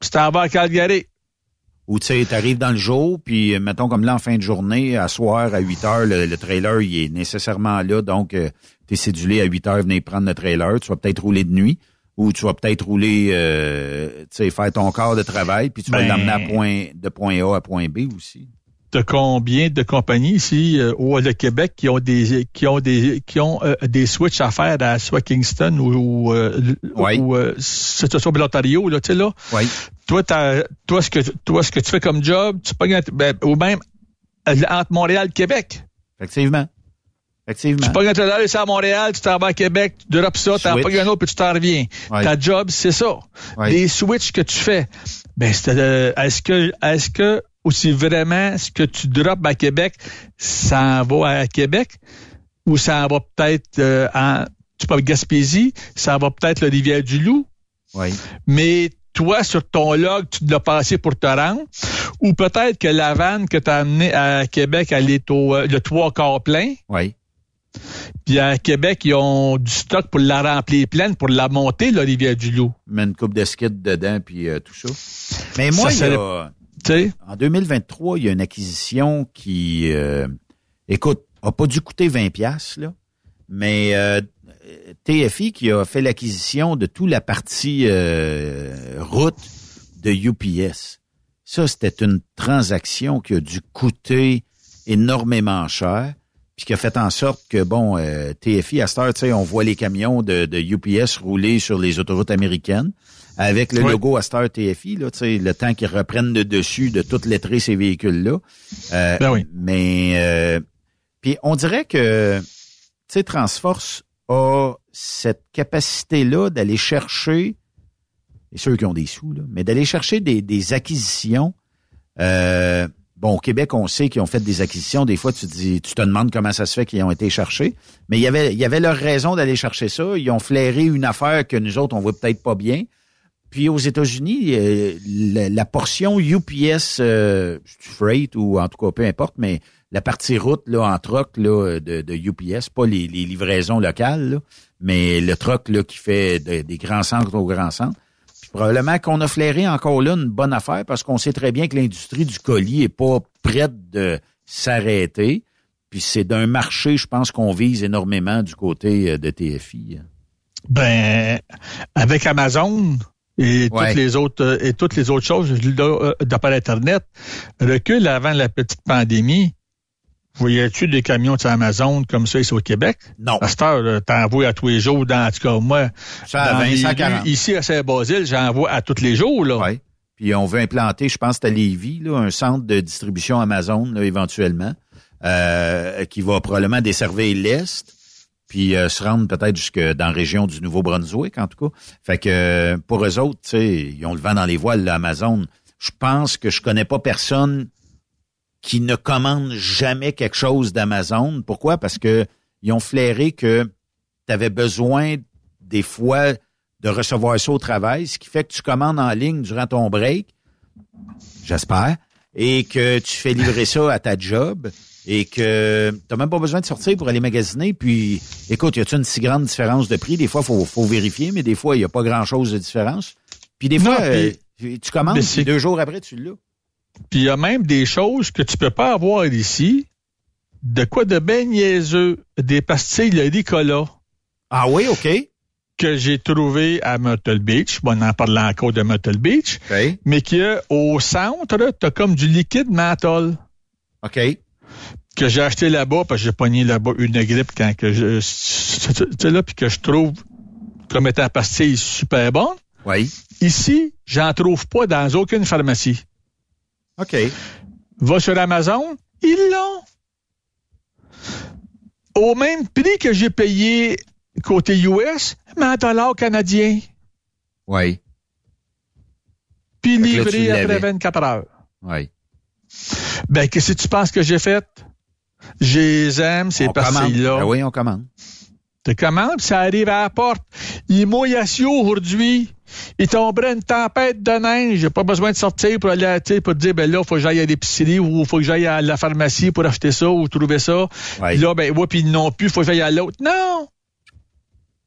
Tu t'en vas à Calgary. Ou tu sais, t'arrives dans le jour, puis euh, mettons comme là en fin de journée, à soir à 8 heures, le, le trailer il est nécessairement là, donc euh, t'es cédulé à 8 heures, venez prendre le trailer, tu vas peut-être rouler de nuit, ou tu vas peut-être rouler, euh, tu sais, faire ton quart de travail, puis tu vas Ben- l'emmener à point, de point A à point B aussi. T'as combien de compagnies ici euh, au le Québec qui ont des qui ont des qui ont euh, des switches à faire à soit Kingston ou ou, euh, Oui. ou euh, c'est ça, l'Ontario là, tu sais là. Oui. Toi toi ce que toi ce que tu fais comme job, tu pognes ben, ou même euh, entre Montréal et Québec. Effectivement. Effectivement. Tu pognes un trailer ici à Montréal, tu t'en vas à Québec, tu drops ça, t'en pognes un autre puis tu t'en reviens. Ouais. Ta job, c'est ça. Les switches que tu fais. Ben, euh, est-ce que, est-ce que, aussi vraiment, ce que tu drops à Québec, ça en va à Québec? Ou ça en va peut-être euh, en, tu parles de Gaspésie, ça en va peut-être le Rivière-du-Loup? Oui. mais toi, sur ton log, tu l'as passé pour te rendre, ou peut-être que la vanne que tu as amenée à Québec, elle est au euh, le trois quarts plein, Oui. Puis à Québec, ils ont du stock pour la remplir pleine, pour la monter, la rivière du Loup. Met une coupe de skid dedans, puis euh, tout ça. Mais moi, Ça il y serait- en 2023, il y a une acquisition qui, euh, écoute, a pas dû coûter 20 pièces là, mais euh, TFI qui a fait l'acquisition de toute la partie euh, route de UPS. Ça, c'était une transaction qui a dû coûter énormément cher, puis qui a fait en sorte que, bon, euh, TFI, à cette heure, on voit les camions de, de UPS rouler sur les autoroutes américaines avec le Oui. logo heure TFI, là, tu sais, le temps qu'ils reprennent le dessus de tout lettrer ces véhicules-là. Euh, Ben oui. Mais, euh, puis on dirait que, tu sais, Transforce a cette capacité-là d'aller chercher, et ceux qui ont des sous, là, mais d'aller chercher des, des acquisitions. Euh, bon, au Québec, on sait qu'ils ont fait des acquisitions. Des fois, tu dis, tu te demandes comment ça se fait qu'ils ont été cherchés. Mais il y avait, il y avait leur raison d'aller chercher ça. Ils ont flairé une affaire que nous autres, on voit peut-être pas bien. Puis aux États-Unis, euh, la, la portion UPS euh, freight ou en tout cas peu importe, mais la partie route là en troc là de, de UPS, pas les, les livraisons locales, là, mais le troc là qui fait de- des grands centres aux grands centres. Puis probablement qu'on a flairé encore là une bonne affaire parce qu'on sait très bien que l'industrie du colis est pas prête de s'arrêter. Puis c'est d'un marché, je pense qu'on vise énormément du côté euh, de TFI. Ben, avec Amazon et Ouais. toutes les autres euh, et toutes les autres choses là, euh, de par Internet, recul avant la petite pandémie. Voyais-tu des camions de Amazon comme ça ici au Québec? Non. À cette heure, là, t'en vois à tous les jours, dans, en tout cas, moi, Ça à dans 20, mes 140. rues, ici à Saint-Basile, j'en vois à tous les jours, là. Ouais. Puis on veut implanter, je pense, à Lévis, là, un centre de distribution Amazon, là, éventuellement, euh, qui va probablement desservir l'Est, puis euh, se rendre peut-être jusque dans la région du Nouveau-Brunswick, en tout cas. Fait que euh, pour eux autres, ils ont le vent dans les voiles, là, Amazon. Je pense que je connais pas personne qui ne commande jamais quelque chose d'Amazon. Pourquoi? Parce que ils ont flairé que tu avais besoin des fois de recevoir ça au travail, ce qui fait que tu commandes en ligne durant ton break, j'espère, et que tu fais livrer ça à ta job et que tu même pas besoin de sortir pour aller magasiner. Puis, écoute, y a-tu une si grande différence de prix? Des fois, faut, faut vérifier, mais des fois, il y a pas grand-chose de différence. Puis des Non, fois, euh, puis- tu commandes, mais puis c'est- deux jours après, tu l'as. Puis il y a même des choses que tu peux pas avoir ici. De quoi de ben niaiseux, des pastilles de Ricola. Ah oui, OK. Que j'ai trouvé à Myrtle Beach. Bon, on en parle encore de Myrtle Beach. OK. Mais qu'au centre, t'as comme du liquide menthol. OK. Que j'ai acheté là-bas, parce que j'ai pogné là-bas une grippe quand que je, tu sais là, puis que je trouve comme étant pastille super bonne. Oui. Ici, j'en trouve pas dans aucune pharmacie. OK. Va sur Amazon, ils l'ont. Au même prix que j'ai payé côté US, mais en dollars canadiens. Oui. Puis livré après l'avais. 24 heures. Oui. Ben, qu'est-ce que tu penses que j'ai fait? Je les aime, ces pastilles-là. Ben oui, on commande. Tu commandes, puis ça arrive à la porte. Il mouille aujourd'hui. Il tomberait une tempête de neige. J'ai pas besoin de sortir pour aller, à- pour dire, ben là, faut que j'aille à l'épicerie ou faut que j'aille à la pharmacie pour acheter ça ou trouver ça. Ouais. Puis là, ben, ouais, puis non plus, faut que j'aille à l'autre. Non!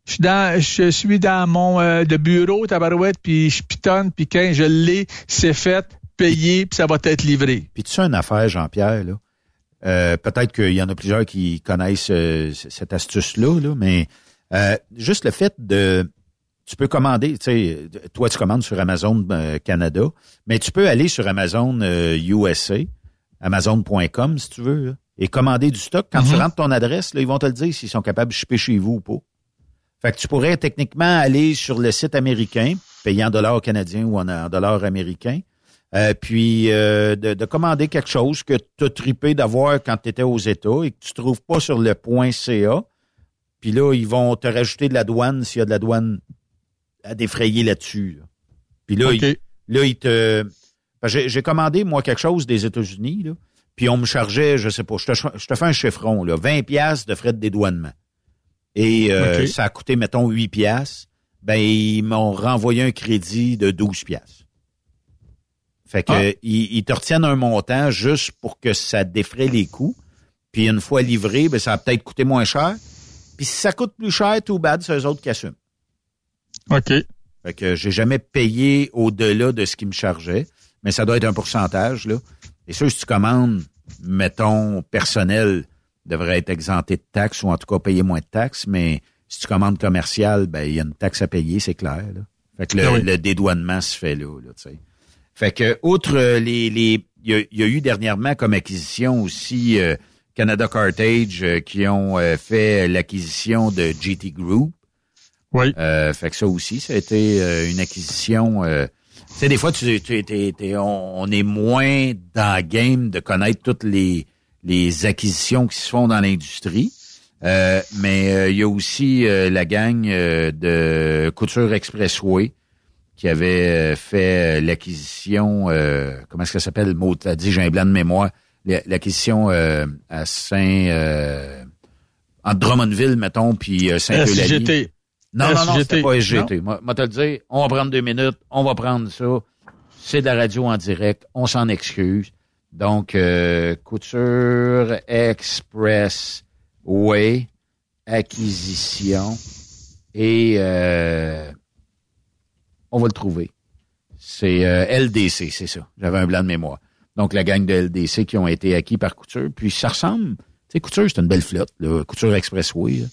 Je suis dans, je suis dans mon euh, de bureau, tabarouette, puis je pitonne, puis quand je l'ai, c'est fait, payé, puis ça va être livré. Puis tu sais une affaire, Jean-Pierre, là? Euh, peut-être qu'il y en a plusieurs qui connaissent euh, cette astuce-là, là, mais euh, juste le fait de tu peux commander, tu sais, toi tu commandes sur Amazon euh, Canada, mais tu peux aller sur Amazon USA, Amazon.com si tu veux, là, et commander du stock. Quand tu Mhm. rentres ton adresse, là, ils vont te le dire s'ils sont capables de shipper chez vous ou pas. Fait que tu pourrais techniquement aller sur le site américain, payer en dollars canadiens ou en, en dollars américains, euh, puis euh, de, de commander quelque chose que tu as trippé d'avoir quand tu étais aux États et que tu trouves pas sur le point .ca. Puis là, ils vont te rajouter de la douane s'il y a de la douane à défrayer là-dessus. là. Puis là, OK. ils, là, ils te... J'ai commandé, moi, quelque chose des États-Unis, puis on me chargeait, je sais pas, je te, je te fais un chiffron, là, 20 pièces de frais de dédouanement. Et euh, ça a coûté, mettons, 8 pièces. Ben, ils m'ont renvoyé un crédit de 12 pièces. Fait que Ah. ils, ils te retiennent un montant juste pour que ça défraie les coûts. Puis une fois livré, ben, ça a peut-être coûté moins cher. Puis si ça coûte plus cher, tout bad, c'est eux autres qui assument. OK. Fait que j'ai jamais payé au-delà de ce qu'ils me chargeaient, mais ça doit être un pourcentage, là. Et sûr, si tu commandes, mettons, personnel, devrait être exempté de taxes ou en tout cas payer moins de taxes, mais si tu commandes commercial, ben il y a une taxe à payer, c'est clair. Là. Fait que le, Ah oui. le dédouanement se fait là, là tu sais. Fait que outre euh, les les il y y a eu dernièrement comme acquisition aussi euh, Canada Cartage euh, qui ont euh, fait l'acquisition de GT Group. Oui. Euh, fait que ça aussi, ça a été euh, une acquisition. euh, tu sais, des fois, tu, tu- t'es- on, on est moins dans le game de connaître toutes les, les acquisitions qui se font dans l'industrie. Euh, mais euh, il y a aussi euh, la gang euh, de Couture Expressway qui avait euh, fait euh, l'acquisition, euh, comment est-ce que ça s'appelle, le mot, t'as dit, j'ai un blanc de mémoire, La- l'acquisition euh, à Saint... Euh, entre Drummondville, mettons, puis euh, Saint-Eulalie. SGT. Non, non, non, c'était pas SGT. Moi, moi te le dire, on va prendre deux minutes, on va prendre ça. C'est de la radio en direct, on s'en excuse. Donc, euh, Couture Express Way, acquisition et euh, on va le trouver. C'est euh, LDC, c'est ça. J'avais un blanc de mémoire. Donc, la gang de LDC qui ont été acquis par Couture. Puis, ça ressemble... Tu sais, Couture, c'est une belle flotte. Là. Couture Expressway. là.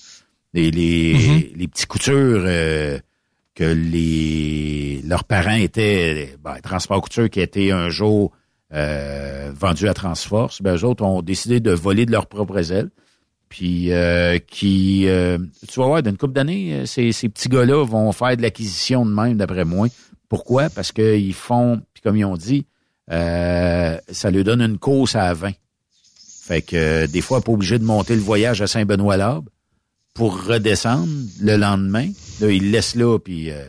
Les, les, les petits coutures euh, que les leurs parents étaient... Ben, Transport Couture qui a été un jour euh, vendu à Transforce. Ben, eux autres ont décidé de voler de leurs propres ailes. Puis euh, qui, euh, tu vas voir, d'une couple d'années, euh, ces, ces petits gars-là vont faire de l'acquisition de même, d'après moi. Pourquoi? Parce qu'ils font, puis comme ils ont dit, euh, ça lui donne une course à 20. Fait que euh, des fois, pas obligé de monter le voyage à Saint-Benoît-Labre pour redescendre le lendemain. Là, ils le laissent là, puis euh,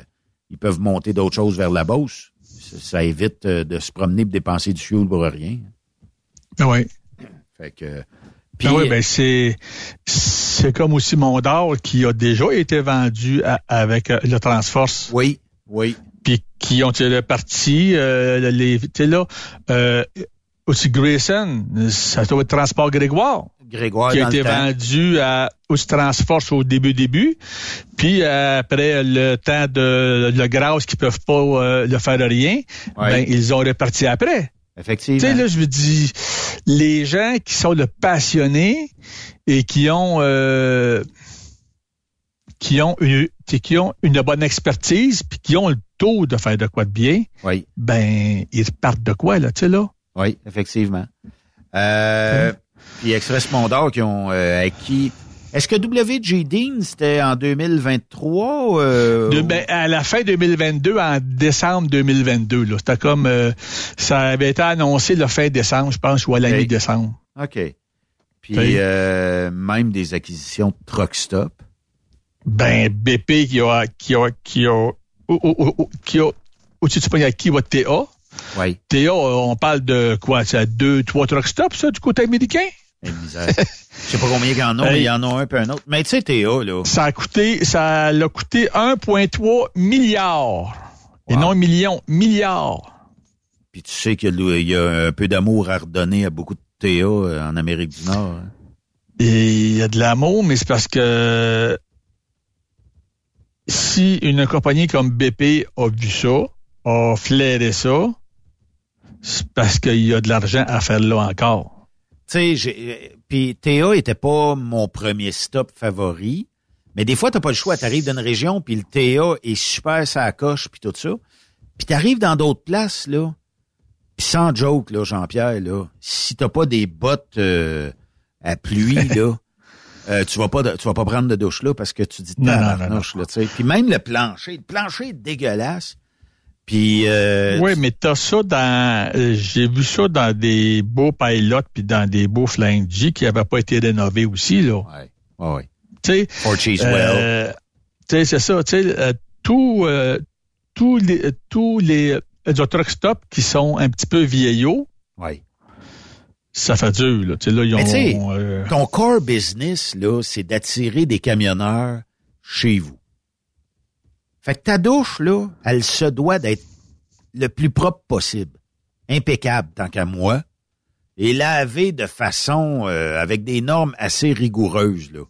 ils peuvent monter d'autres choses vers la Beauce. Ça, ça évite de se promener et dépenser du fuel pour rien. Ah oui. Fait que... Puis, oui, ben c'est c'est comme aussi Mondor qui a déjà été vendu à- avec euh, le Transforce. Oui, oui. Puis qui ont tiré parti euh, les tu là euh, aussi Grayson, ça doit être Transport Grégoire. Grégoire qui a été vendu à Transforce au début début, puis après le temps de le grâce qui peuvent pas euh, le faire rien, Ouais. ben ils ont reparti après. Effectivement. Tu sais, là, je veux dire, les gens qui sont le passionnés et qui ont euh, qui ont une qui ont une bonne expertise puis qui ont le taux de faire de quoi de bien, oui. ben ils repartent de quoi là, tu sais là? Oui, effectivement. Euh, Puis Express Mondor qui ont euh, acquis. Est-ce que WG Dean, c'était en 2023? Euh, De- ben, à la fin 2022, en décembre 2022, là, c'était comme euh, ça avait été annoncé le fin décembre, je pense, ou à la Ok. mi-décembre. OK. Puis Oui. euh, même des acquisitions de Truck Stop? Ben BP qui a qui a qui a ou- ou- ou- qui a du poignet qui va TA. Oui. TA, on parle de quoi? C'est deux, trois truck stops, ça, du côté américain? Je sais pas combien il y en a, mais il y en a un peu un autre. Mais tu sais, Théa, là. Ça a coûté, ça l'a coûté 1,3 milliard. Et non millions, milliards. Puis tu sais qu'il y a- un peu d'amour à redonner à beaucoup de Théa euh, en Amérique du Nord. hein. Et il y a de l'amour, mais c'est parce que si une compagnie comme BP a vu ça, a flairé ça, c'est parce qu'il y a de l'argent à faire là encore. Tu sais, j'ai- puis Théa était pas mon premier stop favori, mais des fois, t'as pas le choix. T'arrives d'une région, puis le Théa est super sa coche, puis tout ça. Puis t'arrives dans d'autres places, là, puis sans joke, là, Jean-Pierre, là, si t'as pas des bottes euh, à pluie, là, euh, tu vas pas tu vas pas prendre de douche là parce que tu dis Non, non, non, tabarnouche, là, tu sais. Puis même le plancher, le plancher est dégueulasse. Puis euh, oui, mais t'as ça dans, euh, j'ai vu ça dans des beaux pilotes puis dans des beaux flying G qui n'avaient pas été rénovés aussi, là. Ouais, ouais, ouais. Tu sais, Fort Cheesewell. euh, tu sais, c'est ça, tu sais, euh, euh, tous les, tous les, euh, truck stop qui sont un petit peu vieillots, Ouais. ça fait dur, là. Tu sais, là, ils ont, euh, ton core business, là, c'est d'attirer des camionneurs chez vous. Fait que ta douche, là, elle se doit d'être le plus propre possible. Impeccable, tant qu'à moi. et laver de façon euh, avec des normes assez rigoureuses là.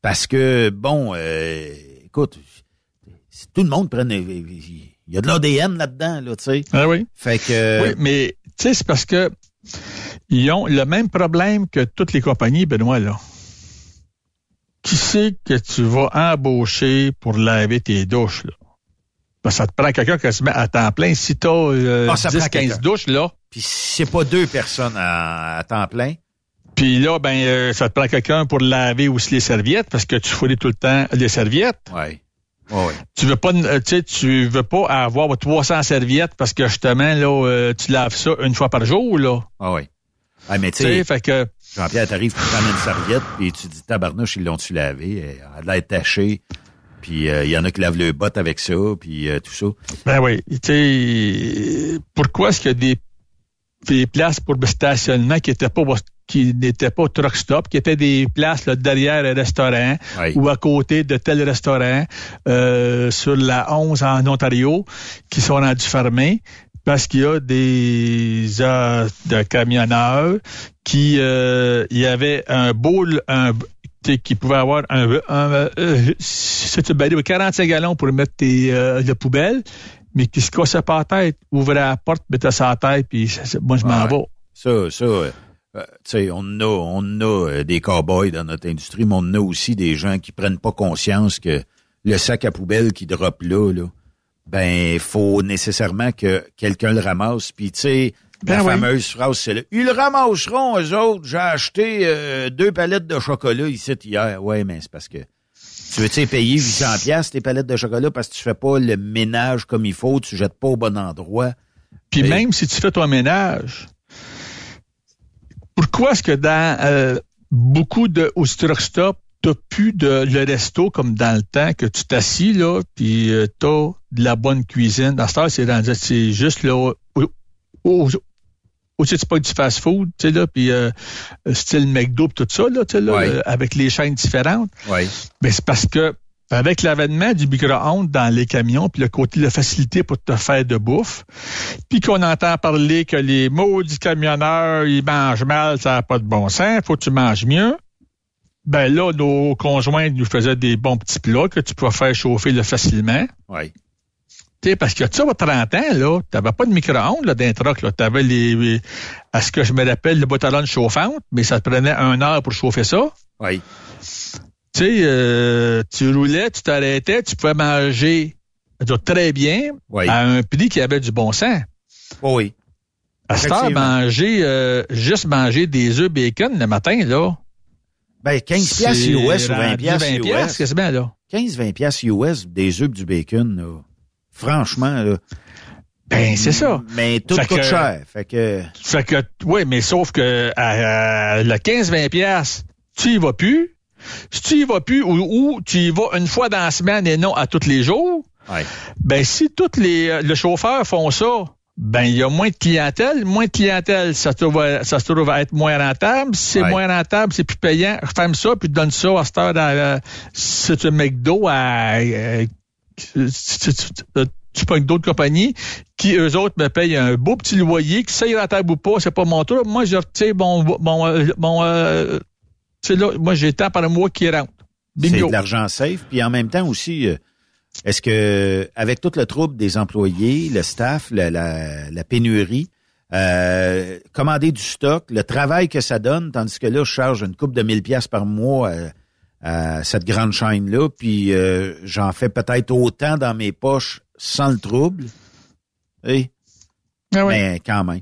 Parce que bon, euh, écoute, si tout le monde prenait, il y a de l'ADN là-dedans là, tu sais. Ah oui. Fait que Oui, mais tu sais, c'est parce que ils ont le même problème que toutes les compagnies, Benoît, là. Qui c'est que tu vas embaucher pour laver tes douches, là? Que ça te prend quelqu'un qui se met à temps plein. Si t'as euh, Ah, ça prend 10, 15 quelqu'un. douches, là, puis c'est pas deux personnes à, à temps plein. puis là, ben, euh, ça te prend quelqu'un pour laver aussi les serviettes, parce que tu fouilles tout le temps les serviettes. Ouais. Tu veux pas, euh, tu sais, tu veux pas avoir 300 serviettes parce que justement, là, euh, tu laves ça une fois par jour, là. Ah oui. Ah, mais tu sais, fait que, Jean-Pierre, t'arrives, tu prends une serviette, puis tu dis, tabarnouche, ils l'ont-tu lavé? Elle a l'air tachée. Puis euh, il y en a qui lavent le botte avec ça, puis euh, tout ça. Ben oui. Tu sais, pourquoi est-ce qu'il y a des, des places pour le stationnement qui étaient pas qui n'étaient pas truck stop, qui étaient des places là, derrière un restaurant Oui. ou à côté de tel restaurant euh, sur la 11 en Ontario qui sont rendus fermés? Parce qu'il y a des euh, de camionneurs qui euh, il y avait un un sais, qui pouvait avoir un, un, euh, balai de 45 gallons pour mettre tes euh, de poubelle, mais qui se cassait pas la tête, ouvrait la porte, mettait sa tête, puis moi je m'en Ouais. vais. Ça, ça, euh, euh, tu sais, on a, on a euh, des cow-boys dans notre industrie, mais on a aussi des gens qui prennent pas conscience que le sac à poubelle qui drop là, là, ben, faut nécessairement que quelqu'un le ramasse. Puis, tu sais, Ben la oui. fameuse phrase, c'est là, ils le ramasseront, eux autres. J'ai acheté euh, deux palettes de chocolat ici hier. Ouais, mais c'est parce que tu veux, tu sais, payer 800 pièces tes palettes de chocolat parce que tu fais pas le ménage comme il faut, tu jettes pas au bon endroit. Puis Et- même si tu fais ton ménage, pourquoi est-ce que dans euh, beaucoup de au truck stop, t'as plus de le resto comme dans le temps que tu t'assis là, puis euh, t'as de la bonne cuisine. Dans ce temps, c'est rendu- c'est juste là au, au, au c'est pas du fast-food, tu sais là, puis euh, style McDo pis tout ça là, tu sais là, euh, avec les chaînes différentes. Ouais. Ben, c'est parce que avec l'avènement du micro-ondes dans les camions, puis le côté de la facilité pour te faire de bouffe, puis qu'on entend parler que les maudits camionneurs, ils mangent mal, ça n'a pas de bon sens, faut que tu manges mieux. Ben là, nos conjoints nous faisaient des bons petits plats que tu pouvais faire chauffer là, facilement. Tu sais, parce que tu sais, à 30 ans, là, t'avais pas de micro-ondes là, trucks, là. T'avais les, à ce que je me rappelle, le botalone chauffante, mais ça te prenait un heure pour chauffer ça. Oui. Tu sais, euh, tu roulais, tu t'arrêtais, tu pouvais manger très bien Oui. à un prix qui avait du bon sens. Oh oui. À ce temps, Effectivement. manger, euh, juste manger des œufs bacon le matin, là. Ben, 15 piastres US ou 20 rendu piastres 20 US. piastres, quasiment, là. 15-20 piastres US des œufs du bacon, là. Franchement, là. Ben, c'est ça. Mais tout Fait coûte que- cher. Fait que, Fait que, oui, mais sauf que à, à le 15-20 piastres, tu y vas plus. Si tu y vas plus ou, ou tu y vas une fois dans la semaine et non à tous les jours, ouais. ben si tous les le chauffeurs font ça, ben il y a moins de clientèle, moins de clientèle, ça se trouve à, ça se trouve à être moins rentable. Si c'est Ouais. moins rentable, c'est plus payant. Ferme ça puis donne ça à cette heure dans euh, c'est un McDo à euh, tu- tu- pognes d'autres compagnies qui, eux autres, me payent un beau petit loyer, que ça y est rentable ou pas, c'est pas mon tour. Moi, je, sais, mon, mon, euh, mon, euh, là, moi, j'ai tant par mois qui rentre. c'est de l'argent safe. Puis en même temps aussi, euh, est-ce que, avec tout le trouble des employés, le staff, la, la, la pénurie, euh, commander du stock, le travail que ça donne, tandis que là, je charge une coupe de 1000 pièces par mois à, à cette grande chaîne-là, puis euh, j'en fais peut-être autant dans mes poches sans le trouble. Oui. Ah oui. Mais quand même.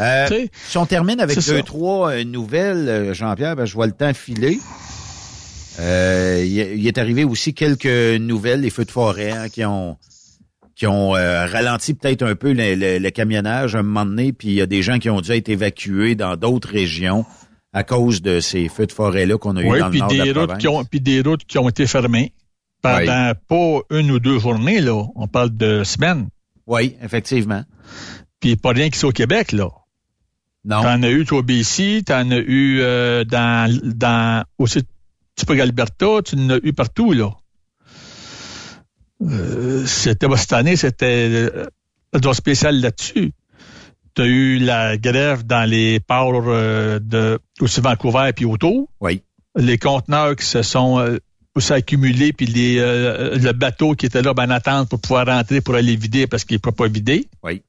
Euh, si on termine avec c'est deux, ça. trois euh, nouvelles, euh, Jean-Pierre, ben, je vois le temps filer. Euh, il, est arrivé aussi quelques nouvelles, les feux de forêt hein, qui ont qui ont euh, ralenti peut-être un peu le, le- le camionnage à un moment donné, puis il y a des gens qui ont dû être évacués dans d'autres régions à cause de ces feux de forêt-là qu'on a eu Oui, dans le nord de des la routes province. qui ont puis des routes qui ont été fermées pendant pas une ou deux journées là. On parle de semaines. Oui, effectivement. Puis pas rien qui soit au Québec là. Non. T'en as eu toi au BC, t'en as eu euh, dans dans aussi tu Alberta, tu en as eu partout là. Euh, c'était bah, cette année, c'était euh, un spécial là-dessus. tu as eu la grève dans les ports euh, de aussi Vancouver puis autour. Oui. Les conteneurs qui se sont euh, aussi accumulés, puis les, le bateau qui était là ben, en attente pour pouvoir rentrer pour aller vider parce qu'il ne peut pas vider. Oui.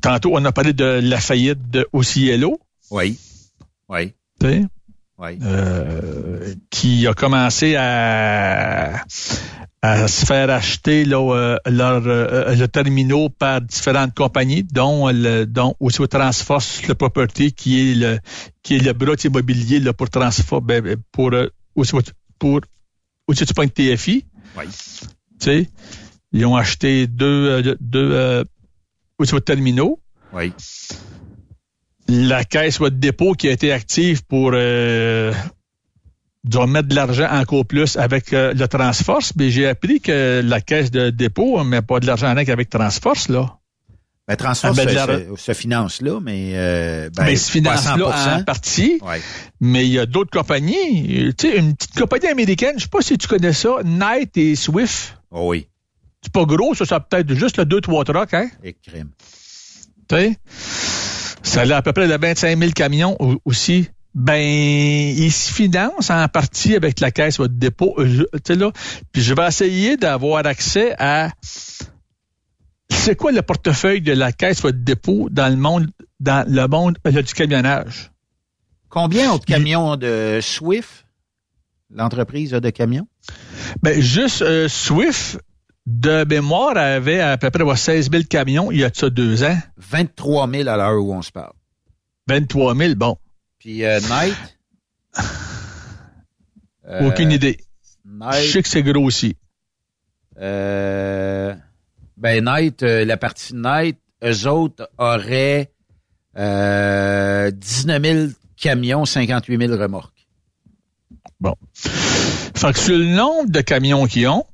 Tantôt, on a parlé de la faillite de Ocielo. Oui. Oui. Oui. euh, qui a commencé à, à se faire acheter là, euh, leur, euh, le terminaux par différentes compagnies, dont le, dont aussi au Transforce le Property, qui est le qui est le bras immobilier là, pour Transforce, ben, ben, pour aussi pour aussi du point de TFI. Oui. Tu sais, ils ont acheté deux deux euh, aussi terminaux. Oui. La caisse de dépôt qui a été active pour euh, doit mettre de l'argent encore plus avec euh, le Transforce, mais j'ai appris que la caisse de dépôt ne met pas de l'argent avec avec Transforce, là. Ben, Transforce Ah, ben, de se, la- se- se finance là, mais euh, ben, mais se finance pas là 100%. en partie. Ouais. Mais il y a d'autres compagnies. Euh, Tu sais, une petite compagnie américaine, je sais pas si tu connais ça, Knight et Swift. Oh oui. C'est pas gros, ça, ça peut-être juste le 2-3 trucks, hein? Et crime. Tu sais? Ça a à peu près de 25 000 camions au- aussi. Ben, ils se financent en partie avec la caisse de dépôt. Euh, je- Tu sais, là, puis je vais essayer d'avoir accès à... C'est quoi le portefeuille de la caisse de dépôt dans le monde, dans le monde euh, du camionnage? Combien de camions de Swift, l'entreprise a de camions? Ben, juste euh, Swift, de mémoire, avait à peu près ouais, 16 000 camions il y a de ça deux ans. 23 000 à l'heure où on se parle. 23 000, bon. Puis euh, Knight? Euh, Aucune idée. Knight, Je sais que c'est gros aussi. euh, ben Knight, euh, la partie Knight, eux autres auraient euh, 19 000 camions, 58 000 remorques. Bon. Fait que sur le nombre de camions qu'ils ont,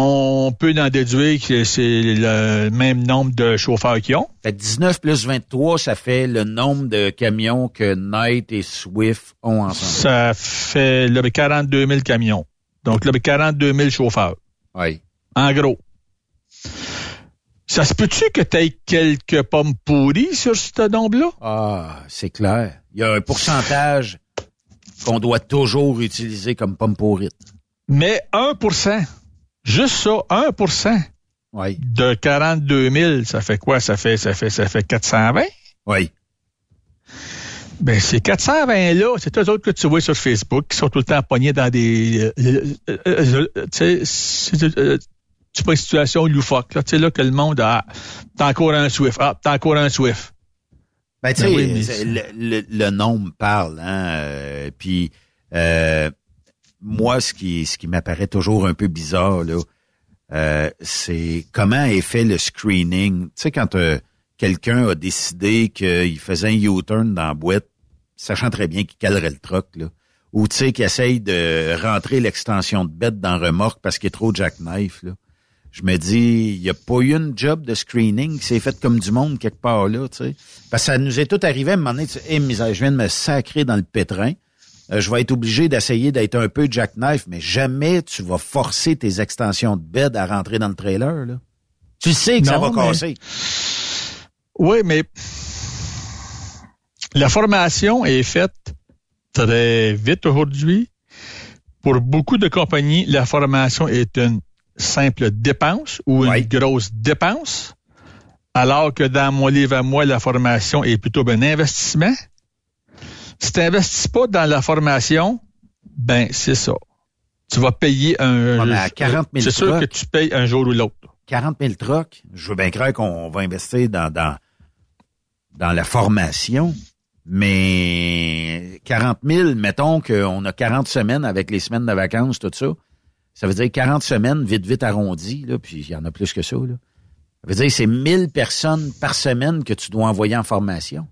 on peut en déduire que c'est le même nombre de chauffeurs qu'ils ont. Fait que 19 plus 23, ça fait le nombre de camions que Knight et Swift ont ensemble. Ça fait là, 42 000 camions. Donc, là, 42 000 chauffeurs. Oui. En gros. Ça se peut-tu que tu aies quelques pommes pourries sur ce nombre-là? Ah, c'est clair. Il y a un pourcentage qu'on doit toujours utiliser comme pomme pourrite. Mais 1 juste ça, 1 Oui. de 42 000, ça fait quoi? Ça fait, ça fait, ça fait 420? Oui. Ben, ces 420-là, c'est eux autres que tu vois sur Facebook qui sont tout le temps pognés dans des... euh, euh, euh, euh, tu sais, euh, tu pas une situation loufoque, là. Tu sais, là, que le monde a... T'as encore un Swift. Ah, t'as encore un Swift. Ben, tu Ben sais, oui, mais le, le- le nombre parle, hein. euh, Puis, euh, moi, ce qui, ce qui m'apparaît toujours un peu bizarre, là, euh, c'est comment est fait le screening. Tu sais, quand euh, quelqu'un a décidé qu'il faisait un U-turn dans la boîte, sachant très bien qu'il calerait le truck, là, ou tu sais, qu'il essaye de rentrer l'extension de bête dans remorque parce qu'il est trop jackknife, là. Je me dis, il n'y a pas eu une job de screening qui s'est fait comme du monde quelque part là, tu sais. Parce que ça nous est tout arrivé à un moment donné, tu sais, je viens de me sacrer dans le pétrin. Euh, je vais être obligé d'essayer d'être un peu jackknife, mais jamais tu vas forcer tes extensions de bed à rentrer dans le trailer, là. Tu sais que ça va mais- casser. Oui, mais la formation est faite très vite aujourd'hui. Pour beaucoup de compagnies, la formation est une simple dépense ou une grosse dépense, alors que dans mon livre à moi, la formation est plutôt un investissement. Si tu n'investis pas dans la formation, ben c'est ça. Tu vas payer un... Ouais, à 40 000 C'est sûr que tu payes un jour ou l'autre. 40 000 trucks, je veux bien croire qu'on va investir dans, dans, dans la formation, mais 40 000, mettons qu'on a 40 semaines avec les semaines de vacances, tout ça, ça veut dire 40 semaines vite, vite arrondi, là, puis il y en a plus que ça. Là. Ça veut dire que c'est 1000 personnes par semaine que tu dois envoyer en formation.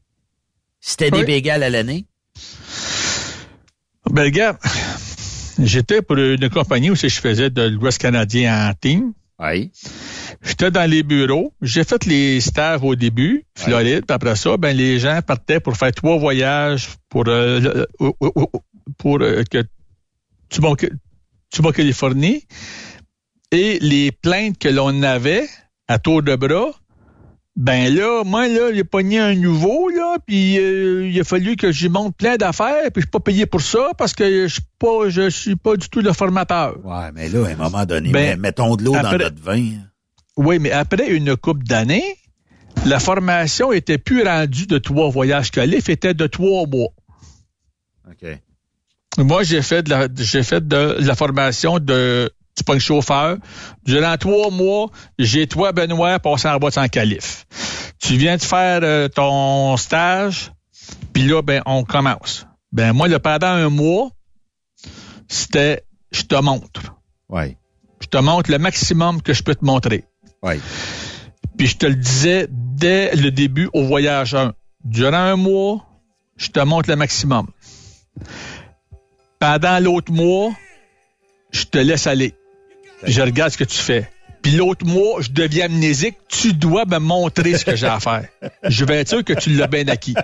C'était des Oui. bégales à l'année. Ben, regarde, j'étais pour une compagnie où je faisais de l'Ouest canadien en team. Oui. J'étais dans les bureaux. J'ai fait les stages au début, Floride. Puis après ça, ben, les gens partaient pour faire trois voyages pour, euh, pour euh, que tu vas, tu Californie. Et les plaintes que l'on avait, à tour de bras, ben là, moi, là, j'ai pogné un nouveau, là, puis euh, il a fallu que j'y monte plein d'affaires, puis je suis pas payé pour ça parce que je suis pas, je suis pas du tout le formateur. Ouais, mais là, à un moment donné, Ben, mettons de l'eau dans notre vin. Oui, mais après une coupe d'années, la formation était plus rendue de trois voyages califs, était de trois mois. OK. Moi, j'ai fait de la, j'ai fait de la formation de du punk chauffeur. Durant trois mois, j'ai toi, Benoît, passé en boîte sans calife. Tu viens de faire euh, ton stage, puis là, ben, on commence. Ben, moi, là, pendant un mois, c'était je te montre. Ouais. Je te montre le maximum que je peux te montrer. Ouais. Puis je te le disais dès le début au voyage 1. Durant un mois, je te montre le maximum. Pendant l'autre mois, je te laisse aller. Je regarde ce que tu fais. Puis l'autre mois, je deviens amnésique. Tu dois me montrer ce que j'ai à faire. Je vais être sûr que tu l'as bien acquis.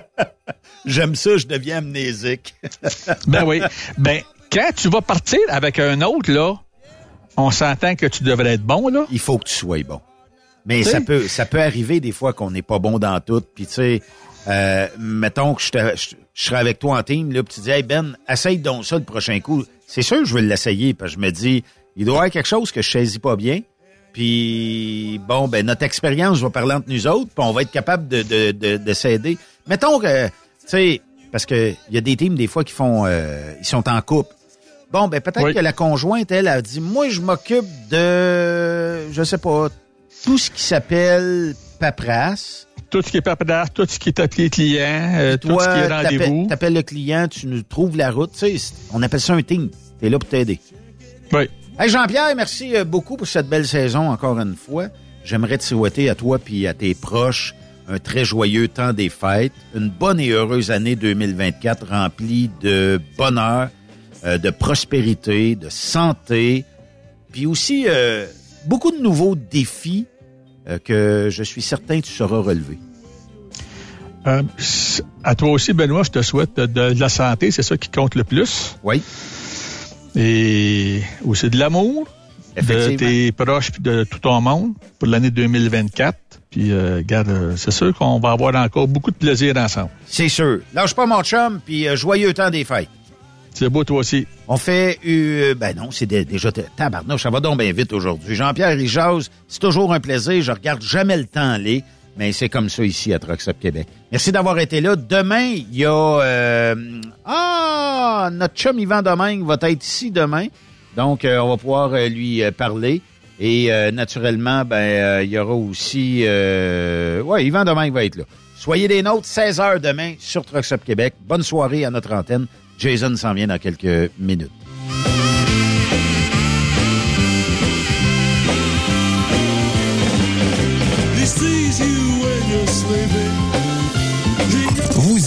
J'aime ça, je deviens amnésique. Ben oui. Ben, quand tu vas partir avec un autre, là, on s'entend que tu devrais être bon, là. Il faut que tu sois bon. Mais ça peut, ça peut arriver des fois qu'on n'est pas bon dans tout. Puis tu sais, euh, mettons que je, te- je, je serais avec toi en team, là, puis tu dis, hey Ben, essaye donc ça le prochain coup. C'est sûr que je vais l'essayer, parce que je me dis, il doit y avoir quelque chose que je saisis pas bien. Puis bon, ben notre expérience va parler entre nous autres, puis on va être capable de, de, de, de s'aider. Mettons que, tu sais, parce que il y a des teams des fois qui font, euh, ils sont en couple. Bon, ben peut-être que la conjointe, elle, a dit, moi, je m'occupe de, je sais pas, tout ce qui s'appelle paperasse. Tout ce qui est paperasse, tout ce qui est appelé client, euh, tout ce qui est rendez-vous. T'appelles le client, tu nous trouves la route. Tu sais, on appelle ça un team. T'es là pour t'aider. Oui. Hey Jean-Pierre, merci euh, beaucoup pour cette belle saison encore une fois. J'aimerais te souhaiter à toi puis à tes proches un très joyeux temps des fêtes, une bonne et heureuse année 2024 remplie de bonheur, euh, de prospérité, de santé, puis aussi euh, beaucoup de nouveaux défis euh, que je suis certain tu sauras relever. À toi aussi, Benoît, je te souhaite de, de la santé, c'est ça qui compte le plus. Oui. Et aussi de l'amour de tes proches puis de tout ton monde pour l'année 2024. Puis, euh, regarde, euh, c'est sûr qu'on va avoir encore beaucoup de plaisir ensemble. C'est sûr. Lâche pas mon chum, puis euh, joyeux temps des fêtes. C'est beau, toi aussi. On fait, euh, ben non, c'est dé- déjà tabarnouche, ça va donc bien vite aujourd'hui. Jean-Pierre Rijaz, c'est toujours un plaisir. Je regarde jamais le temps aller, mais c'est comme ça ici à Truckstop Québec. Merci d'avoir été là. Demain, il y a, euh, ah, notre chum Yvan Domingue va être ici demain. Donc, euh, on va pouvoir euh, lui euh, parler. Et euh, naturellement, ben, il y aura aussi, ouais, Yvan Domingue va être là. Soyez des nôtres, 16 heures demain sur Truckstop Québec. Bonne soirée à notre antenne. Jason s'en vient dans quelques minutes.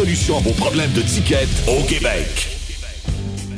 à vos problèmes de ticket au Québec.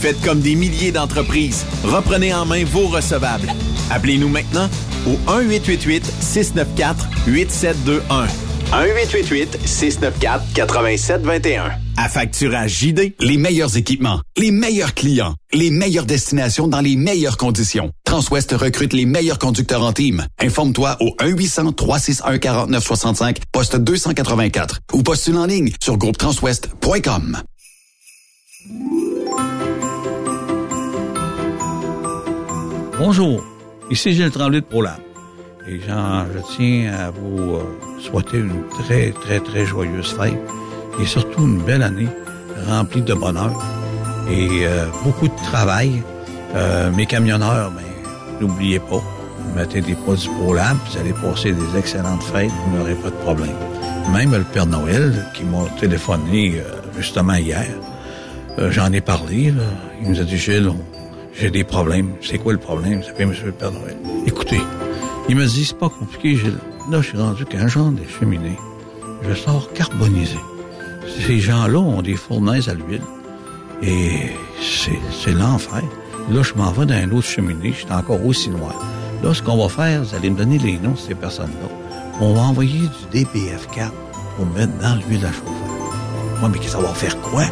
Faites comme des milliers d'entreprises. Reprenez en main vos recevables. Appelez-nous maintenant au 1-888-694-8721. 1-888-694-8721. À facturage JD. Les meilleurs équipements, les meilleurs clients, les meilleures destinations dans les meilleures conditions. Transwest recrute les meilleurs conducteurs en team. Informe-toi au 1-800-361-4965, poste 284 ou postule en ligne sur groupetranswest.com. Bonjour, ici Gilles Tremblay de ProLab. Et je tiens à vous euh, souhaiter une très, très, très joyeuse fête et surtout une belle année remplie de bonheur et euh, beaucoup de travail. Euh, mes camionneurs, ben, n'oubliez pas, mettez des produits ProLab, vous allez passer des excellentes fêtes, vous n'aurez pas de problème. Même le Père Noël, qui m'a téléphoné justement hier, j'en ai parlé, il nous a dit, Gilles, j'ai des problèmes. C'est quoi le problème? Ça fait Monsieur Noël. Écoutez, il me dit, c'est pas compliqué. Là, je suis rendu qu'un genre de cheminée. Je sors carbonisé. Ces gens-là ont des fournaises à l'huile. Et c'est, c'est l'enfer. Là, je m'en vais dans un autre cheminée. Je suis encore aussi noir. Là, ce qu'on va faire, vous allez me donner les noms de ces personnes-là. On va envoyer du DPF4 pour mettre dans l'huile à chauffer. Ouais, mais ça va faire quoi?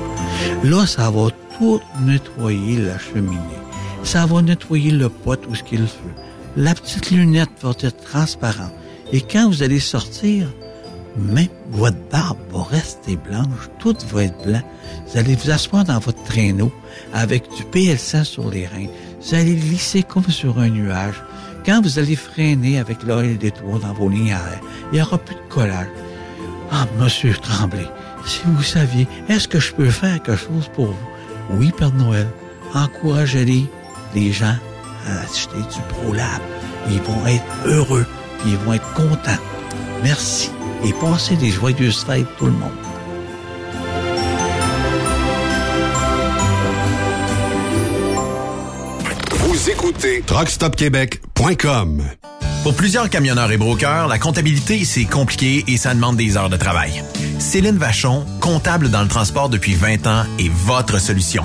Là, ça va tout nettoyer la cheminée. Ça va nettoyer le pot où ce qu'il feu. La petite lunette va être transparente. Et quand vous allez sortir, même votre barbe va rester blanche, tout va être blanc. Vous allez vous asseoir dans votre traîneau avec du PL100 sur les reins. Vous allez glisser comme sur un nuage. Quand vous allez freiner avec l'oreille des toits dans vos lignes arrière, il n'y aura plus de collage. Ah, monsieur Tremblay, si vous saviez, est-ce que je peux faire quelque chose pour vous? Oui, Père Noël. Encouragez-les, les gens, à acheter du ProLab. Ils vont être heureux, puis ils vont être contents. Merci. Et passez des joyeuses fêtes, tout le monde. Vous écoutez TruckStopQuébec.com. Pour plusieurs camionneurs et brokers, la comptabilité, c'est compliqué et ça demande des heures de travail. Céline Vachon, comptable dans le transport depuis 20 ans, est votre solution.